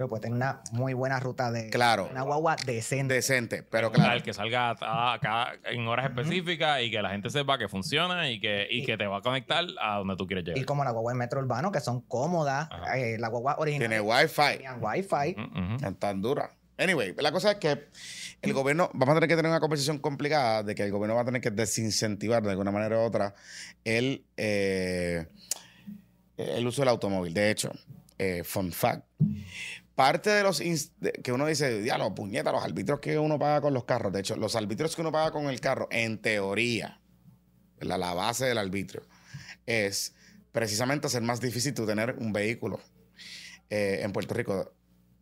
Speaker 3: Pero puede tener una muy buena ruta de
Speaker 2: Claro.
Speaker 3: una guagua decente.
Speaker 2: decente, pero
Speaker 1: Regular,
Speaker 2: claro.
Speaker 1: que salga a- acá en horas específicas y que la gente sepa que funciona y que, y que te va a conectar a donde tú quieres
Speaker 3: y
Speaker 1: llegar.
Speaker 3: como la guagua en metro urbano, que son cómodas. Eh, la guagua original
Speaker 2: Tiene wifi.
Speaker 3: tenían wifi.
Speaker 1: Ujú.
Speaker 2: No tan dura. Anyway, la cosa es que el gobierno, vamos a tener que tener una conversación complicada de que el gobierno va a tener que desincentivar de alguna manera u otra el, eh, el uso del automóvil. De hecho, eh, fun fact, parte de los que uno dice, diablo, puñeta, los arbitrios que uno paga con los carros. De hecho, los arbitrios que uno paga con el carro, en teoría, la, la base del arbitrio, es precisamente hacer más difícil tú tener un vehículo eh, en Puerto Rico.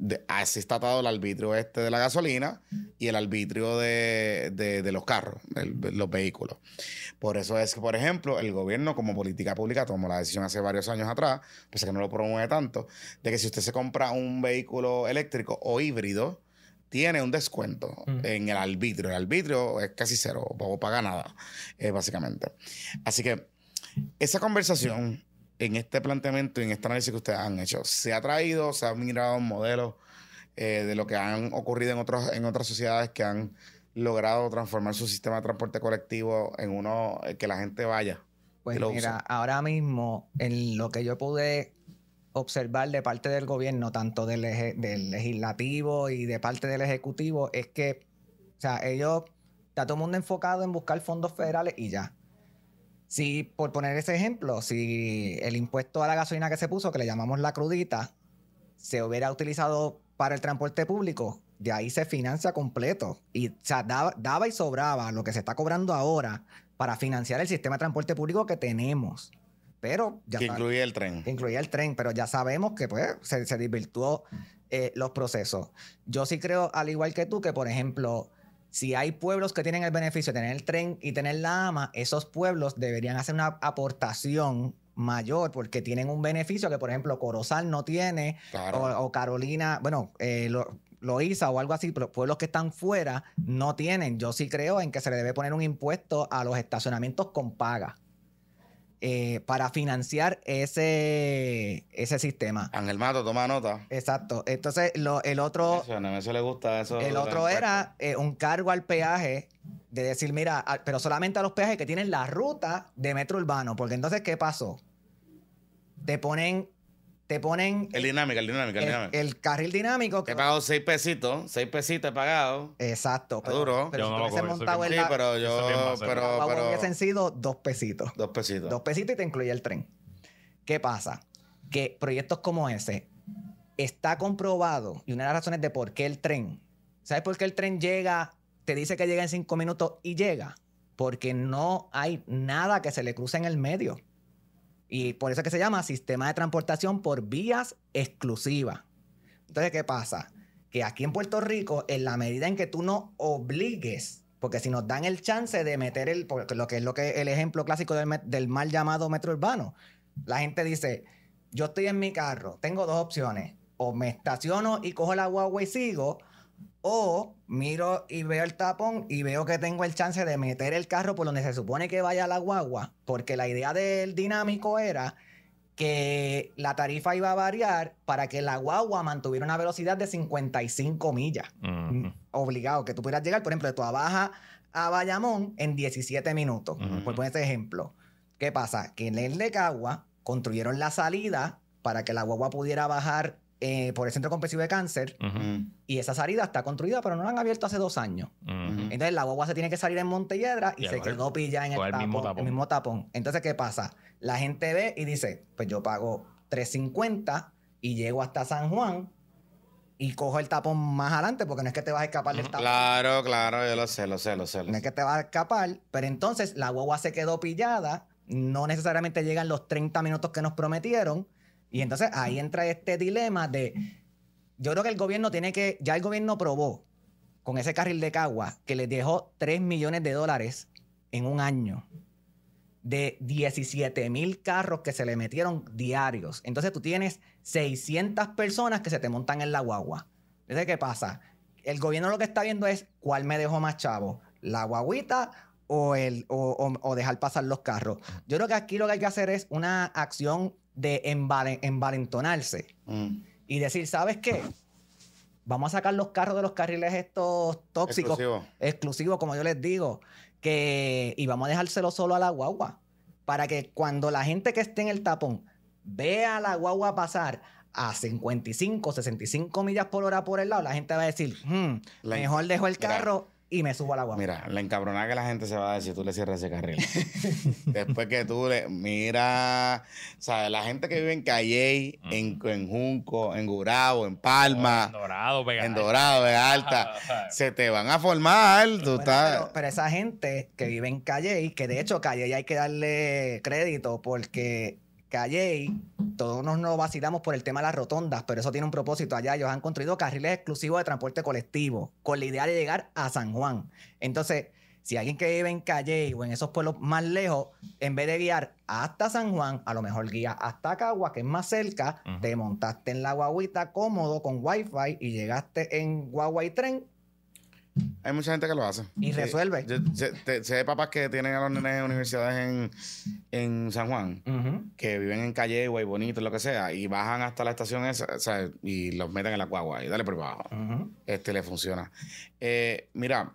Speaker 2: De- así está atado el arbitrio este de la gasolina y el arbitrio de, de- de los carros, el- de los vehículos. Por eso es que, por ejemplo, el gobierno como política pública tomó la decisión hace varios años atrás, pues que no lo promueve tanto, de que si usted se compra un vehículo eléctrico o híbrido, tiene un descuento
Speaker 3: Mm.
Speaker 2: en el arbitrio. El arbitrio es casi cero, o paga nada, eh, básicamente. Así que esa conversación en este planteamiento y en este análisis que ustedes han hecho, ¿se ha traído, se ha mirado modelos eh, de lo que han ocurrido en, otros, en otras sociedades que han logrado transformar su sistema de transporte colectivo en uno eh, que la gente vaya?
Speaker 3: Pues mira,
Speaker 2: usa.
Speaker 3: ahora mismo, en lo que yo pude observar de parte del gobierno, tanto del, eje- del legislativo y de parte del ejecutivo, es que, o sea, ellos, está todo el mundo enfocado en buscar fondos federales y ya. Si, por poner ese ejemplo, si el impuesto a la gasolina que se puso, que le llamamos la crudita, se hubiera utilizado para el transporte público, de ahí se financia completo. Y o sea, daba, daba y sobraba lo que se está cobrando ahora para financiar el sistema de transporte público que tenemos. Pero ya
Speaker 2: que incluye el tren.
Speaker 3: que incluía el tren, pero ya sabemos que pues se, se desvirtuó eh, los procesos. Yo sí creo, al igual que tú, que por ejemplo, si hay pueblos que tienen el beneficio de tener el tren y tener la AMA, esos pueblos deberían hacer una aportación mayor porque tienen un beneficio que, por ejemplo, Corozal no tiene,
Speaker 2: Claro.
Speaker 3: o, o Carolina, bueno, eh, lo, Loíza o algo así, pero pueblos que están fuera no tienen. Yo sí creo en que se le debe poner un impuesto a los estacionamientos con paga eh, para financiar ese, ese sistema.
Speaker 2: Ángel Mato, toma nota.
Speaker 3: Exacto. Entonces, lo- el otro,
Speaker 2: Eso, eso le gusta eso.
Speaker 3: el otro era eh, un cargo al peaje de decir, mira, a- pero solamente a los peajes que tienen la ruta de metro urbano. Porque entonces, ¿qué pasó? Te ponen, te ponen
Speaker 2: El dinámico, el dinámico, el,
Speaker 3: el,
Speaker 2: dinámico.
Speaker 3: el carril dinámico.
Speaker 2: He pagado seis pesitos, seis pesitos he pagado.
Speaker 3: Exacto. Pero,
Speaker 2: duro.
Speaker 3: pero
Speaker 1: Yo
Speaker 3: si
Speaker 1: no
Speaker 3: hubiese montado en
Speaker 2: Sí,
Speaker 3: la,
Speaker 2: pero
Speaker 1: es bien
Speaker 2: yo, pero, pero,
Speaker 3: hubiesen sido dos pesitos.
Speaker 2: dos pesitos.
Speaker 3: Dos pesitos y te incluye el tren. ¿Qué pasa? Que proyectos como ese está comprobado y una de las razones de por qué el tren, ¿sabes por qué el tren llega, te dice que llega en cinco minutos y llega? Porque no hay nada que se le cruce en el medio. Y por eso es que se llama sistema de transportación por vías exclusivas. Entonces, ¿qué pasa? Que aquí en Puerto Rico, en la medida en que tú no obligues, porque si nos dan el chance de meter el, lo que es lo que el ejemplo clásico del, del mal llamado metro urbano, la gente dice, yo estoy en mi carro, tengo dos opciones, o me estaciono y cojo la guagua y sigo, O miro y veo el tapón y veo que tengo el chance de meter el carro por donde se supone que vaya la guagua, porque la idea del dinámico era que la tarifa iba a variar para que la guagua mantuviera una velocidad de 55 millas.
Speaker 1: Ujú.
Speaker 3: Obligado, que tú pudieras llegar, por ejemplo, de tu Baja a Bayamón en 17 minutos. Por poner este ejemplo. ¿Qué pasa? Que en el de Cagua construyeron la salida para que la guagua pudiera bajar eh, por el centro comprensivo de cáncer.
Speaker 2: Mm.
Speaker 3: y esa salida está construida, pero no la han abierto hace dos años.
Speaker 1: Ujú.
Speaker 3: Entonces la guagua se tiene que salir en Montelledra y
Speaker 1: Y
Speaker 3: se quedó pillada en el, tapón,
Speaker 1: mismo tapón.
Speaker 3: el mismo tapón. Entonces, ¿qué pasa? La gente ve y dice, pues yo pago 350 y llego hasta San Juan y cojo el tapón más adelante porque no es que te vas a escapar del tapón.
Speaker 2: Claro, claro, yo lo sé, lo sé, lo sé. lo
Speaker 3: No es que te vas a escapar, pero entonces la guagua se quedó pillada, no necesariamente llegan los 30 minutos que nos prometieron, y entonces ahí entra este dilema de, yo creo que el gobierno tiene que, ya el gobierno probó con ese carril de Cagua que les dejó 3 millones de dólares en un año de 17 mil carros que se le metieron diarios. Entonces tú tienes 600 personas que se te montan en la guagua. Entonces, ¿qué pasa? El gobierno lo que está viendo es cuál me dejó más chavo, la guaguita o, el, o, o- o dejar pasar los carros. Yo creo que aquí lo que hay que hacer es una acción de envale- envalentonarse
Speaker 2: Mm.
Speaker 3: y decir, ¿sabes qué? Vamos a sacar los carros de los carriles estos tóxicos,
Speaker 2: Exclusivo.
Speaker 3: exclusivos, como yo les digo, que y vamos a dejárselo solo a la guagua para que cuando la gente que esté en el tapón vea a la guagua pasar a 55, 65 millas por hora por el lado, la gente va a decir, "Hmm, mejor dejo el carro y me subo a la guagua.
Speaker 2: Mira, la encabronada que la gente se va a decir, tú le cierras ese carril. Después que tú le. Mira, o sea, la gente que vive en Calley, en, en Junco, en Gurabo, en Palma,
Speaker 1: En Dorado, Vega
Speaker 2: en. Dorado, de Alta, se te van a formar. Tú
Speaker 3: Bueno,
Speaker 2: estás.
Speaker 3: pero, pero esa gente que vive en Calle, que de hecho Calle hay que darle crédito porque Calle, todos nos, nos vacilamos por el tema de las rotondas, pero eso tiene un propósito allá. Ellos han construido carriles exclusivos de transporte colectivo con la idea de llegar a San Juan. Entonces, si alguien que vive en Calle o en esos pueblos más lejos, en vez de guiar hasta San Juan, a lo mejor guía hasta Cagua, que es más cerca, te montaste en la guaguita cómodo con wifi y llegaste en guagua y tren
Speaker 2: Hay mucha gente que lo hace.
Speaker 3: Y resuelve.
Speaker 2: Yo- sé, te- sé de papás que tienen a los nenes en universidades en, en San Juan, que viven en Calle, güey, bonito, lo que sea, y bajan hasta la estación esa, o sea, y los meten en la guagua y dale por abajo. Este le funciona. Eh, mira,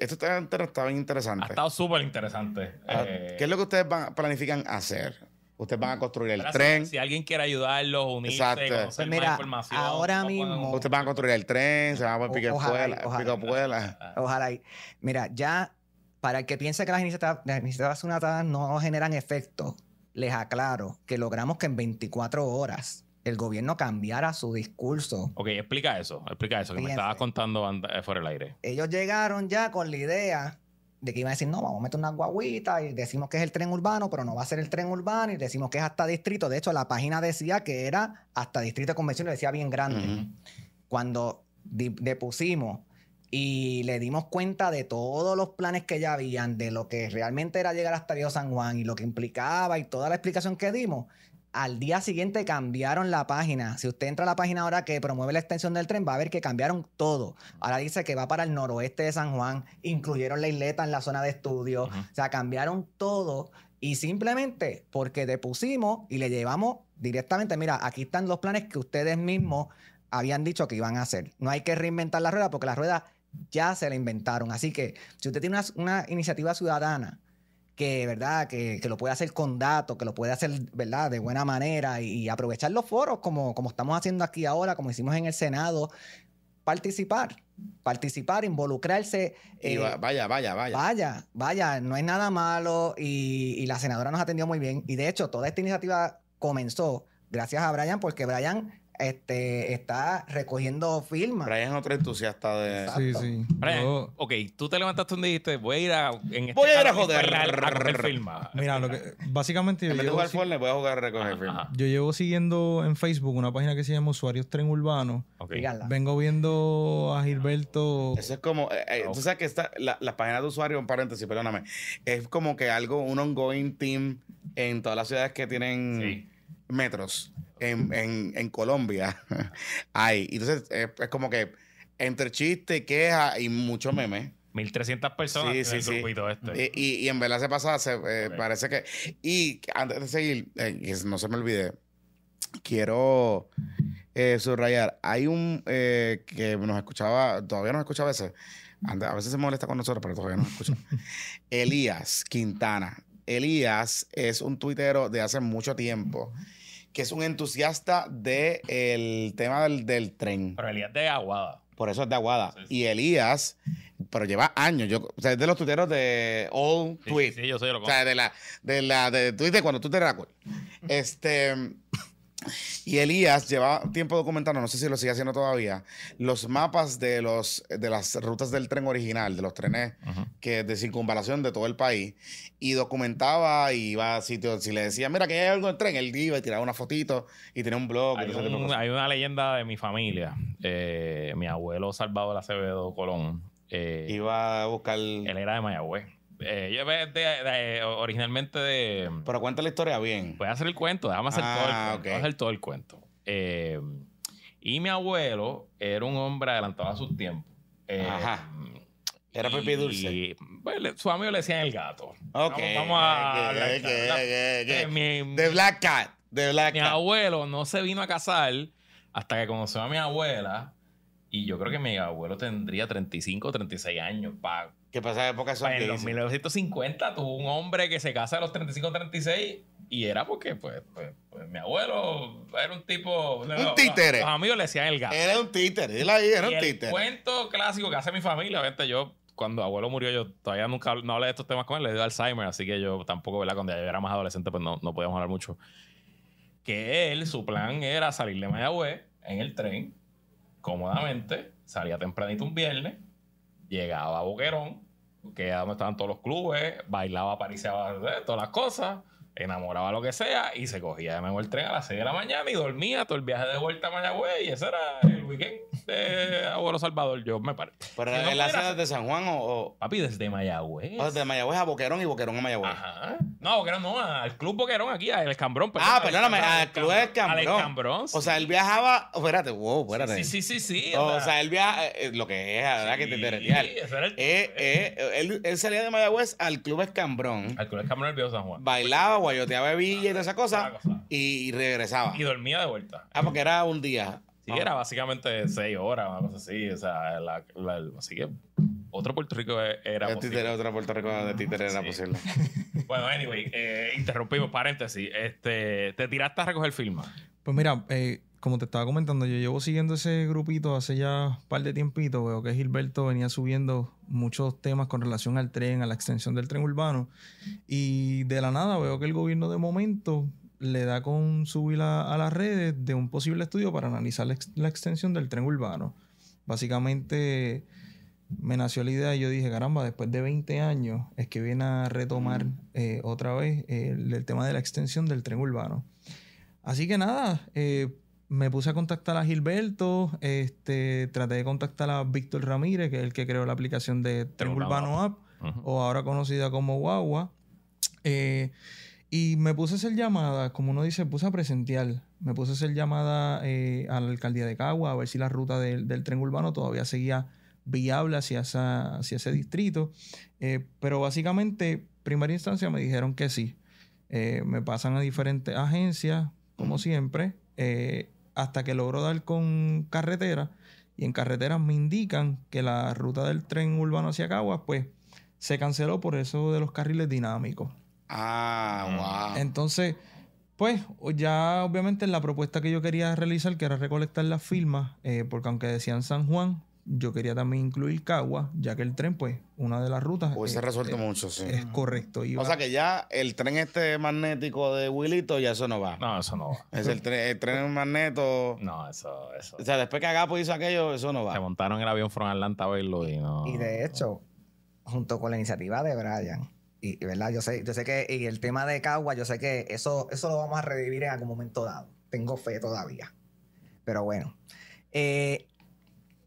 Speaker 2: esto está, está bien
Speaker 1: Ha
Speaker 2: interesante.
Speaker 1: estado súper interesante.
Speaker 2: Ah,
Speaker 1: Eh,
Speaker 2: ¿Qué es lo que ustedes van, planifican hacer? Ustedes van a construir el tren.
Speaker 1: Si, si alguien quiere ayudarlos, unirse,
Speaker 2: Exacto.
Speaker 1: conocer
Speaker 3: Pues
Speaker 1: más
Speaker 3: mira,
Speaker 1: información.
Speaker 3: ahora
Speaker 1: ¿cómo pueden-
Speaker 3: mismo-
Speaker 2: Ustedes van a construir el tren, se van a poner pico
Speaker 3: ojalá ojalá. Ojalá. y- Mira, ya para el que piense que las iniciativas, las iniciativas unitarias no generan efecto, les aclaro que logramos que en 24 horas el gobierno cambiara su discurso.
Speaker 1: Ok, explica eso, explica eso, que me estabas contando anda- eh, fuera del aire.
Speaker 3: Ellos llegaron ya con la idea de que iban a decir, no, vamos a meter una guaguita y decimos que es el tren urbano, pero no va a ser el tren urbano y decimos que es hasta distrito. De hecho, la página decía que era hasta distrito de convención, decía bien grande. Cuando depusimos y le dimos cuenta de todos los planes que ya habían, de lo que realmente era llegar hasta Río San Juan y lo que implicaba y toda la explicación que dimos, al día siguiente cambiaron la página. Si usted entra a la página ahora que promueve la extensión del tren, va a ver que cambiaron todo. Ahora dice que va para el noroeste de San Juan, incluyeron la isleta en la zona de estudio, o sea, cambiaron todo y simplemente porque depusimos y le llevamos directamente, mira, aquí están los planes que ustedes mismos habían dicho que iban a hacer. No hay que reinventar la rueda porque la rueda ya se la inventaron. Así que si usted tiene una, una iniciativa ciudadana que, ¿verdad? Que, que lo puede hacer con datos, que lo puede hacer, ¿verdad? De buena manera y, aprovechar los foros como, como estamos haciendo aquí ahora, como hicimos en el Senado, participar, participar, involucrarse.
Speaker 2: Y
Speaker 3: eh,
Speaker 2: va- vaya, vaya, vaya.
Speaker 3: Vaya, vaya, no es nada malo y, y la senadora nos atendió muy bien. Y de hecho, toda esta iniciativa comenzó gracias a Brian, porque Brian este, está recogiendo firmas.
Speaker 2: Brian es otro entusiasta de.
Speaker 3: Exacto.
Speaker 4: Sí, sí.
Speaker 1: Brian,
Speaker 4: Yo-
Speaker 1: ok, tú te levantaste un día y dijiste, voy a ir a... En este
Speaker 2: Voy a ir a joder.
Speaker 1: A coger firma.
Speaker 4: mira, lo que básicamente yo
Speaker 2: En vez de jugar
Speaker 4: si-
Speaker 2: Fortnite, voy a jugar a recoger firmas.
Speaker 4: yo llevo siguiendo en Facebook una página que se llama Usuarios Tren Urbano.
Speaker 1: Ok.
Speaker 3: Díganla.
Speaker 4: Vengo viendo a Gilberto.
Speaker 2: Eso es como, eh, eh, tú sabes que esta, la, las páginas de usuario, un paréntesis, perdóname, es como que algo, un ongoing team en todas las ciudades que tienen
Speaker 1: Sí.
Speaker 2: metros. En, en, en Colombia hay. Entonces es, es como que entre chiste, queja y mucho meme.
Speaker 1: 1300 personas
Speaker 2: Sí,
Speaker 1: en
Speaker 2: sí,
Speaker 1: el
Speaker 2: sí.
Speaker 1: grupito este.
Speaker 2: Y, y- y en verdad se pasa, se, eh, parece que. Y antes de seguir, eh, que no se me olvide, quiero eh, subrayar. Hay un eh, que nos escuchaba, todavía nos escucha a veces. A veces se molesta con nosotros, pero todavía nos escucha. Elías Quintana. Elías es un tuitero de hace mucho tiempo que es un entusiasta del tema del, del tren.
Speaker 1: Pero Elías de Aguada.
Speaker 2: Por eso es de Aguada.
Speaker 1: Sí, sí.
Speaker 2: Y Elías, pero lleva años. Yo, o sea, es de los tuiteros de All Tweet.
Speaker 1: sí, sí, yo soy lo
Speaker 2: O sea, de la, de la, de Twitter cuando tú te recuerdas. Este. Y Elías lleva tiempo documentando, no sé si lo sigue haciendo todavía, los mapas de los de las rutas del tren original, de los trenes que de circunvalación de todo el país. Y documentaba y iba a sitios. Si le decía, mira, que hay algo en el tren, él iba y tiraba una fotito y tenía un blog.
Speaker 1: un- hay una leyenda de mi familia. Eh, mi abuelo Salvador Acevedo Colón. eh,
Speaker 2: Iba a buscar.
Speaker 1: él era de Mayagüez. Eh, yo de- originalmente de.
Speaker 2: Pero cuenta la historia bien.
Speaker 1: Voy a hacer el cuento, déjame hacer todo el
Speaker 2: Ah,
Speaker 1: cuento. voy a hacer todo el cuento. Eh, y mi abuelo era un hombre adelantado a sus tiempos. Eh,
Speaker 2: Ajá. Era
Speaker 1: y-
Speaker 2: Pepe Dulce.
Speaker 1: y, pues, le- su amigo le decían el gato.
Speaker 2: Ok.
Speaker 1: Vamos, vamos a.
Speaker 2: ok,
Speaker 1: hablar
Speaker 2: ok,
Speaker 1: claro, ¿verdad?
Speaker 2: ok, ok.
Speaker 1: Eh, mi-
Speaker 2: De Black Cat. De Black
Speaker 1: mi
Speaker 2: Cat.
Speaker 1: abuelo no se vino a casar hasta que conoció a mi abuela. Y yo creo que mi abuelo tendría 35 o 36 años. Pa,
Speaker 2: Que pasa época son
Speaker 1: pa- en los
Speaker 2: gays.
Speaker 1: 1950 tuvo un hombre que se casa a los 35 o 36. Y era porque, pues, pues, pues, mi abuelo era un tipo. Un
Speaker 2: títere.
Speaker 1: Los amigos le decían el gato.
Speaker 2: Era un títere. Dile ahí, era
Speaker 1: Y
Speaker 2: un
Speaker 1: el
Speaker 2: títere.
Speaker 1: cuento clásico que hace mi familia, obviamente yo, cuando abuelo murió, yo todavía nunca no hablé de estos temas con él, le dio Alzheimer, así que yo tampoco, ¿verdad? Cuando yo era más adolescente, pues no, no podíamos hablar mucho. Que él, su plan era salir de Mayagüez en el tren, cómodamente, salía tempranito un viernes, llegaba a Boquerón, que era donde estaban todos los clubes, bailaba, pariciaba, eh, todas las cosas, enamoraba lo que sea y se cogía de nuevo el tren a las 6 de la mañana y dormía todo el viaje de vuelta a Mayagüez y ese era weekend de Abuelo Salvador, yo me parece.
Speaker 2: Pero
Speaker 1: Si no
Speaker 2: hace
Speaker 1: pudiera-
Speaker 2: desde San Juan o, o-
Speaker 1: Papi, desde Mayagüez.
Speaker 2: o de Mayagüez a Boquerón y Boquerón a Mayagüez.
Speaker 1: Ajá. No, Boquerón no, al Club Boquerón aquí, al Escambrón.
Speaker 2: Ah, perdóname,
Speaker 1: al
Speaker 2: al Club Escambrón.
Speaker 1: Al Escambrón.
Speaker 2: O sea, él viajaba. Espérate, wow, espérate.
Speaker 1: Sí, sí, sí, sí.
Speaker 2: O sea, él viaja. eh, lo que es, ¿verdad? Que te interesar.
Speaker 1: Sí, ese era el-
Speaker 2: Eh, eh, él, él salía de Mayagüez al Club Escambrón.
Speaker 1: Al Club Escambrón del Viejo San Juan.
Speaker 2: Bailaba, guayoteaba bebilla y todas esas
Speaker 1: Toda
Speaker 2: cosas.
Speaker 1: cosa.
Speaker 2: Y regresaba.
Speaker 1: Y dormía de vuelta.
Speaker 2: Ah, porque era un día.
Speaker 1: Sí,
Speaker 2: Ah.
Speaker 1: era básicamente seis horas, una cosa así. O sea, la, la- así que otro Puerto Rico era
Speaker 2: El
Speaker 1: posible.
Speaker 2: títere, otra Puerto Rico de títere era
Speaker 1: Sí.
Speaker 2: posible.
Speaker 1: Bueno, anyway, eh, interrumpimos, paréntesis. Este, te tiraste a recoger firma.
Speaker 4: Pues mira, eh, como te estaba comentando, yo llevo siguiendo ese grupito hace ya un par de tiempito. Veo que Gilberto venía subiendo muchos temas con relación al tren, a la extensión del tren urbano. Y de la nada veo que el gobierno de momento le da con subir a, a las redes de un posible estudio para analizar la, ex- la extensión del tren urbano. Básicamente me nació la idea y yo dije, caramba, después de 20 años es que viene a retomar eh, otra vez eh, el, el tema de la extensión del tren urbano. Así que nada, eh, me puse a contactar a Gilberto, este, traté de contactar a Víctor Ramírez, que es el que creó la aplicación de Tren
Speaker 1: Urbano
Speaker 4: App, o ahora conocida como Guagua. Eh, y me puse a hacer llamadas, como uno dice, puse a presentear. Me puse a hacer llamada eh, a la alcaldía de Cagua a ver si la ruta del, del tren urbano todavía seguía viable hacia, esa- hacia ese distrito. Eh, pero básicamente, primera instancia me dijeron que sí. Eh, me pasan a diferentes agencias, como siempre, eh, hasta que logro dar con carretera. Y en carreteras me indican que la ruta del tren urbano hacia Caguas, pues, se canceló por eso de los carriles dinámicos.
Speaker 2: Ah, wow.
Speaker 4: Entonces, pues, ya obviamente la propuesta que yo quería realizar, que era recolectar las firmas, eh, porque aunque decían San Juan, yo quería también incluir Cagua, ya que el tren, pues, una de las rutas
Speaker 2: Hubiese
Speaker 4: eh,
Speaker 2: resuelto
Speaker 4: eh,
Speaker 2: mucho, sí.
Speaker 4: es correcto. Iba-
Speaker 2: O sea que ya el tren este magnético de Wilito, ya eso no va.
Speaker 1: No, eso no va.
Speaker 2: Es el tren, el tren magneto.
Speaker 1: No, eso, eso.
Speaker 2: O sea, después que Agapo hizo aquello, eso no
Speaker 1: Se
Speaker 2: va.
Speaker 1: montaron el avión from Atlanta a verlo y no.
Speaker 3: Y de hecho, junto con la iniciativa de Brian, y, verdad, yo sé, yo sé que y el tema de Cagua, yo sé que eso, eso lo vamos a revivir en algún momento dado. Tengo fe todavía. Pero bueno. eh,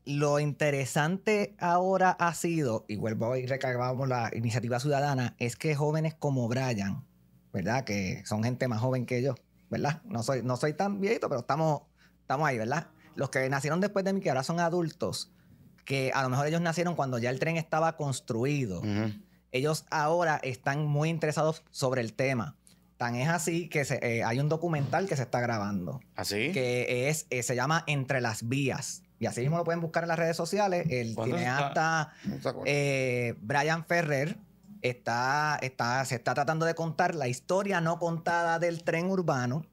Speaker 3: lo interesante ahora ha sido, y vuelvo y recargamos la iniciativa ciudadana, es que jóvenes como Brian, ¿verdad? Que son gente más joven que yo, ¿verdad? No soy, no soy tan viejito, pero estamos, estamos ahí, ¿verdad? Los que nacieron después de mí, que ahora son adultos, que a lo mejor ellos nacieron cuando ya el tren estaba construido.
Speaker 2: Ujú.
Speaker 3: Ellos ahora están muy interesados sobre el tema. Tan es así que se- eh, hay un documental que se está grabando,
Speaker 2: ¿Así?
Speaker 3: que es, eh, se llama Entre las Vías. Y así mismo lo pueden buscar en las redes sociales. El
Speaker 2: ¿Cuándo
Speaker 3: cineasta
Speaker 2: No
Speaker 3: eh, Brian Ferrer está, está, se está tratando de contar la historia no contada del tren urbano.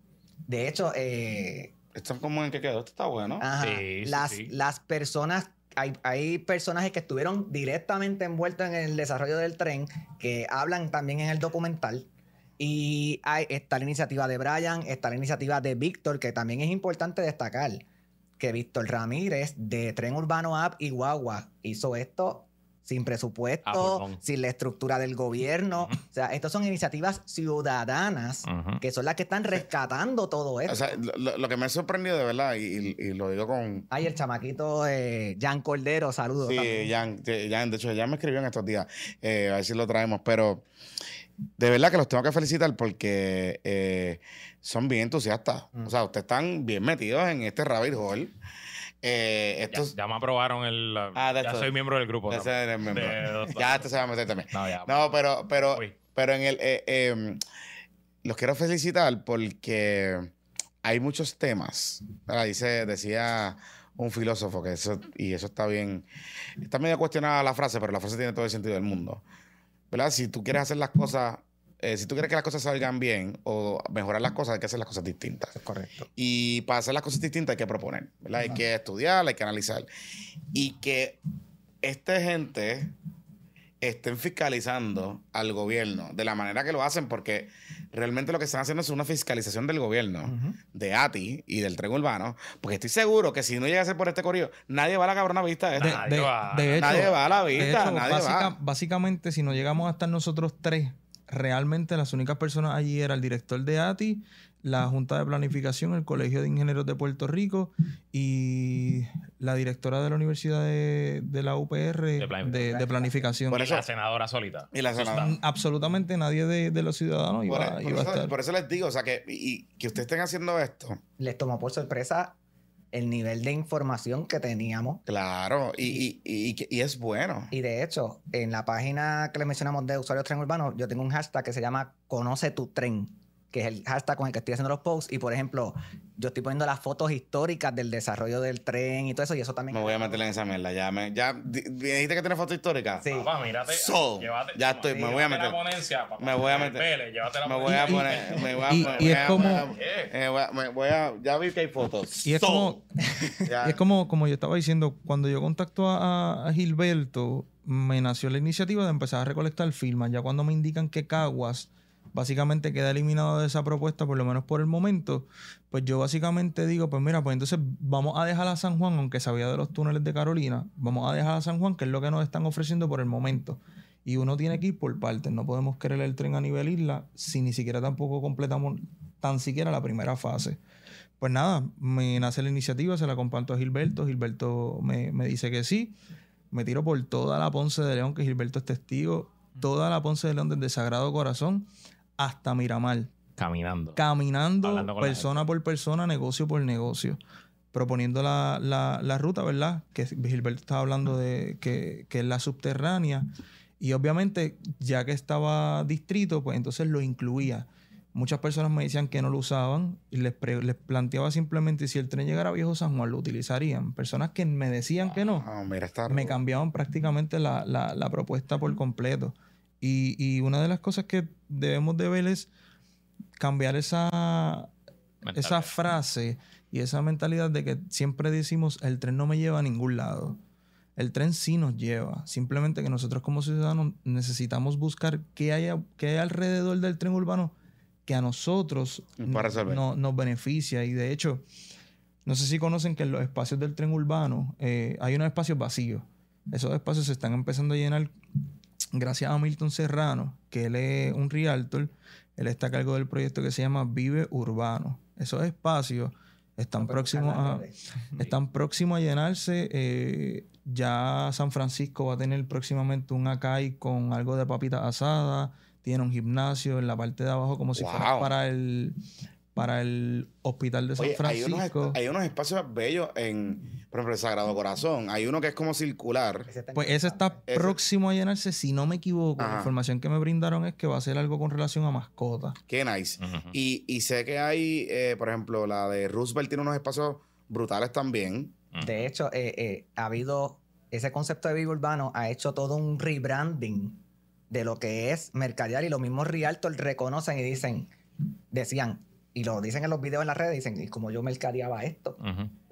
Speaker 3: De hecho, eh,
Speaker 2: Esto es como en que quedó. Esto está bueno.
Speaker 3: ajá,
Speaker 1: Sí, sí,
Speaker 3: las,
Speaker 1: sí.
Speaker 3: las personas, hay, personajes que estuvieron directamente envueltos en el desarrollo del tren que hablan también en el documental. Y hay, está la iniciativa de Brian, está la iniciativa de Víctor, que también es importante destacar que Víctor Ramírez de Tren Urbano App y Guagua hizo esto sin presupuesto,
Speaker 1: pulmón.
Speaker 3: sin la estructura del gobierno. O sea, estas son iniciativas ciudadanas que son las que están rescatando todo esto.
Speaker 2: O sea, lo, que me ha sorprendido de verdad, y, y- y lo digo con.
Speaker 3: Ay, el chamaquito eh, Jan Cordero, saludos.
Speaker 2: Sí. Jan, de Jan, de hecho, ya me escribió en estos días. eh, a ver si lo traemos. Pero de verdad que los tengo que felicitar porque eh, son bien entusiastas.
Speaker 3: Mm.
Speaker 2: O sea, ustedes están bien metidos en este rabbit hole. Eh,
Speaker 1: Ya,
Speaker 2: estos,
Speaker 1: ya me aprobaron el.
Speaker 2: Ah,
Speaker 1: ya soy miembro del grupo. también.
Speaker 2: miembro.
Speaker 1: De
Speaker 2: ya este se va a meter también.
Speaker 1: No, ya.
Speaker 2: No, pero, pero,
Speaker 1: Uy.
Speaker 2: pero en el. eh, eh, los quiero felicitar porque hay muchos temas. ¿verdad? Dice, decía un filósofo que eso, y eso está bien. Está medio cuestionada la frase, pero la frase tiene todo el sentido del mundo. ¿Verdad? Si tú quieres hacer las cosas, eh, si tú quieres que las cosas salgan bien o mejorar las cosas, hay que hacer las cosas distintas.
Speaker 3: Correcto.
Speaker 2: Y para hacer las cosas distintas hay que proponer, ¿verdad? Hay que estudiar, hay que analizar. Y que esta gente estén fiscalizando al gobierno de la manera que lo hacen, porque realmente lo que están haciendo es una fiscalización del gobierno,
Speaker 3: Ujú.
Speaker 2: de ATI y del tren urbano, porque estoy seguro que si no llega a ser por este corrido, nadie va a la cabrona vista de
Speaker 4: De,
Speaker 2: esta.
Speaker 1: Nadie
Speaker 4: de-
Speaker 1: va.
Speaker 4: de hecho,
Speaker 2: Nadie va a la
Speaker 4: de
Speaker 2: vista,
Speaker 4: hecho,
Speaker 2: nadie
Speaker 4: básica-
Speaker 2: va.
Speaker 4: básicamente, si no llegamos a estar nosotros tres, realmente las únicas personas allí era el director de ATI, la Junta de Planificación, el Colegio de Ingenieros de Puerto Rico y la directora de la Universidad de, de la UPR de,
Speaker 1: planificación.
Speaker 4: de planificación.
Speaker 2: Por
Speaker 1: Y
Speaker 2: eso-
Speaker 1: la senadora solita.
Speaker 2: Y la senadora.
Speaker 4: Absolutamente nadie de, de los ciudadanos
Speaker 2: Por,
Speaker 4: iba,
Speaker 2: por
Speaker 4: iba a
Speaker 2: eso,
Speaker 4: estar.
Speaker 2: por eso les digo, o sea, que, y, y que ustedes estén haciendo esto,
Speaker 3: Les tomó por sorpresa el nivel de información que teníamos.
Speaker 2: claro, y, y, y, es bueno.
Speaker 3: Y de hecho, en la página que les mencionamos de usuarios tren urbano, yo tengo un hashtag que se llama Conoce tu tren, que es el hashtag con el que estoy haciendo los posts. Y por ejemplo, yo estoy poniendo las fotos históricas del desarrollo del tren y todo eso, y eso también.
Speaker 2: Me voy a meter en esa mierda. Ya me, ya dijiste que tiene foto histórica.
Speaker 3: Sí.
Speaker 1: Papá, mírate.
Speaker 2: So,
Speaker 1: llévate-
Speaker 2: ya estoy, me voy a
Speaker 1: llévate la
Speaker 2: meter.
Speaker 1: ponencia, papá.
Speaker 2: Me voy a meter.
Speaker 1: Llévate la
Speaker 2: Me voy a poner, me voy a,
Speaker 4: Y-
Speaker 2: me
Speaker 4: y
Speaker 2: voy
Speaker 4: es
Speaker 2: a-
Speaker 4: como-
Speaker 2: me voy a- ya vi que hay fotos.
Speaker 4: Y es
Speaker 2: So,
Speaker 4: como-. Y es como, como yo estaba diciendo, cuando yo contacto a, a Gilberto, me nació la iniciativa de empezar a recolectar firmas. Ya cuando me indican que Caguas básicamente queda eliminado de esa propuesta, por lo menos por el momento, pues yo básicamente digo, pues mira, pues entonces vamos a dejar a San Juan, aunque sabía de los túneles de Carolina, vamos a dejar a San Juan, que es lo que nos están ofreciendo por el momento. Y uno tiene que ir por partes, no podemos querer el tren a nivel isla si ni siquiera tampoco completamos tan siquiera la primera fase. Pues nada, me nace la iniciativa, se la comparto a Gilberto, Gilberto me, me dice que sí, me tiro por toda la Ponce de León, que Gilberto es testigo, toda la Ponce de León desde Sagrado Corazón hasta Miramar,
Speaker 1: Caminando.
Speaker 4: caminando persona por persona, negocio por negocio, proponiendo la, la- la ruta, ¿verdad? Que Gilberto estaba hablando de que, que es la subterránea. Y obviamente, ya que estaba distrito, pues entonces lo incluía. Muchas personas me decían que no lo usaban y les, pre- les planteaba simplemente si el tren llegara a Viejo San Juan, lo utilizarían. Personas que me decían que no
Speaker 2: Ah, mira, está
Speaker 4: me cambiaban prácticamente la, la- la propuesta por completo. Y, y una de las cosas que debemos de ver es cambiar esa, esa frase y esa mentalidad de que siempre decimos el tren no me lleva a ningún lado. El tren sí nos lleva. Simplemente que nosotros como ciudadanos necesitamos buscar qué hay, qué hay alrededor del tren urbano que a nosotros
Speaker 2: Para
Speaker 4: no- nos beneficia. Y de hecho, no sé si conocen que en los espacios del tren urbano eh, hay unos espacios vacíos. Esos espacios se están empezando a llenar gracias a Milton Serrano, que él es un realtor. Él está a cargo del proyecto que se llama Vive Urbano. Esos espacios están próximos a, están próximos a llenarse. eh, ya San Francisco va a tener próximamente un Acai con algo de papita asada. Tiene un gimnasio en la parte de abajo como si fuera para el para el hospital de San
Speaker 2: Oye, hay unos,
Speaker 4: Francisco.
Speaker 2: hay unos espacios bellos en, por ejemplo, el Sagrado Corazón. Hay uno que es como circular.
Speaker 3: Ese
Speaker 4: Pues ese está.
Speaker 2: Ese-
Speaker 4: próximo a llenarse, si no me equivoco. La información que me brindaron es que va a ser algo con relación a mascotas.
Speaker 2: Qué nice. Y, y sé que hay, eh, por ejemplo, la de Roosevelt tiene unos espacios brutales también.
Speaker 3: De hecho, eh, eh, ha habido ese concepto de vivo urbano, ha hecho todo un rebranding de lo que es mercadear y los mismos realtors reconocen y dicen, decían, y lo dicen en los videos en las redes, dicen, y como yo mercadeaba esto.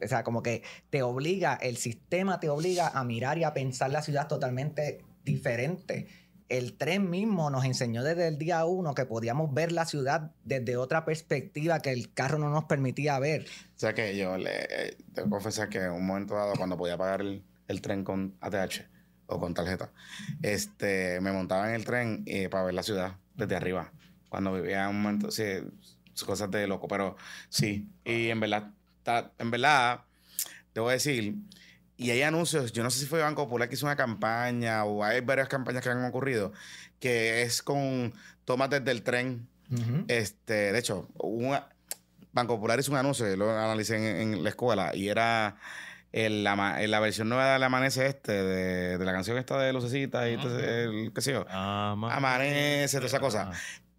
Speaker 3: O sea, como que te obliga, el sistema te obliga a mirar y a pensar la ciudad totalmente diferente. El tren mismo nos enseñó desde el día uno que podíamos ver la ciudad desde otra perspectiva que el carro no nos permitía ver.
Speaker 2: O sea que yo le eh, tengo que confesar que en un momento dado, cuando podía pagar el, el tren con ATH o con tarjeta, este, me montaba en el tren eh, para ver la ciudad desde arriba. Cuando vivía en un momento, sí, cosas de loco, pero sí. Y en verdad, ta- en verdad, debo decir, y hay anuncios, yo no sé si fue Banco Popular que hizo una campaña o hay varias campañas que han ocurrido, que es con tomas desde el tren. Este, de hecho, una, Banco Popular hizo un anuncio, yo lo analicé en, en la escuela, y era el, en la versión nueva del Amanece este, de, de la canción esta de Lucecita y todo ese- el, qué sé yo.
Speaker 1: Ama-
Speaker 2: Amanece, toda esa cosa.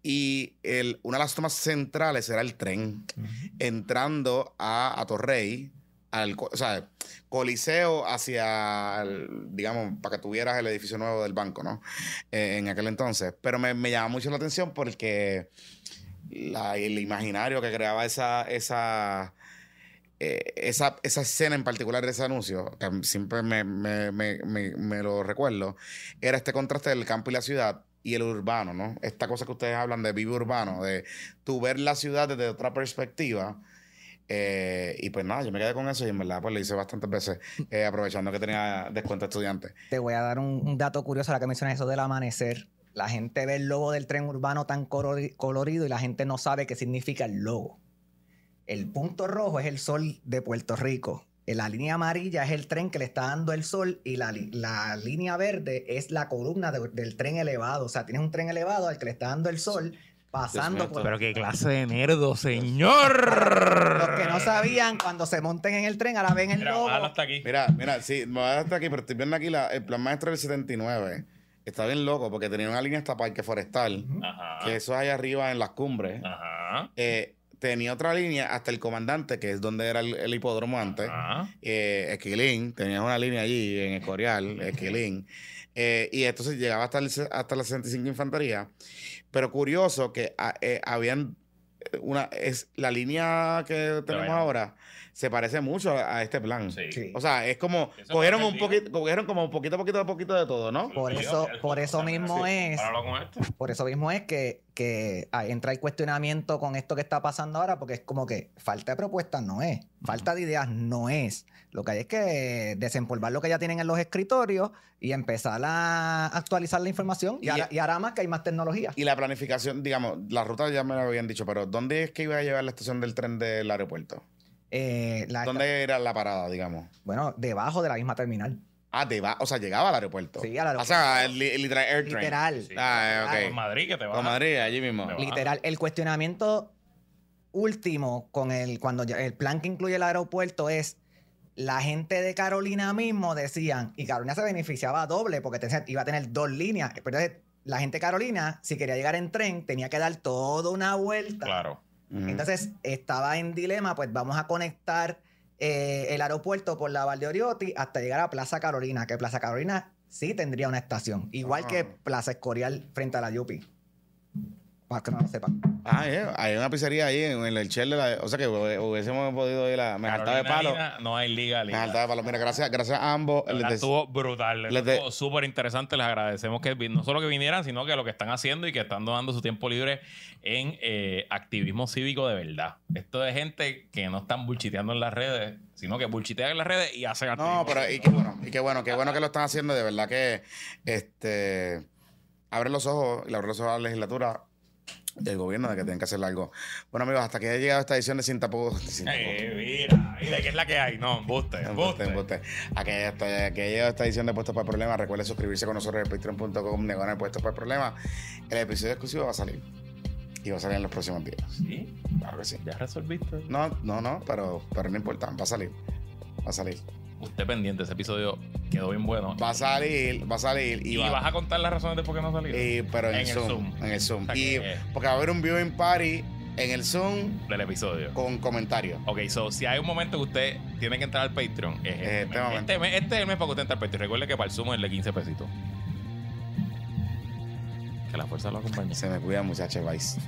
Speaker 2: Y el, una de las tomas centrales era el tren entrando a, a Torrey, al, o sea, Coliseo hacia, el- digamos, para que tuvieras el edificio nuevo del banco, ¿no? Eh, en aquel entonces. Pero me, me llama mucho la atención porque la- el imaginario que creaba esa, esa, eh, esa, esa escena en particular de ese anuncio, que siempre me, me- me- me- me lo recuerdo, era este contraste del campo y la ciudad y el urbano, ¿no? Esta cosa que ustedes hablan de vivo urbano, de tú ver la ciudad desde otra perspectiva. Eh, y pues nada, yo me quedé con eso y en verdad pues lo hice bastantes veces, eh, aprovechando que tenía descuento estudiante.
Speaker 3: Te voy a dar un, dato curioso ahora que mencionas eso del amanecer. La gente ve el logo del tren urbano tan colori- colorido y la gente no sabe qué significa el logo. El punto rojo es el sol de Puerto Rico. Eh, La línea amarilla es el tren que le está dando el sol y la, la línea verde es la columna de- del tren elevado. O sea, tienes un tren elevado al que le está dando el sol pasando por...
Speaker 1: Pero qué clase de nerdo, señor.
Speaker 3: Los que no sabían, cuando se monten en el tren, ahora ven el
Speaker 1: Mira,
Speaker 3: logo.
Speaker 1: hasta aquí.
Speaker 2: Mira, mira, sí, me voy a dar hasta aquí, pero estoy viendo aquí la- el plan maestro del 79. Está bien loco porque tenía una línea hasta Parque Forestal,
Speaker 1: Ajá.
Speaker 2: que eso es allá arriba en las cumbres.
Speaker 1: Ajá.
Speaker 2: Eh, tenía otra línea hasta el comandante, que es donde era el, el hipódromo antes. Eh, Esquilín, tenías una línea allí en Escorial, Esquilín. Eh, y entonces llegaba hasta, el, hasta la 65 Infantería. Pero curioso que ah, eh, habían una. es La línea que tenemos ahora se parece mucho a, a este plan.
Speaker 1: Sí.
Speaker 3: Sí.
Speaker 2: O sea, es como.
Speaker 1: Eso
Speaker 2: Cogieron un poquito, cogieron como poquito, poquito, poquito de todo, ¿no?
Speaker 3: Por eso- por eso mismo es-
Speaker 1: esto.
Speaker 3: Por eso mismo es que, que ah, entra el cuestionamiento con esto que está pasando ahora, porque es como que falta de propuestas no es, falta de ideas no es. Lo que hay es que desempolvar lo que ya tienen en los escritorios y empezar a actualizar la información. Y,
Speaker 2: Y-
Speaker 3: ahora, y ahora más que hay más tecnología.
Speaker 2: Y la planificación, digamos, la ruta ya me lo habían dicho, pero ¿dónde es que iba a llevar la estación del tren del aeropuerto?
Speaker 3: Eh, la-
Speaker 2: ¿Dónde era la parada, digamos?
Speaker 3: Bueno, debajo de la misma terminal.
Speaker 2: Ah, de va- o sea, llegaba al aeropuerto.
Speaker 3: Sí, al
Speaker 2: O sea, literal air train.
Speaker 3: Literal.
Speaker 1: Sí.
Speaker 2: Ah, ok.
Speaker 1: Con Madrid que te va
Speaker 2: Con Madrid, allí mismo.
Speaker 3: Literal. El cuestionamiento último con el cuando el plan que incluye el aeropuerto es la gente de Carolina mismo decían, y Carolina se beneficiaba doble porque te- iba a tener dos líneas. Pero entonces, la gente de Carolina, si quería llegar en tren, tenía que dar toda una vuelta.
Speaker 1: Claro.
Speaker 3: Entonces, estaba en dilema, pues vamos a conectar eh, el aeropuerto por la Valdeoriotti hasta llegar a Plaza Carolina, que Plaza Carolina sí tendría una estación, igual
Speaker 2: Ah.
Speaker 3: que Plaza Escorial frente a la Yupi. Para que no lo sepan.
Speaker 2: Ah, eh, hay una pizzería ahí en el Shell de la... O sea que hubi- hubiésemos podido ir a... Me saltaba de palo.
Speaker 1: No hay liga,
Speaker 2: Me
Speaker 1: liga.
Speaker 2: saltaba de palo. Mira, gracias, gracias a ambos. Les
Speaker 1: Estuvo brutal,
Speaker 2: les de-
Speaker 1: estuvo súper interesante. Les agradecemos que no solo que vinieran, sino que lo que están haciendo y que están dando su tiempo libre en eh, activismo cívico de verdad. Esto es gente que no están bullchiteando en las redes, sino que bullchitean en las redes y hacen activismo.
Speaker 2: No, pero y qué bueno, y qué bueno, qué bueno que lo están haciendo. De verdad que este abre los ojos y le abre los ojos a la legislatura del gobierno de que tienen que hacer algo. Bueno, amigos, hasta que haya llegado esta edición de Sin Tapujos. Sin Tapujos.
Speaker 1: Eh, mira, ¿y de qué es la que hay? No, embuste,
Speaker 2: Embuste,
Speaker 1: embuste.
Speaker 2: A que, hasta que haya llegado esta edición de Puestos para el Problema, recuerde suscribirse con nosotros en patreon.com, negar Puestos para el Problema. El episodio exclusivo va a salir Y va a salir en los próximos días.
Speaker 1: Sí,
Speaker 2: Claro que sí.
Speaker 1: ya resolviste.
Speaker 2: No, no, no, pero, pero no importa, va a salir. Va a salir.
Speaker 1: Usted pendiente, ese episodio quedó bien bueno.
Speaker 2: Va a salir, va a salir. Y,
Speaker 1: Y,
Speaker 2: va-
Speaker 1: vas a contar las razones de por qué no salió.
Speaker 2: y- pero en, el
Speaker 1: Zoom.
Speaker 2: En el Zoom.
Speaker 1: O sea
Speaker 2: y
Speaker 1: que-
Speaker 2: porque va a haber un viewing party en el Zoom
Speaker 1: del episodio.
Speaker 2: con comentarios.
Speaker 1: Ok, so si hay un momento que usted tiene que entrar al Patreon, es este,
Speaker 2: Este
Speaker 1: mes.
Speaker 2: momento.
Speaker 1: Este, mes- este es el mes para que usted entre al Patreon. Recuerde que para el Zoom es el de 15 pesitos. Que la fuerza lo acompañe.
Speaker 2: Se me cuida, muchachos. Vice.